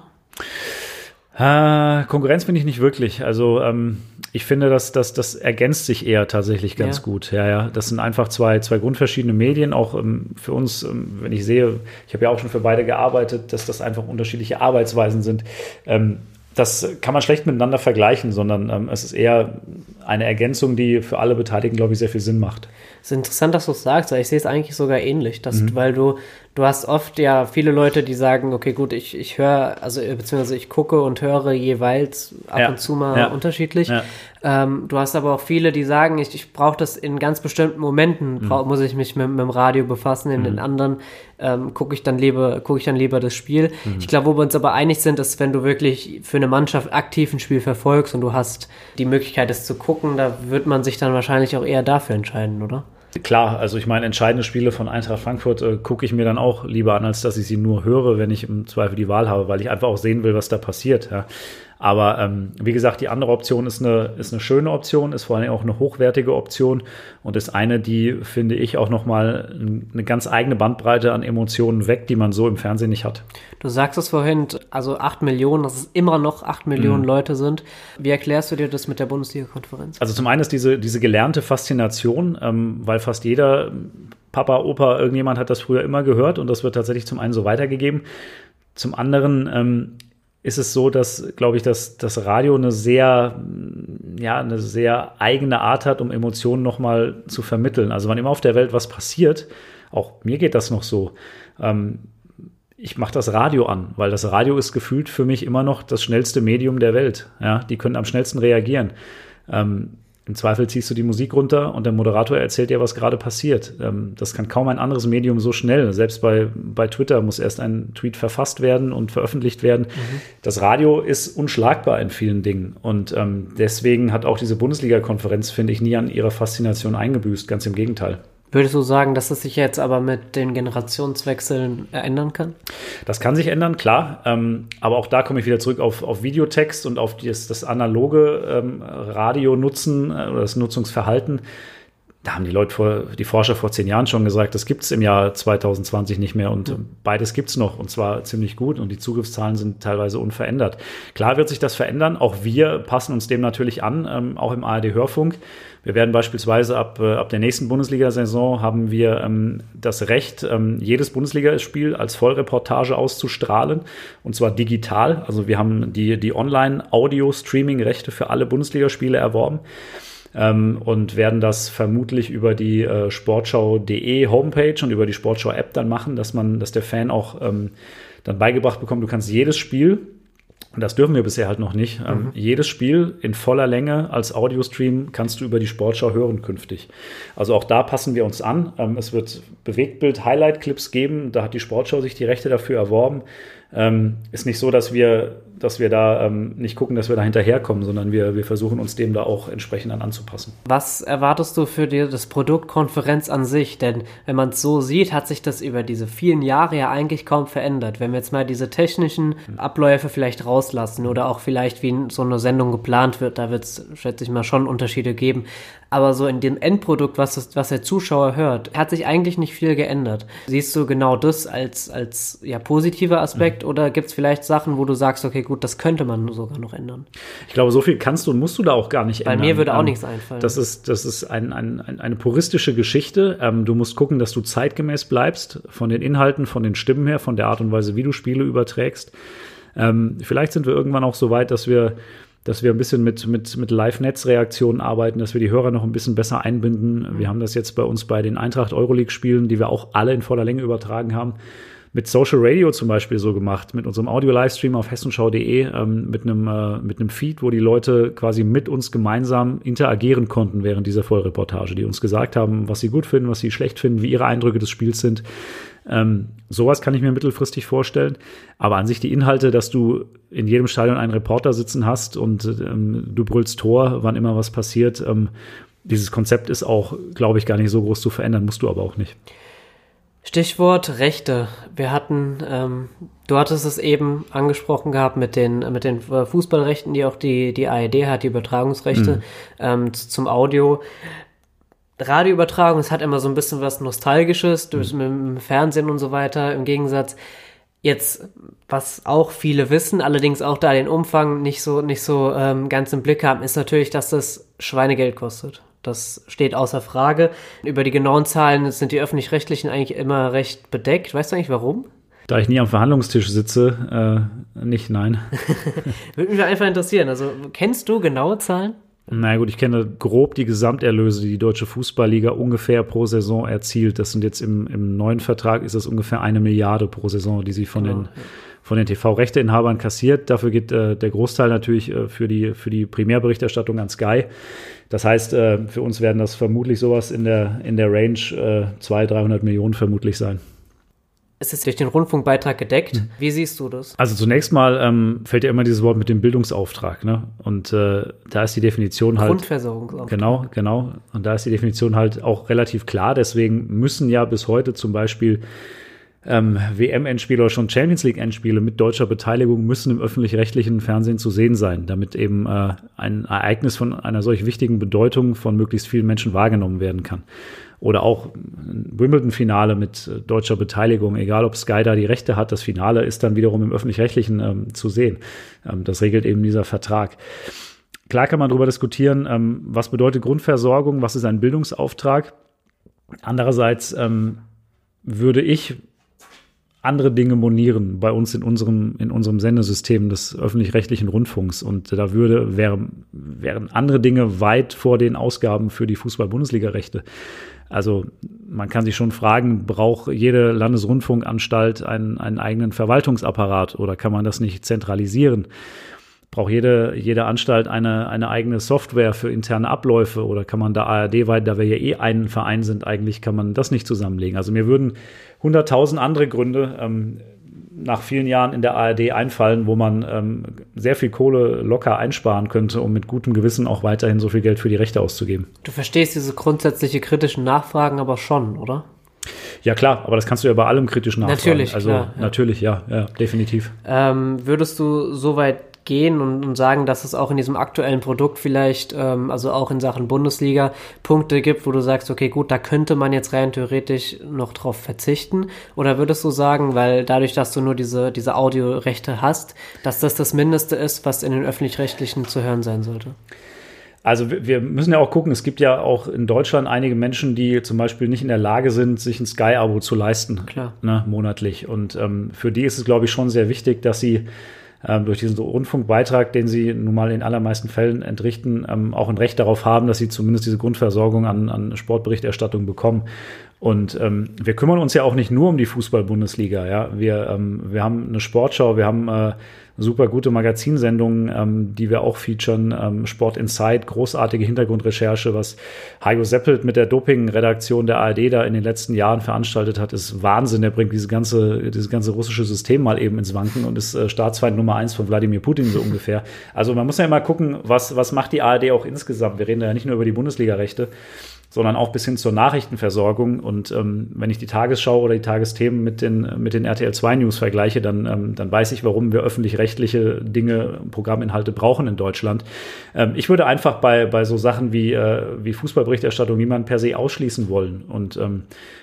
Äh, Konkurrenz finde ich nicht wirklich. Also ähm, ich finde, dass das, das ergänzt sich eher tatsächlich ganz ja. gut. Ja, ja. Das sind einfach zwei, zwei grundverschiedene Medien. Auch ähm, für uns, ähm, wenn ich sehe, ich habe ja auch schon für beide gearbeitet, dass das einfach unterschiedliche Arbeitsweisen sind. Das kann man schlecht miteinander vergleichen, sondern ähm, es ist eher eine Ergänzung, die für alle Beteiligten, glaube ich, sehr viel Sinn macht. Es ist interessant, dass du es sagst, weil ich sehe es eigentlich sogar ähnlich, dass, mhm. weil du, du hast oft ja viele Leute, die sagen, okay, gut, ich, ich höre, also beziehungsweise ich gucke und höre jeweils ab ja. und zu mal ja. unterschiedlich. Ja. Ähm, du hast aber auch viele, die sagen, ich, ich brauche das in ganz bestimmten Momenten, mhm. muss ich mich mit, mit, dem Radio befassen, in mhm. den anderen ähm, gucke ich dann lieber, gucke ich dann lieber das Spiel. Mhm. Ich glaube, wo wir uns aber einig sind, ist, wenn du wirklich für eine Mannschaft aktiv ein Spiel verfolgst und du hast die Möglichkeit, es zu gucken, da wird man sich dann wahrscheinlich auch eher dafür entscheiden, oder? Klar, also ich meine, entscheidende Spiele von Eintracht Frankfurt äh, gucke ich mir dann auch lieber an, als dass ich sie nur höre, wenn ich im Zweifel die Wahl habe, weil ich einfach auch sehen will, was da passiert. Ja. Aber ähm, wie gesagt, die andere Option ist eine, ist eine schöne Option, ist vor allem auch eine hochwertige Option und ist eine, die, finde ich, auch nochmal eine ganz eigene Bandbreite an Emotionen weckt, die man so im Fernsehen nicht hat. Du sagst es vorhin, also acht Millionen, dass es immer noch acht Millionen mhm. Leute sind. Wie erklärst du dir das mit der Bundesliga-Konferenz? Also zum einen ist diese, diese gelernte Faszination, ähm, weil fast jeder Papa, Opa, irgendjemand hat das früher immer gehört und das wird tatsächlich zum einen so weitergegeben. Zum anderen ähm, ist es so, dass, glaube ich, dass das Radio eine sehr, ja, eine sehr eigene Art hat, um Emotionen nochmal zu vermitteln. Also wann immer auf der Welt was passiert, auch mir geht das noch so. Ähm, ich mache das Radio an, weil das Radio ist gefühlt für mich immer noch das schnellste Medium der Welt. Ja, die können am schnellsten reagieren. Ähm, im Zweifel ziehst du die Musik runter und der Moderator erzählt dir, was gerade passiert. Ähm, das kann kaum ein anderes Medium so schnell. Selbst bei, bei Twitter muss erst ein Tweet verfasst werden und veröffentlicht werden. Mhm. Das Radio ist unschlagbar in vielen Dingen. Und ähm, deswegen hat auch diese Bundesliga-Konferenz, finde ich, nie an ihrer Faszination eingebüßt. Ganz im Gegenteil. Würdest du sagen, dass es sich jetzt aber mit den Generationswechseln ändern kann? Das kann sich ändern, klar. Ähm, aber auch da komme ich wieder zurück auf, auf Videotext und auf das, das analoge ähm, Radio nutzen äh, oder das Nutzungsverhalten. da haben die Leute vor, die Forscher vor zehn Jahren schon gesagt, das gibt es im Jahr 2020 nicht mehr und mhm. beides gibt es noch und zwar ziemlich gut und die Zugriffszahlen sind teilweise unverändert. Klar wird sich das verändern, auch wir passen uns dem natürlich an, ähm, auch im ARD-Hörfunk. Wir werden beispielsweise ab, äh, ab der nächsten Bundesliga-Saison haben wir ähm, das Recht, ähm, jedes Bundesligaspiel als Vollreportage auszustrahlen und zwar digital. Also wir haben die, die Online-Audio-Streaming-Rechte für alle Bundesligaspiele erworben ähm, und werden das vermutlich über die äh, Sportschau.de Homepage und über die Sportschau-App dann machen, dass man, dass der Fan auch ähm, dann beigebracht bekommt, du kannst jedes Spiel und das dürfen wir bisher halt noch nicht. Ähm, mhm. jedes Spiel in voller Länge als Audiostream kannst du über die Sportschau hören künftig. Also auch da passen wir uns an. Ähm, es wird Bewegtbild-Highlight-Clips geben. Da hat die Sportschau sich die Rechte dafür erworben. Ähm, ist nicht so, dass wir, dass wir da ähm, nicht gucken, dass wir da hinterherkommen, sondern wir, wir versuchen uns dem da auch entsprechend dann anzupassen. Was erwartest du für dir das Produkt Konferenz an sich? Denn wenn man es so sieht, hat sich das über diese vielen Jahre ja eigentlich kaum verändert. Wenn wir jetzt mal diese technischen Abläufe vielleicht rauslassen oder auch vielleicht wie so eine Sendung geplant wird, da wird es, schätze ich mal, schon Unterschiede geben. Aber so in dem Endprodukt, was, das, was der Zuschauer hört, hat sich eigentlich nicht viel geändert. Siehst du genau das als, als ja, positiver Aspekt mhm. oder gibt es vielleicht Sachen, wo du sagst, okay, gut, das könnte man sogar noch ändern? Ich glaube, so viel kannst du und musst du da auch gar nicht Bei ändern. Bei mir würde auch ähm, nichts einfallen. Das ist, das ist ein, ein, ein, eine puristische Geschichte. Ähm, du musst gucken, dass du zeitgemäß bleibst von den Inhalten, von den Stimmen her, von der Art und Weise, wie du Spiele überträgst. Ähm, vielleicht sind wir irgendwann auch so weit, dass wir dass wir ein bisschen mit, mit, mit Live-Netz-Reaktionen arbeiten, dass wir die Hörer noch ein bisschen besser einbinden. Wir haben das jetzt bei uns bei den Eintracht Euroleague-Spielen, die wir auch alle in voller Länge übertragen haben, mit Social Radio zum Beispiel so gemacht, mit unserem Audio-Livestream auf hessenschau.de, ähm, mit, einem, äh, mit einem Feed, wo die Leute quasi mit uns gemeinsam interagieren konnten während dieser Vollreportage, die uns gesagt haben, was sie gut finden, was sie schlecht finden, wie ihre Eindrücke des Spiels sind. Ähm, sowas kann ich mir mittelfristig vorstellen. Aber an sich die Inhalte, dass du in jedem Stadion einen Reporter sitzen hast und ähm, du brüllst Tor, wann immer was passiert. Ähm, dieses Konzept ist auch, glaube ich, gar nicht so groß zu verändern, musst du aber auch nicht. Stichwort Rechte. Wir hatten, ähm, du hattest es eben angesprochen gehabt mit den, mit den Fußballrechten, die auch die, die ARD hat, die Übertragungsrechte mhm. ähm, zum Audio. Radioübertragung, es hat immer so ein bisschen was Nostalgisches, durch, mhm. mit dem Fernsehen und so weiter, im Gegensatz. Jetzt, was auch viele wissen, allerdings auch da den Umfang nicht so, nicht so ähm, ganz im Blick haben, ist natürlich, dass das Schweinegeld kostet. Das steht außer Frage. Über die genauen Zahlen sind die öffentlich-rechtlichen eigentlich immer recht bedeckt. Weißt du eigentlich warum? Da ich nie am Verhandlungstisch sitze, äh, nicht, nein. Würde mich einfach interessieren. Also, kennst du genaue Zahlen? Na gut, ich kenne grob die Gesamterlöse, die die deutsche Fußballliga ungefähr pro Saison erzielt. Das sind jetzt im, im neuen Vertrag ist das ungefähr eine Milliarde pro Saison, die sie von genau, den von den TV-Rechteinhabern kassiert. Dafür geht äh, der Großteil natürlich äh, für die für die Primärberichterstattung an Sky. Das heißt, äh, für uns werden das vermutlich sowas in der in der Range äh, 200, 300 Millionen vermutlich sein. Es ist durch den Rundfunkbeitrag gedeckt. Mhm. Wie siehst du das? Also zunächst mal ähm, fällt ja immer dieses Wort mit dem Bildungsauftrag, ne? Und äh, da ist die Definition halt. Grundversorgungsauftrag. Genau, genau. Und da ist die Definition halt auch relativ klar. Deswegen müssen ja bis heute zum Beispiel ähm, WM-Endspiele oder schon Champions League-Endspiele mit deutscher Beteiligung müssen im öffentlich-rechtlichen Fernsehen zu sehen sein, damit eben äh, ein Ereignis von einer solch wichtigen Bedeutung von möglichst vielen Menschen wahrgenommen werden kann oder auch ein Wimbledon-Finale mit äh, deutscher Beteiligung, egal ob Sky da die Rechte hat, das Finale ist dann wiederum im öffentlich-rechtlichen ähm, zu sehen. Ähm, das regelt eben dieser Vertrag. Klar kann man darüber diskutieren, ähm, was bedeutet Grundversorgung, was ist ein Bildungsauftrag. Andererseits ähm, würde ich andere Dinge monieren bei uns in unserem, in unserem Sendesystem des öffentlich-rechtlichen Rundfunks. Und da würde, wären, wären andere Dinge weit vor den Ausgaben für die Fußball-Bundesliga-Rechte. Also man kann sich schon fragen, braucht jede Landesrundfunkanstalt einen, einen eigenen Verwaltungsapparat oder kann man das nicht zentralisieren? Braucht jede, jede Anstalt eine, eine eigene Software für interne Abläufe oder kann man da ARD weit, da wir ja eh ein Verein sind, eigentlich kann man das nicht zusammenlegen? Also mir würden hunderttausend andere Gründe ähm, nach vielen Jahren in der ARD einfallen, wo man ähm, sehr viel Kohle locker einsparen könnte, um mit gutem Gewissen auch weiterhin so viel Geld für die Rechte auszugeben. Du verstehst diese grundsätzliche kritischen Nachfragen aber schon, oder? Ja klar, aber das kannst du ja bei allem kritisch nachfragen. Natürlich, also klar, ja. natürlich, ja, ja, definitiv. Ähm, würdest du so weit gehen und, und, sagen, dass es auch in diesem aktuellen Produkt vielleicht, ähm, also auch in Sachen Bundesliga, Punkte gibt, wo du sagst, okay, gut, da könnte man jetzt rein theoretisch noch drauf verzichten? Oder würdest du sagen, weil dadurch, dass du nur diese, diese Audiorechte hast, dass das das Mindeste ist, was in den öffentlich-rechtlichen zu hören sein sollte? Also wir müssen ja auch gucken, es gibt ja auch in Deutschland einige Menschen, die zum Beispiel nicht in der Lage sind, sich ein Sky-Abo zu leisten, Klar. Ne, monatlich. Und ähm, für die ist es, glaube ich, schon sehr wichtig, dass sie ähm, durch diesen Rundfunkbeitrag, den sie nun mal in allermeisten Fällen entrichten, ähm, auch ein Recht darauf haben, dass sie zumindest diese Grundversorgung an, an Sportberichterstattung bekommen. Und ähm, wir kümmern uns ja auch nicht nur um die Fußball-Bundesliga. Ja? Wir, ähm, wir haben eine Sportschau, wir haben äh, super gute Magazinsendungen, ähm, die wir auch featuren. Ähm, Sport Insight, großartige Hintergrundrecherche, was Hajo Seppelt mit der Doping-Redaktion der ARD da in den letzten Jahren veranstaltet hat, ist Wahnsinn. Der bringt dieses ganze, dieses ganze russische System mal eben ins Wanken und ist äh, Staatsfeind Nummer eins von Wladimir Putin so ungefähr. Also man muss ja immer gucken, was, was macht die ARD auch insgesamt. Wir reden ja nicht nur über die Bundesliga-Rechte sondern auch bis hin zur Nachrichtenversorgung. Und ähm, wenn ich die Tagesschau oder die Tagesthemen mit den, mit den RTL 2 News vergleiche, dann, ähm, dann weiß ich, warum wir öffentlich-rechtliche Dinge, Programminhalte brauchen in Deutschland. Ähm, ich würde einfach bei, bei so Sachen wie, äh, wie Fußballberichterstattung niemanden per se ausschließen wollen. Und ähm,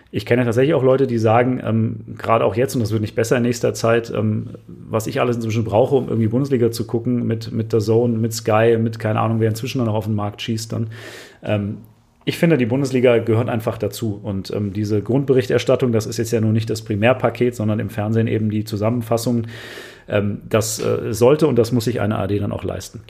ich kenne tatsächlich auch Leute, die sagen, ähm, gerade auch jetzt, und das wird nicht besser in nächster Zeit, ähm, was ich alles inzwischen brauche, um irgendwie Bundesliga zu gucken, mit, mit der Zone, mit Sky, mit keine Ahnung, wer inzwischen noch auf den Markt schießt, dann ähm, ich finde, die Bundesliga gehört einfach dazu. Und ähm, diese Grundberichterstattung, das ist jetzt ja nur nicht das Primärpaket, sondern im Fernsehen eben die Zusammenfassung. Ähm, das äh, sollte und das muss sich eine AD dann auch leisten.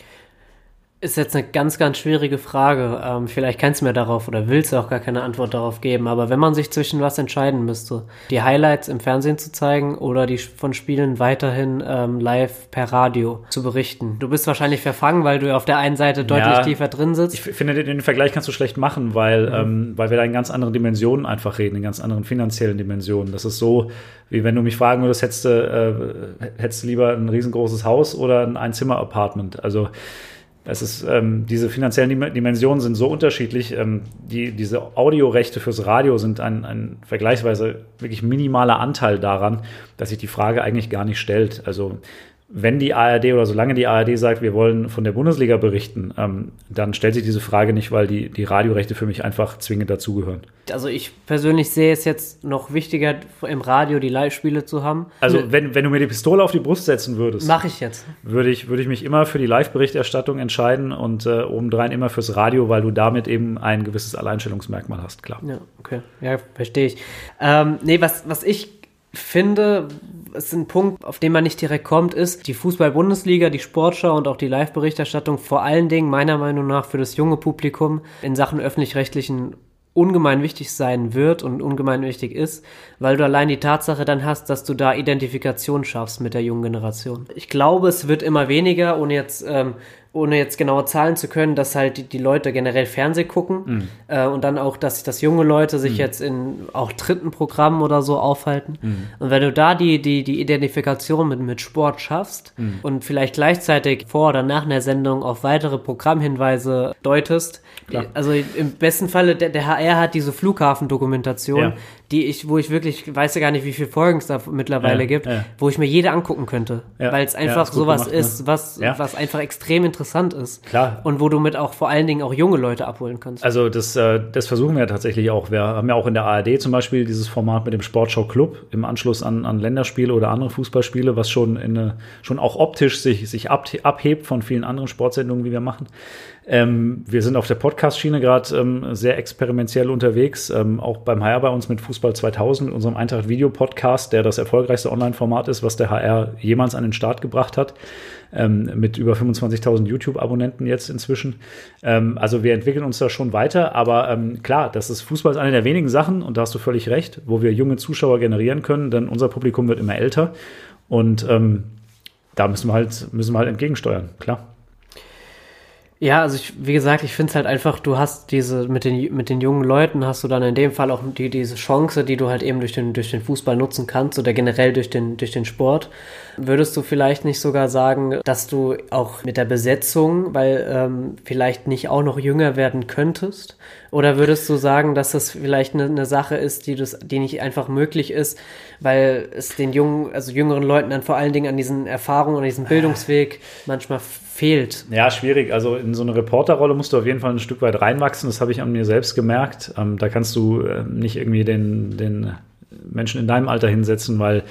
Ist jetzt eine ganz, ganz schwierige Frage. Ähm, vielleicht kannst du mir darauf oder willst du auch gar keine Antwort darauf geben. Aber wenn man sich zwischen was entscheiden müsste, die Highlights im Fernsehen zu zeigen oder die von Spielen weiterhin ähm, live per Radio zu berichten. Du bist wahrscheinlich verfangen, weil du auf der einen Seite deutlich ja, tiefer drin sitzt. Ich finde, den Vergleich kannst du schlecht machen, weil, mhm. ähm, weil wir da in ganz anderen Dimensionen einfach reden, in ganz anderen finanziellen Dimensionen. Das ist so, wie wenn du mich fragen würdest, hättest du, äh, hättest du lieber ein riesengroßes Haus oder ein Einzimmer-Apartment? Also es ist, ähm, diese finanziellen Dimensionen sind so unterschiedlich. Ähm, die, diese Audiorechte fürs Radio sind ein, ein vergleichsweise wirklich minimaler Anteil daran, dass sich die Frage eigentlich gar nicht stellt. Also wenn die ARD oder solange die ARD sagt, wir wollen von der Bundesliga berichten, ähm, dann stellt sich diese Frage nicht, weil die, die Radiorechte für mich einfach zwingend dazugehören. Also ich persönlich sehe es jetzt noch wichtiger, im Radio die Live-Spiele zu haben. Also wenn, wenn du mir die Pistole auf die Brust setzen würdest, mache ich jetzt. Würde ich, würde ich mich immer für die Live-Berichterstattung entscheiden und äh, obendrein immer fürs Radio, weil du damit eben ein gewisses Alleinstellungsmerkmal hast, klar. Ja, okay. Ja, verstehe ich. Ähm, nee, was, was ich finde, ist ein Punkt, auf den man nicht direkt kommt, ist die Fußball-Bundesliga, die Sportschau und auch die Live-Berichterstattung vor allen Dingen meiner Meinung nach für das junge Publikum in Sachen öffentlich-rechtlichen ungemein wichtig sein wird und ungemein wichtig ist, weil du allein die Tatsache dann hast, dass du da Identifikation schaffst mit der jungen Generation. Ich glaube, es wird immer weniger, ohne jetzt ähm, ohne jetzt genaue Zahlen zu können, dass halt die, die Leute generell Fernseh gucken mhm. äh, und dann auch, dass, dass junge Leute sich mhm. jetzt in auch dritten Programmen oder so aufhalten. Mhm. Und wenn du da die, die, die Identifikation mit, mit Sport schaffst mhm. und vielleicht gleichzeitig vor oder nach einer Sendung auf weitere Programmhinweise deutest, Klar. also im besten Falle, der, der HR hat diese Flughafendokumentation, ja die ich, wo ich wirklich, weiß ja gar nicht, wie viele Folgen es da mittlerweile ja, gibt, ja. wo ich mir jede angucken könnte. Ja, weil es einfach sowas gemacht, ist, ne? was, was einfach extrem interessant ist. Klar. Und wo du mit auch vor allen Dingen auch junge Leute abholen kannst. Also das, äh, das versuchen wir tatsächlich auch. Wir haben ja auch in der ARD zum Beispiel dieses Format mit dem Sportschau Club im Anschluss an, an Länderspiele oder andere Fußballspiele, was schon in eine, schon auch optisch sich, sich abhebt von vielen anderen Sportsendungen, wie wir machen. Ähm, wir sind auf der Podcast-Schiene gerade ähm, sehr experimentell unterwegs, ähm, auch beim HR bei uns mit Fußball 2000, mit unserem Eintracht-Video-Podcast, der das erfolgreichste Online-Format ist, was der HR jemals an den Start gebracht hat, ähm, mit über 25.000 YouTube-Abonnenten jetzt inzwischen. Ähm, also wir entwickeln uns da schon weiter, aber ähm, klar, das ist Fußball ist eine der wenigen Sachen, und da hast du völlig recht, wo wir junge Zuschauer generieren können, denn unser Publikum wird immer älter und da müssen wir halt, müssen wir halt entgegensteuern, klar. Ja, also ich, wie gesagt, ich finde es halt einfach, du hast diese, mit den, mit den jungen Leuten hast du dann in dem Fall auch die, diese Chance, die du halt eben durch den, durch den Fußball nutzen kannst oder generell durch den, durch den Sport. Würdest du vielleicht nicht sogar sagen, dass du auch mit der Besetzung, weil ähm, vielleicht nicht auch noch jünger werden könntest? Oder würdest du sagen, dass das vielleicht eine, eine Sache ist, die, das, die nicht einfach möglich ist, weil es den jungen, also jüngeren Leuten dann vor allen Dingen an diesen Erfahrungen, an diesem Bildungsweg manchmal fehlt? Ja, schwierig. Also in so eine Reporterrolle musst du auf jeden Fall ein Stück weit reinwachsen. Das habe ich an mir selbst gemerkt. Ähm, da kannst du äh, nicht irgendwie den, den Menschen in deinem Alter hinsetzen, weil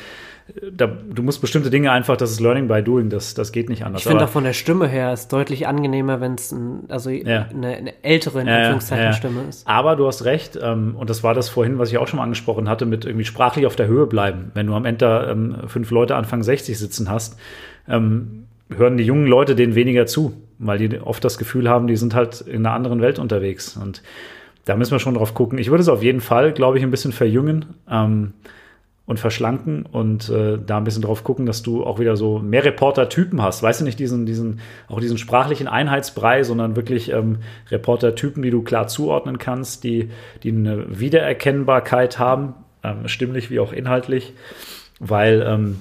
da, du musst bestimmte Dinge einfach, das ist Learning by Doing, das, das geht nicht anders. Ich finde auch von der Stimme her ist deutlich angenehmer, wenn es ein, also Ja. eine, eine ältere in Ja, ja, Anführungszeichen ja. Stimme ist. Aber du hast recht, ähm, und das war das vorhin, was ich auch schon mal angesprochen hatte, mit irgendwie sprachlich auf der Höhe bleiben. Wenn du am Ende ähm, fünf Leute Anfang 60 sitzen hast, ähm, hören die jungen Leute denen weniger zu, weil die oft das Gefühl haben, die sind halt in einer anderen Welt unterwegs. Und da müssen wir schon drauf gucken. Ich würde es auf jeden Fall, glaube ich, ein bisschen verjüngen. Ähm, und verschlanken und äh, da ein bisschen drauf gucken, dass du auch wieder so mehr Reporter-Typen hast. Weißt du nicht, diesen, diesen, auch diesen sprachlichen Einheitsbrei, sondern wirklich ähm, Reporter-Typen, die du klar zuordnen kannst, die, die eine Wiedererkennbarkeit haben, ähm, stimmlich wie auch inhaltlich, weil ähm,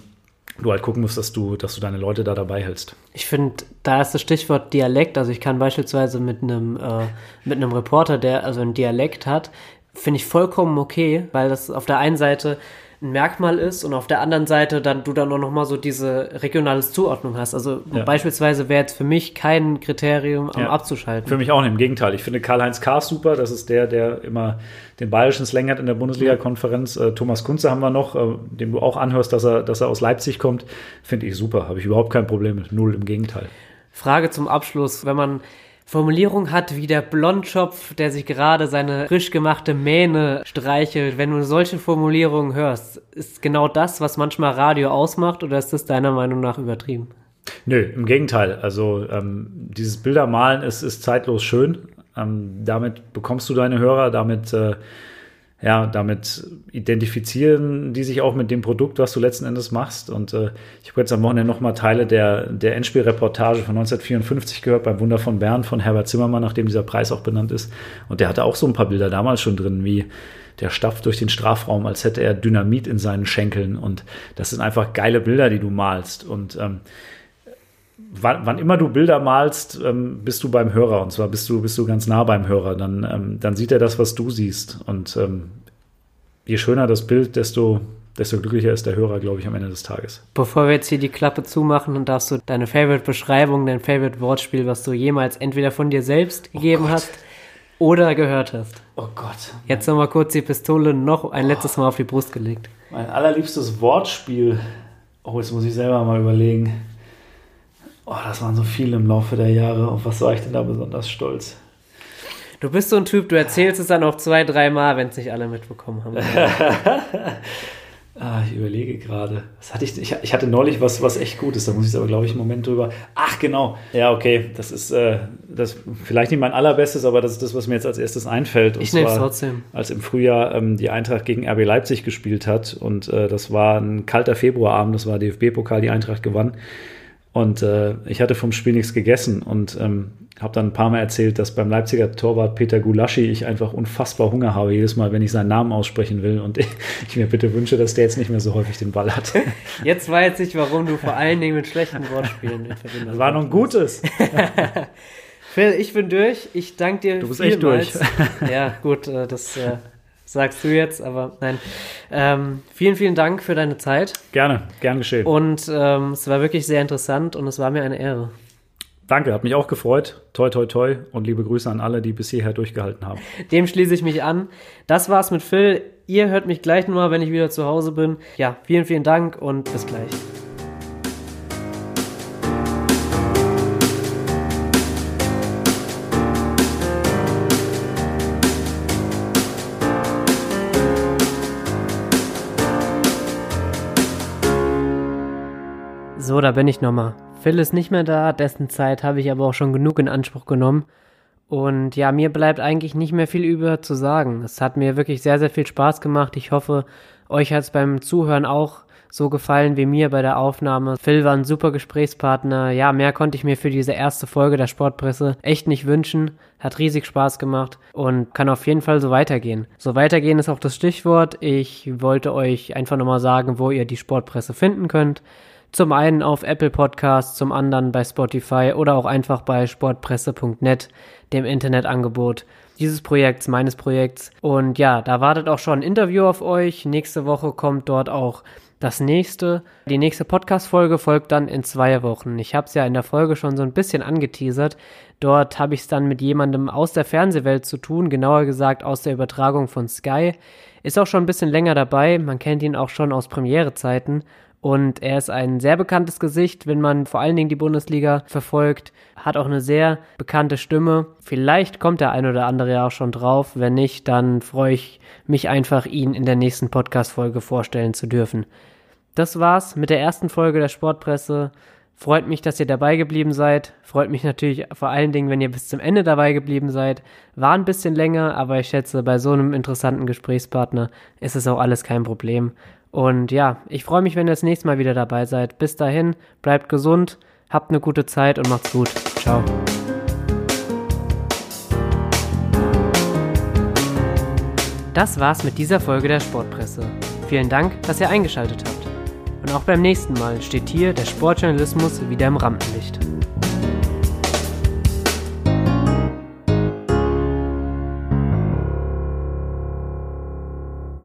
du halt gucken musst, dass du, dass du deine Leute da dabei hältst. Ich finde, da ist das Stichwort Dialekt. Also ich kann beispielsweise mit einem äh, mit einem Reporter, der also einen Dialekt hat, finde ich vollkommen okay, weil das auf der einen Seite ein Merkmal ist und auf der anderen Seite dann du dann auch noch mal so diese regionales Zuordnung hast. Also Ja. beispielsweise wäre jetzt für mich kein Kriterium, am Ja. abzuschalten. Für mich auch nicht, im Gegenteil. Ich finde Karl-Heinz Kahr super. Das ist der, der immer den bayerischen Slang hat in der Bundesliga-Konferenz. Äh, Thomas Kunze haben wir noch, äh, dem du auch anhörst, dass er, dass er aus Leipzig kommt. Finde ich super. Habe ich überhaupt kein Problem mit. Null, im Gegenteil. Frage zum Abschluss, wenn man Formulierung hat wie der Blondschopf, der sich gerade seine frisch gemachte Mähne streichelt, wenn du solche Formulierungen hörst, ist genau das, was manchmal Radio ausmacht oder ist das deiner Meinung nach übertrieben? Nö, im Gegenteil. Also ähm, dieses Bildermalen ist, ist zeitlos schön. Ähm, damit bekommst du deine Hörer, damit, äh, ja, damit identifizieren die sich auch mit dem Produkt, was du letzten Endes machst. Und äh, ich habe jetzt am Wochenende nochmal Teile der, der Endspielreportage von 1954 gehört beim Wunder von Bern von Herbert Zimmermann, nachdem dieser Preis auch benannt ist. Und der hatte auch so ein paar Bilder damals schon drin, wie der stapft durch den Strafraum, als hätte er Dynamit in seinen Schenkeln. Und das sind einfach geile Bilder, die du malst. Und ähm, wann, wann immer du Bilder malst, ähm, bist du beim Hörer. Und zwar bist du, bist du ganz nah beim Hörer. Dann, ähm, dann sieht er das, was du siehst. Und ähm, je schöner das Bild, desto, desto glücklicher ist der Hörer, glaube ich, am Ende des Tages. Bevor wir jetzt hier die Klappe zumachen, dann darfst du deine Favorite-Beschreibung, dein Favorite-Wortspiel, was du jemals entweder von dir selbst gegeben hast oder gehört hast. Oh Gott. Jetzt nochmal kurz die Pistole noch ein letztes Mal auf die Brust gelegt. Mein allerliebstes Wortspiel. Oh, jetzt muss ich selber mal überlegen. Oh, das waren so viele im Laufe der Jahre. Auf was war ich denn da besonders stolz? Du bist so ein Typ, du erzählst es dann auch zwei, dreimal, wenn es nicht alle mitbekommen haben. Ah, ich überlege gerade. Was hatte ich, ich, ich hatte neulich was, was echt Gutes, da muss ich aber, glaube ich, einen Moment drüber. Ach, genau. Ja, okay. Das ist äh, das vielleicht nicht mein allerbestes, aber das ist das, was mir jetzt als erstes einfällt. Und Ich nehme es trotzdem. Als im Frühjahr ähm, die Eintracht gegen RB Leipzig gespielt hat. Und äh, das war ein kalter Februarabend, das war DFB-Pokal, die Eintracht gewann. Und äh, ich hatte vom Spiel nichts gegessen und ähm, habe dann ein paar Mal erzählt, dass beim Leipziger Torwart Peter Gulaschi ich einfach unfassbar Hunger habe, jedes Mal, wenn ich seinen Namen aussprechen will. Und ich, ich mir bitte wünsche, dass der jetzt nicht mehr so häufig den Ball hat. Jetzt weiß ich, warum du vor allen Dingen mit schlechten Wortspielen in Verbindung Das war noch ein gutes. Phil, ich bin durch. Ich danke dir Du bist echt vielmals. ja, gut, äh, das äh, sagst du jetzt, aber nein. Ähm, vielen, vielen Dank für deine Zeit. Gerne, gern geschehen. Und ähm, es war wirklich sehr interessant und es war mir eine Ehre. Danke, hat mich auch gefreut. Toi, toi, toi. Und liebe Grüße an alle, die bis hierher durchgehalten haben. Dem schließe ich mich an. Das war's mit Phil. Ihr hört mich gleich nochmal, wenn ich wieder zu Hause bin. Ja, vielen, vielen Dank und bis gleich. So, da bin ich nochmal. Phil ist nicht mehr da, dessen Zeit habe ich aber auch schon genug in Anspruch genommen. Und ja, mir bleibt eigentlich nicht mehr viel über zu sagen. Es hat mir wirklich sehr, sehr viel Spaß gemacht. Ich hoffe, euch hat es beim Zuhören auch so gefallen wie mir bei der Aufnahme. Phil war ein super Gesprächspartner. Ja, mehr konnte ich mir für diese erste Folge der Sportpresse echt nicht wünschen. Hat riesig Spaß gemacht und kann auf jeden Fall so weitergehen. So weitergehen ist auch das Stichwort. Ich wollte euch einfach nochmal sagen, wo ihr die Sportpresse finden könnt. Zum einen auf Apple Podcasts, zum anderen bei Spotify oder auch einfach bei sportpresse.net, dem Internetangebot dieses Projekts, meines Projekts. Und ja, da wartet auch schon ein Interview auf euch. Nächste Woche kommt dort auch das nächste. Die nächste Podcast-Folge folgt dann in zwei Wochen. Ich habe es ja in der Folge schon so ein bisschen angeteasert. Dort habe ich es dann mit jemandem aus der Fernsehwelt zu tun, genauer gesagt aus der Übertragung von Sky. Ist auch schon ein bisschen länger dabei. Man kennt ihn auch schon aus Premierezeiten. Und er ist ein sehr bekanntes Gesicht, wenn man vor allen Dingen die Bundesliga verfolgt. Hat auch eine sehr bekannte Stimme. Vielleicht kommt der ein oder andere ja auch schon drauf. Wenn nicht, dann freue ich mich einfach, ihn in der nächsten Podcast-Folge vorstellen zu dürfen. Das war's mit der ersten Folge der Sportpresse. Freut mich, dass ihr dabei geblieben seid. Freut mich natürlich vor allen Dingen, wenn ihr bis zum Ende dabei geblieben seid. War ein bisschen länger, aber ich schätze, bei so einem interessanten Gesprächspartner ist es auch alles kein Problem. Und ja, ich freue mich, wenn ihr das nächste Mal wieder dabei seid. Bis dahin, bleibt gesund, habt eine gute Zeit und macht's gut. Ciao. Das war's mit dieser Folge der Sportpresse. Vielen Dank, dass ihr eingeschaltet habt. Und auch beim nächsten Mal steht hier der Sportjournalismus wieder im Rampenlicht.